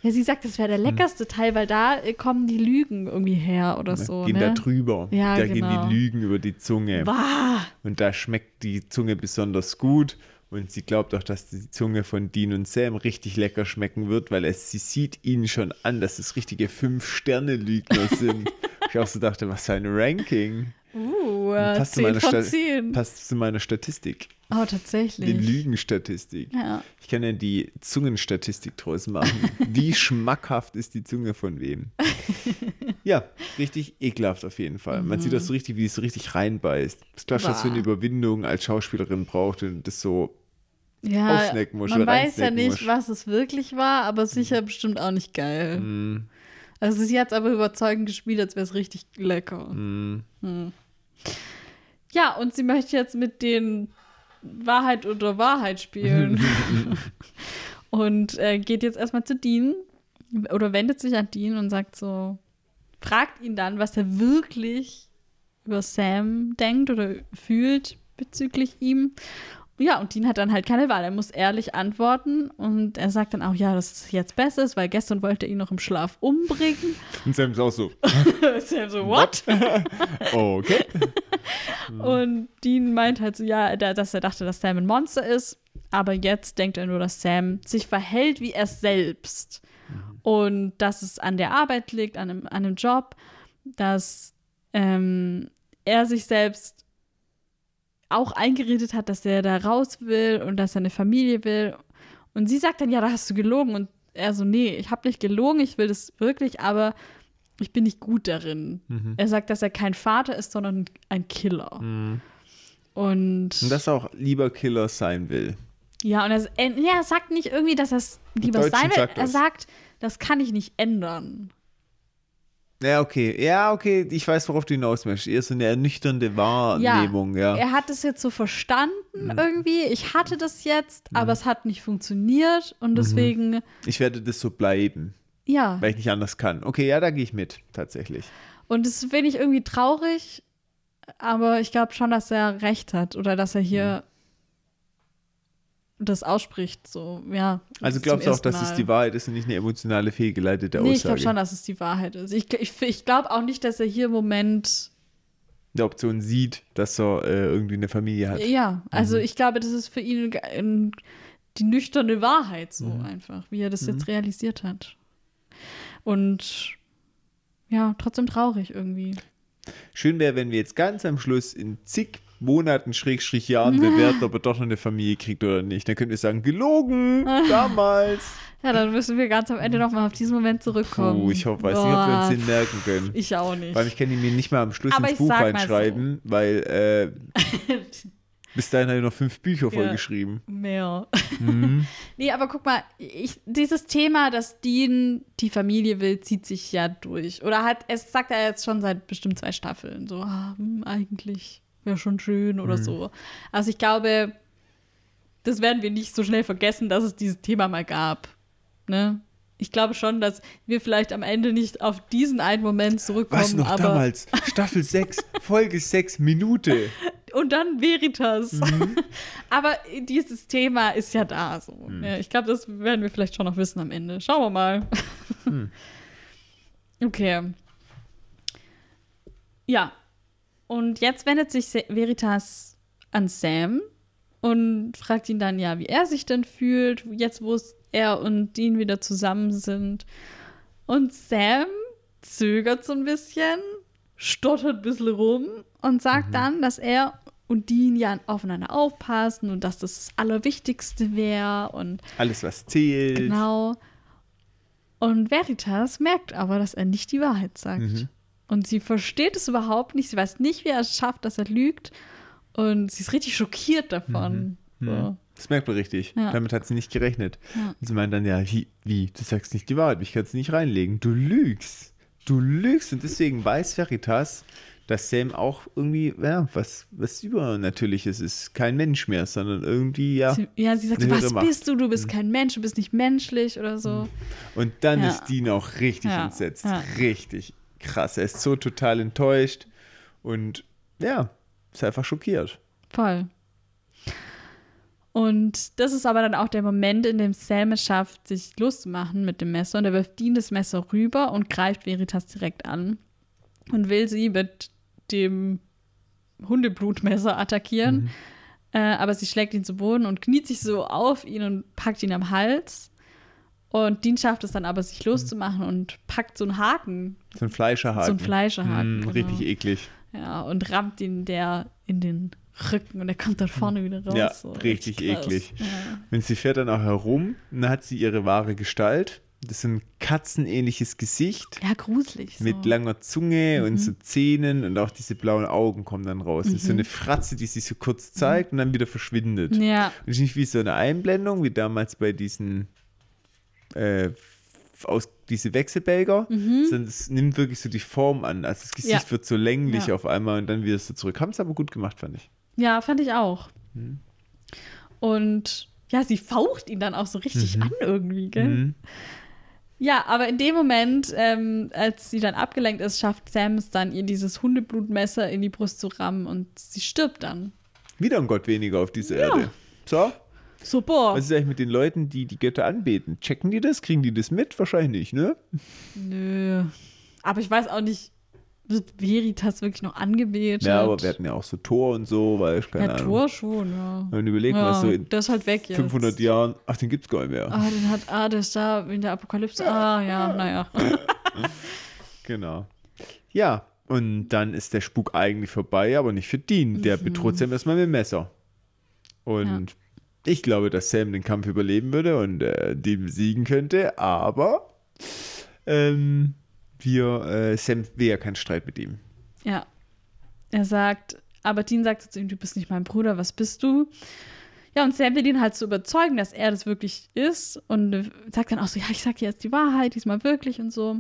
ja, sie sagt, das wäre der leckerste Teil, weil da äh, kommen die Lügen irgendwie her oder so. gehen ne? da drüber. Ja, da genau. gehen die Lügen über die Zunge. Bah. Und da schmeckt die Zunge besonders gut. Und sie glaubt auch, dass die Zunge von Dean und Sam richtig lecker schmecken wird, weil es, sie sieht ihnen schon an, dass es richtige Fünf-Sterne-Lügner sind. ich auch so dachte, was für ein Ranking. Uh, Passt zu 10 meiner von Sta- 10. Passt zu meiner Statistik. Oh, Die tatsächlich. Lügenstatistik. Ja. Ich kann ja die Zungenstatistik draus machen. Wie schmackhaft ist die Zunge von wem? Ja, richtig ekelhaft auf jeden Fall. Man sieht das so richtig, wie es richtig reinbeißt. Das ist klar, was für eine. Überwindung als Schauspielerin braucht und das so ja aufsnacken muss man oder weiß ja nicht, muss. Mhm. was es wirklich war, aber sicher bestimmt auch nicht geil. Also sie hat es aber überzeugend gespielt, als wäre es richtig lecker. Mhm. Hm. Ja, und sie möchte jetzt mit den Wahrheit oder Wahrheit spielen. und äh, geht jetzt erstmal zu Dean oder wendet sich an Dean und sagt so, fragt ihn dann, was er wirklich über Sam denkt oder fühlt bezüglich ihm. Ja, und Dean hat dann halt keine Wahl. Er muss ehrlich antworten und er sagt dann auch, ja, dass es jetzt besser ist, weil gestern wollte er ihn noch im Schlaf umbringen. Und Sam ist auch so, Sam so, what? okay. Und Dean meint halt so, ja, da- dass er dachte, dass Sam ein Monster ist. Aber jetzt denkt er nur, dass Sam sich verhält wie er selbst. Und dass es an der Arbeit liegt, an einem, an einem Job, dass ähm, er sich selbst auch eingeredet hat, dass er da raus will und dass er eine Familie will. Und sie sagt dann, ja, da hast du gelogen. Und er so, nee, ich habe nicht gelogen, ich will das wirklich, aber ich bin nicht gut darin. Mhm. Er sagt, dass er kein Vater ist, sondern ein Killer. Mhm. Und, Und dass er auch lieber Killer sein will. ja, und er, er, er sagt nicht irgendwie, dass er es lieber sein will. sagt er das. sagt, das kann ich nicht ändern. Ja, okay. Ja, okay. Ich weiß, worauf du hinaus möchtest. Eher so eine ernüchternde Wahrnehmung, ja. Er hat es jetzt so verstanden Mhm. irgendwie. Ich hatte das jetzt, aber es hat nicht funktioniert Mhm. und deswegen, Ich werde das so bleiben, ja. weil ich nicht anders kann. Okay, ja, da gehe ich mit, tatsächlich. Und das finde ich irgendwie traurig, aber ich glaube schon, dass er recht hat oder dass er hier das ausspricht. So, ja. Also glaubst du auch, dass es die Wahrheit ist und nicht eine emotionale, fehlgeleitete Nee, ich Aussage? glaube schon, dass es die Wahrheit ist. Ich, ich, ich glaube auch nicht, dass er hier im Moment. Der Option sieht, dass er äh, irgendwie eine Familie hat. Ja, also Mhm. ich glaube, das ist für ihn ein, die nüchterne Wahrheit, so Mhm. einfach, wie er das jetzt realisiert hat. Und ja, trotzdem traurig irgendwie. Schön wäre, wenn wir jetzt ganz am Schluss in zig Monaten, Schrägstrich Jahren bewerten, ob er doch noch eine Familie kriegt oder nicht. Dann könnten wir sagen, gelogen, damals. Ja, dann müssen wir ganz am Ende nochmal auf diesen Moment zurückkommen. Puh, ich hoffe, weiß nicht, ob wir uns Boah, den merken können. Ich auch nicht. Weil ich kann ihn mir nicht mal am Schluss Aber ins Buch reinschreiben, weil äh, bis dahin habe ich noch fünf Bücher vollgeschrieben. Mehr. Mhm. nee, aber guck mal, ich, dieses Thema, dass Dean die Familie will, zieht sich ja durch. Oder hat, es sagt er jetzt schon seit bestimmt zwei Staffeln. So, ah, hm, eigentlich wäre schon schön Mhm. oder so. Also ich glaube, das werden wir nicht so schnell vergessen, dass es dieses Thema mal gab. Ne? Ich glaube schon, dass wir vielleicht am Ende nicht auf diesen einen Moment zurückkommen, Was noch aber damals? Staffel 6, Folge 6, Minute. und dann Veritas. Mhm. Aber dieses Thema ist ja da so. Mhm. Ja, ich glaube, das werden wir vielleicht schon noch wissen am Ende. Schauen wir mal. Hm. Okay. Ja. Und jetzt wendet sich Veritas an Sam und fragt ihn dann ja, wie er sich denn fühlt, jetzt wo er und Dean wieder zusammen sind. Und Sam zögert so ein bisschen, stottert ein bisschen rum und Mhm. sagt dann, dass er und Dean ja aufeinander aufpassen und dass das das Allerwichtigste wäre und Alles, was zählt. genau. Und Veritas merkt aber, dass er nicht die Wahrheit sagt. Mhm. Und sie versteht es überhaupt nicht. Sie weiß nicht, wie er es schafft, dass er lügt. Und sie ist richtig schockiert davon. So. Mhm. Das merkt man richtig. Ja. Damit hat sie nicht gerechnet. Ja. Und sie meint dann, ja, wie, wie, du sagst nicht die Wahrheit, ich kann es nicht reinlegen. Du lügst. Du lügst. Und deswegen weiß Veritas, dass Sam auch irgendwie, ja, was, was Übernatürliches ist. Kein Mensch mehr, sondern irgendwie, ja. Sie, ja, sie sagt, was Macht. Mhm. bist du? Du bist kein Mensch, du bist nicht menschlich oder so. Und dann Ja. ist Dean auch richtig Ja. entsetzt. Richtig krass. Er ist so total enttäuscht. Und ja, ist einfach schockiert. Voll. Und das ist aber dann auch der Moment, in dem Sam es schafft, sich loszumachen mit dem Messer. Und er wirft Dean das Messer rüber und greift Veritas direkt an und will sie mit dem Hundeblutmesser attackieren. Äh, aber sie schlägt ihn zu Boden und kniet sich so auf ihn und packt ihn am Hals. Und Dean schafft es dann aber, sich loszumachen und packt so einen Haken, So ein Fleischerhaken. so einen Fleischerhaken. Mm, genau. Richtig eklig. Ja, und rammt ihn der in den Rücken und er kommt dann vorne wieder raus. Ja, so. richtig krass. eklig. Ja. Und sie fährt dann auch herum und dann hat sie ihre wahre Gestalt. Das ist ein katzenähnliches Gesicht ja, gruselig. So. mit langer Zunge und Mhm. so Zähnen und auch diese blauen Augen kommen dann raus. Das ist so eine Fratze, die sich so kurz zeigt und dann wieder verschwindet. Ja, Und ist nicht wie so eine Einblendung, wie damals bei diesen äh, aus diese Wechselbälger, sondern es nimmt wirklich so die Form an. Also das Gesicht Mhm. Ja. wird so länglich Ja. auf einmal und dann wieder so zurück. Haben es aber gut gemacht, fand ich. ja, fand ich auch. Mhm. Und ja, sie faucht ihn dann auch so richtig an irgendwie, gell? Mhm. Ja, aber in dem Moment, ähm, als sie dann abgelenkt ist, schafft Sam es dann, ihr dieses Hundeblutmesser in die Brust zu rammen und sie stirbt dann. Wieder ein Gott weniger auf dieser Erde. So, Super. was ist eigentlich mit den Leuten, die die Götter anbeten? Checken die das? Kriegen die das mit? Wahrscheinlich nicht, ne? Nö. Aber ich weiß auch nicht, wird Veritas wirklich noch angebetet? Ja, aber wir hatten ja auch so Tor und so, weil ich keine Ja, Ahnung. Tor schon, ja. Wenn du überlegst, ja, was so in das ist halt weg jetzt. 500 Jahren, ach, den gibt's gar nicht mehr. Ah, den hat, ah, der ist da in der Apokalypse. Ah, ja, naja. Genau. Ja, Und dann ist der Spuk eigentlich vorbei, aber nicht für Dean. Der bedroht Sam erstmal mit dem Messer. Und ich glaube, dass Sam den Kampf überleben würde und äh, Dean besiegen könnte, aber ähm, wir, äh, Sam will ja keinen Streit mit ihm. Ja. Er sagt, aber Dean sagt zu ihm, du bist nicht mein Bruder, was bist du? Ja, und Sam will ihn halt so überzeugen, dass er das wirklich ist und sagt dann auch so, ja, ich sag dir jetzt die Wahrheit, diesmal wirklich und so.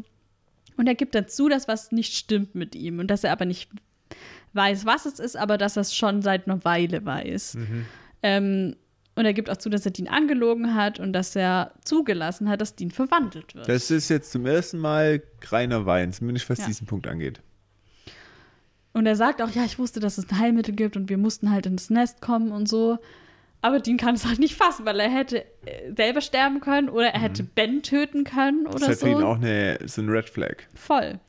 Und er gibt dazu, dass was nicht stimmt mit ihm und dass er aber nicht weiß, was es ist, aber dass er es schon seit einer Weile weiß. Ähm, und er gibt auch zu, dass er Dean angelogen hat und dass er zugelassen hat, dass Dean verwandelt wird. Das ist jetzt zum ersten Mal reiner Wein, zumindest was Ja. diesen Punkt angeht. Und er sagt auch, ja, ich wusste, dass es ein Heilmittel gibt und wir mussten halt ins Nest kommen und so. Aber Dean kann es halt nicht fassen, weil er hätte äh, selber sterben können oder er hätte Ben töten können Das oder ist halt für ihn so. auch eine, so ein Red Flag. Voll.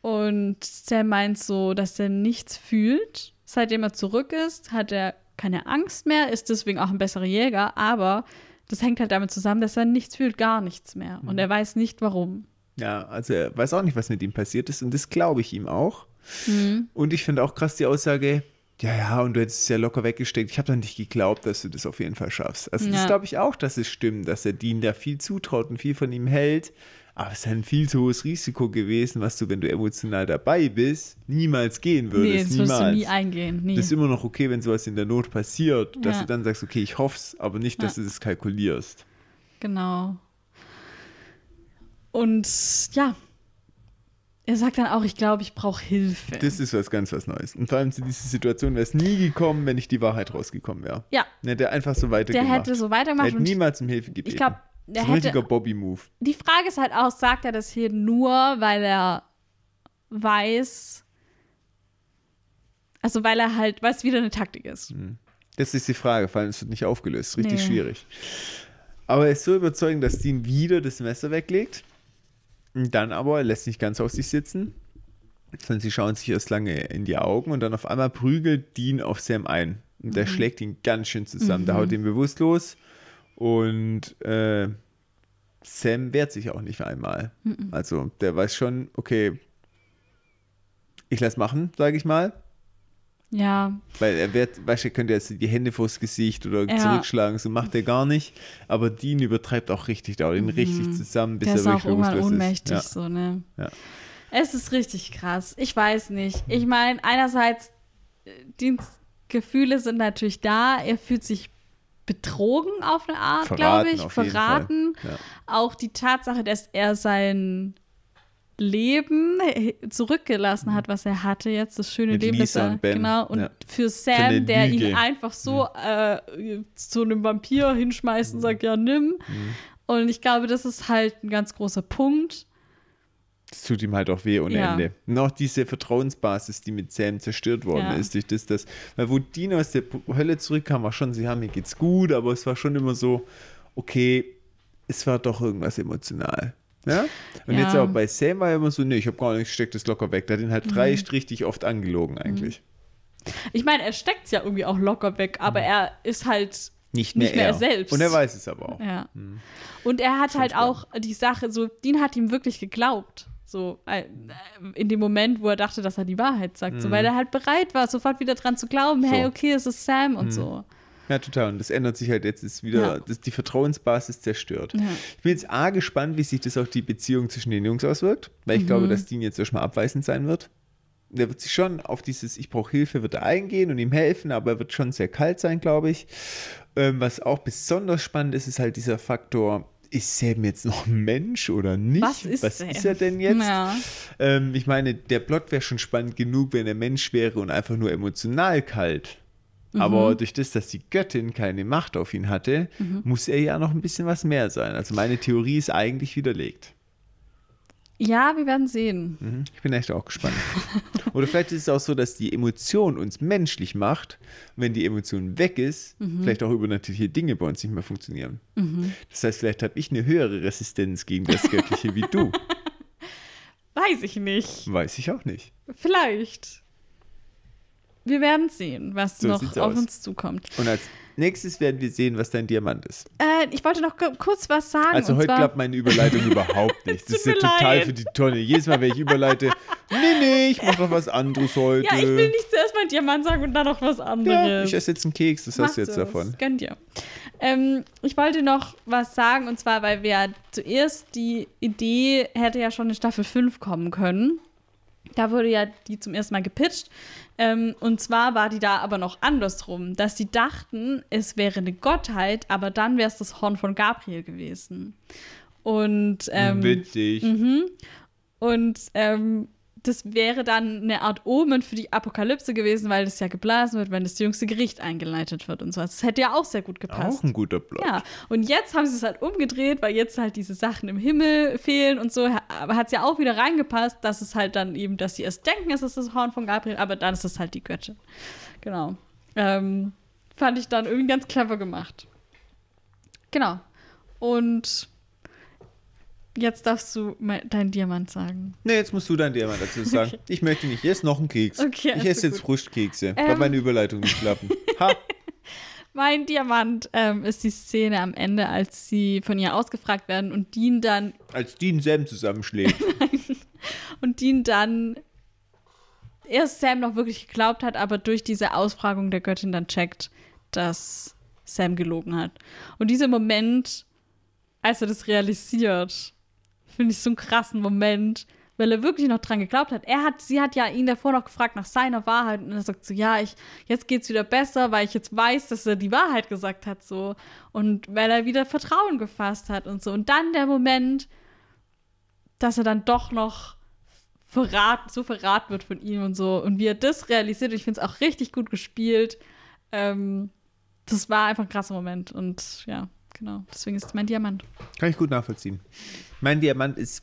Und Sam meint so, dass er nichts fühlt. Seitdem er zurück ist, hat er keine Angst mehr, ist deswegen auch ein besserer Jäger, aber das hängt halt damit zusammen, dass er nichts fühlt, gar nichts mehr. Und er weiß nicht warum. Ja, also er weiß auch nicht, was mit ihm passiert ist und das glaube ich ihm auch. Mhm. Und ich finde auch krass die Aussage, ja, ja, und du hättest es ja locker weggesteckt. Ich habe dann nicht geglaubt, dass du das auf jeden Fall schaffst. Also das Ja. glaube ich auch, dass es stimmt, dass er Dean da viel zutraut und viel von ihm hält. Aber es ist ein viel zu hohes Risiko gewesen, was du, wenn du emotional dabei bist, niemals gehen Nee, würdest. das wirst du niemals. nie eingehen. Nie. Das ist immer noch okay, wenn sowas in der Not passiert, dass Ja. du dann sagst, okay, ich hoff's, aber nicht, dass Ja. du das kalkulierst. Genau. Und ja, er sagt dann auch, ich glaube, ich brauche Hilfe. Das ist was ganz was Neues. Und vor allem zu dieser Situation wäre es nie gekommen, wenn nicht die Wahrheit rausgekommen wäre. ja, Ne, der einfach so der weitergemacht. hätte so Er weitergemacht. hätte Und niemals um Hilfe gebeten. ich glaube, der ein richtiger. Bobby-Move. Die Frage ist halt auch, sagt er das hier nur, weil er weiß, also weil er halt, weil es wieder eine Taktik ist. Das ist die Frage, vor allem es wird nicht aufgelöst. Richtig Nee. schwierig. Aber er ist so überzeugend, dass Dean wieder das Messer weglegt. Und dann aber, er lässt nicht ganz auf sich sitzen. Sondern sie schauen sich erst lange in die Augen und dann auf einmal prügelt Dean auf Sam ein. Und Mhm. der schlägt ihn ganz schön zusammen. Der haut ihn bewusstlos. Und äh, Sam wehrt sich auch nicht einmal. Mhm. Also der weiß schon, okay, ich lass machen, sage ich mal. Ja, Weil er wird, weißt du, er könnte jetzt die Hände vors Gesicht oder Ja. zurückschlagen, so macht er gar nicht. Aber Dean übertreibt auch richtig, da haut ihn richtig zusammen, bis Mhm. der er ist auch wirklich irgendwann bewusstlos ohnmächtig, ist. so, ne? Ja. Es ist richtig krass. Ich weiß nicht. Ich meine, einerseits, äh, Deans Gefühle sind natürlich da. Er fühlt sich betrogen auf eine Art, glaube ich. Verraten. Ja. Auch die Tatsache, dass er sein Leben zurückgelassen hat, was er hatte jetzt, das schöne Mit Leben, das Lisa er, und Ben, genau, und ja. für Sam, der ihn einfach so äh, zu einem Vampir hinschmeißt und sagt, ja, nimm. Und ich glaube, das ist halt ein ganz großer Punkt. Das tut ihm halt auch weh ohne Ja. Ende. Noch diese Vertrauensbasis, die mit Sam zerstört worden Ja. ist, durch das, das, weil wo Dean aus der Hölle zurückkam, war schon, sie haben, mir geht's gut, aber es war schon immer so, okay, es war doch irgendwas emotional. Ja? Und Ja. jetzt aber bei Sam war er immer so, nee, ich habe gar nicht, steck das locker weg. Der hat ihn halt Mhm. drei richtig oft angelogen eigentlich. Ich meine, er steckt es ja irgendwie auch locker weg, aber er ist halt Nicht mehr, Nicht mehr er. er selbst. Und er weiß es aber auch. Ja. Und er hat halt spannend. auch die Sache, so, Dean hat ihm wirklich geglaubt. So, äh, in dem Moment, wo er dachte, dass er die Wahrheit sagt. So, weil er halt bereit war, sofort wieder dran zu glauben, So. hey, okay, es ist Sam und so. Ja, total. Und das ändert sich halt jetzt, ist wieder, Ja. das, die Vertrauensbasis zerstört. Ja. Ich bin jetzt A gespannt, wie sich das auf die Beziehung zwischen den Jungs auswirkt, weil ich Mhm. glaube, dass Dean jetzt erstmal abweisend sein wird. Der wird sich schon auf dieses Ich brauche Hilfe wird er eingehen und ihm helfen, aber er wird schon sehr kalt sein, glaube ich. Ähm, was auch besonders spannend ist, ist halt dieser Faktor, ist Sam jetzt noch ein Mensch oder nicht? Was ist was ist er denn jetzt? Ja. Ähm, ich meine, der Plot wäre schon spannend genug, wenn er Mensch wäre und einfach nur emotional kalt. Aber Mhm. durch das, dass die Göttin keine Macht auf ihn hatte, muss er ja noch ein bisschen was mehr sein. Also meine Theorie ist eigentlich widerlegt. Ja, wir werden sehen. Mhm. Ich bin echt auch gespannt. Oder vielleicht ist es auch so, dass die Emotion uns menschlich macht. Und wenn die Emotion weg ist, Mhm. vielleicht auch übernatürliche Dinge bei uns nicht mehr funktionieren. Das heißt, vielleicht habe ich eine höhere Resistenz gegen das Göttliche wie du. Weiß ich nicht. Weiß ich auch nicht. Vielleicht. Wir werden sehen, was So noch auf aus. uns zukommt. Und als nächstes werden wir sehen, was dein Diamant ist. Äh, ich wollte noch kurz was sagen. Also heute klappt meine Überleitung überhaupt nicht. Das ist ja total leid. für die Tonne. Jedes Mal, wenn ich überleite, Nee, nee, ich mach doch was anderes heute. Ja, ich will nicht zuerst mal Diamant sagen und dann noch was anderes. Ja, ich esse jetzt einen Keks, das hast du Macht jetzt es. davon. Gönnt ihr. Ähm, ich wollte noch was sagen, und zwar, weil wir zuerst die Idee hätte ja schon in Staffel 5 kommen können. Da wurde ja die zum ersten Mal gepitcht. Ähm, und zwar war die da aber noch andersrum, dass sie dachten, es wäre eine Gottheit, aber dann wäre es das Horn von Gabriel gewesen. Und ähm, Witzig. und ähm, das wäre dann eine Art Omen für die Apokalypse gewesen, weil das ja geblasen wird, wenn das jüngste Gericht eingeleitet wird und so. Das hätte ja auch sehr gut gepasst. Auch ein guter Plot. Ja, und jetzt haben sie es halt umgedreht, weil jetzt halt diese Sachen im Himmel fehlen und so. Aber hat es ja auch wieder reingepasst, dass es halt dann eben, dass sie erst denken, es ist das Horn von Gabriel, aber dann ist es halt die Göttin. Genau. Ähm, fand ich dann irgendwie ganz clever gemacht. Genau. Und jetzt darfst du mein, deinen Diamant sagen. Nee, jetzt musst du dein Diamant dazu sagen. Ich möchte nicht. Jetzt noch einen Keks. Okay, ich also esse jetzt gut. Früchtkekse, weil Ähm. meine Überleitung nicht klappen. Ha! Mein Diamant ähm, ist die Szene am Ende, als sie von ihr ausgefragt werden und Dean dann Als Dean Sam zusammenschlägt. und Dean dann erst Sam noch wirklich geglaubt hat, aber durch diese Ausfragung der Göttin dann checkt, dass Sam gelogen hat. Und dieser Moment, als er das realisiert, finde ich so einen krassen Moment, weil er wirklich noch dran geglaubt hat. Er hat, sie hat ja ihn davor noch gefragt nach seiner Wahrheit und er sagt so, ja, ich, jetzt geht's wieder besser, weil ich jetzt weiß, dass er die Wahrheit gesagt hat, so. Und weil er wieder Vertrauen gefasst hat und so. Und dann der Moment, dass er dann doch noch verrat, so verraten wird von ihm und so. Und wie er das realisiert, ich finde es auch richtig gut gespielt. Ähm, das war einfach ein krasser Moment. Und ja, genau. Deswegen ist es mein Diamant. Kann ich gut nachvollziehen. Mein Diamant ist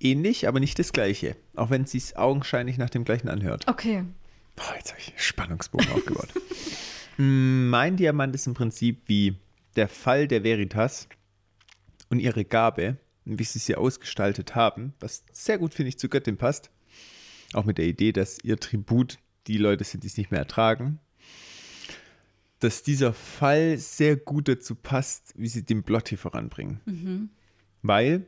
ähnlich, aber nicht das gleiche. Auch wenn es sich augenscheinlich nach dem gleichen anhört. Okay. Boah, jetzt habe ich Spannungsbogen aufgebaut. Mm, mein Diamant ist im Prinzip wie der Fall der Veritas und ihre Gabe wie sie sie ausgestaltet haben, was sehr gut, finde ich, zu Göttin passt. Auch mit der Idee, dass ihr Tribut die Leute sind, die es nicht mehr ertragen. Dass dieser Fall sehr gut dazu passt, wie sie den Plot hier voranbringen. Weil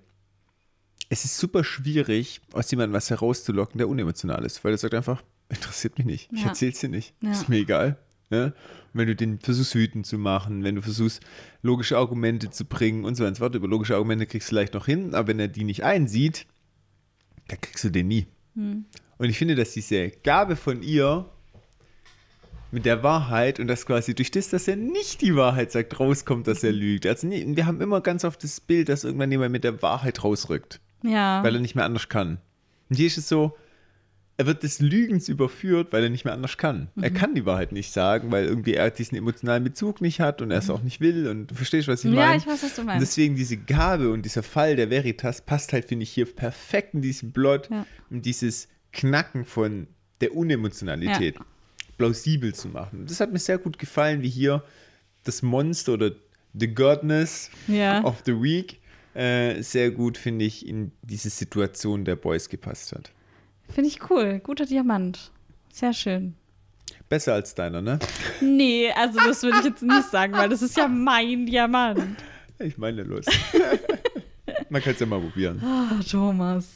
es ist super schwierig, aus jemandem was herauszulocken, der unemotional ist, weil er sagt einfach, interessiert mich nicht, ich Ja. erzähl's dir nicht, Ja. ist mir egal. Und wenn du den versuchst wütend zu machen, wenn du versuchst logische Argumente zu bringen und so weiter und so fort, über logische Argumente kriegst du vielleicht noch hin, aber wenn er die nicht einsieht, dann kriegst du den nie. Und ich finde, dass diese Gabe von ihr mit der Wahrheit und das quasi durch das, dass er nicht die Wahrheit sagt, rauskommt, dass er lügt. Also nie, wir haben immer ganz oft das Bild, dass irgendwann jemand mit der Wahrheit rausrückt Ja. weil er nicht mehr anders kann. Und hier ist es so, er wird des Lügens überführt, weil er nicht mehr anders kann. Er kann die Wahrheit nicht sagen, weil irgendwie er diesen emotionalen Bezug nicht hat und er es auch nicht will. Und du verstehst, was ich ja, meine? ich weiß, was du Und meinst. deswegen diese Gabe und dieser Fall der Veritas passt halt, finde ich, hier perfekt in diesen Plot Ja. und dieses Knacken von der Unemotionalität plausibel zu machen. Das hat mir sehr gut gefallen, wie hier das Monster oder The Godness Ja. of the Week äh, sehr gut, finde ich, in diese Situation der Boys gepasst hat. Finde ich cool. Guter Diamant. Sehr schön. Besser als deiner, ne? Nee, also das würde ich jetzt nicht sagen, weil das ist ja mein Diamant. Ich meine, los. Man kann es ja mal probieren. Ah, Thomas.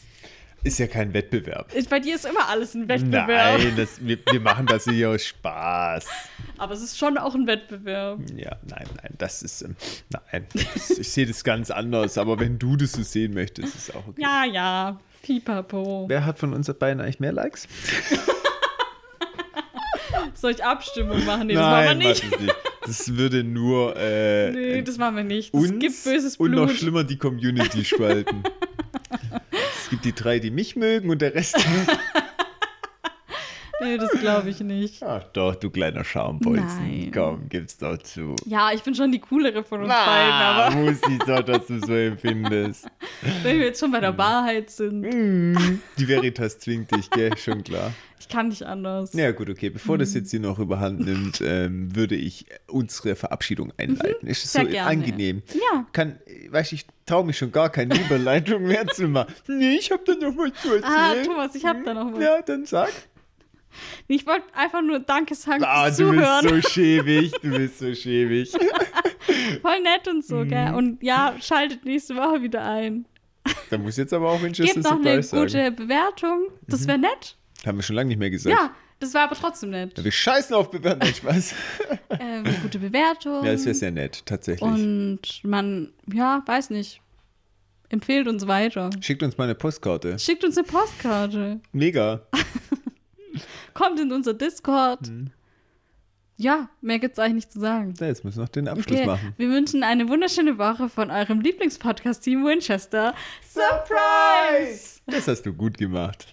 Ist ja kein Wettbewerb. Ich, bei dir ist immer alles ein Wettbewerb. Nein, das, wir, wir machen das hier aus Spaß. Aber es ist schon auch ein Wettbewerb. Ja, nein, nein, das ist, ähm, nein, das, ich sehe das ganz anders, aber wenn du das so sehen möchtest, ist auch okay. Ja, ja. Pipapo. Wer hat von uns beiden eigentlich mehr Likes? Soll ich Abstimmung machen? Nee, das machen wir nicht. das würde nur äh, Nee, das machen wir nicht. Es uns gibt böses und noch Blut. schlimmer die Community spalten. es gibt die drei, die mich mögen und der Rest. Nee, das glaube ich nicht. Ach doch, du kleiner Schambolzen. Nein. Komm, gib's doch zu. Ja, ich bin schon die coolere von uns beiden, Ah, aber muss ich doch, dass du so empfindest. wenn wir jetzt schon bei der Wahrheit sind, Mm, Die Veritas zwingt dich, gell? Schon klar. ich kann nicht anders. Ja, gut, okay. Bevor Mhm. das jetzt hier noch überhand nimmt, ähm, würde ich unsere Verabschiedung einleiten. Ist es Mhm. So gerne. angenehm? Ja. Kann, weißt ich traue mich schon gar keine Überleitung mehr zu machen. Nee, ich habe da noch was zu erzählen. Ah, Thomas, ich habe da noch was. Ja, dann sag. Ich wollte einfach nur Danke sagen Ah, fürs du Zuhören. bist so schäbig, du bist so schäbig. Voll nett und so, Mhm. gell? Und ja, schaltet nächste Woche wieder ein. Da muss jetzt aber auch Winchester Gebt noch eine gute. Bewertung. Das wäre nett. Haben wir schon lange nicht mehr gesagt. Ja, das war aber trotzdem nett. Wir scheißen auf Bewertung. Spaß. Ähm, gute Bewertung. Ja, das wäre sehr nett, tatsächlich. Und man, ja, weiß nicht, empfehlt uns weiter. Schickt uns mal eine Postkarte. Schickt uns eine Postkarte. Mega. Kommt in unser Discord. Mhm. Ja, mehr gibt's eigentlich nicht zu sagen. Ja, jetzt müssen wir noch den Abschluss Okay, machen. wir wünschen eine wunderschöne Woche von eurem Lieblingspodcast-Team Winchester. Surprise! Das hast du gut gemacht.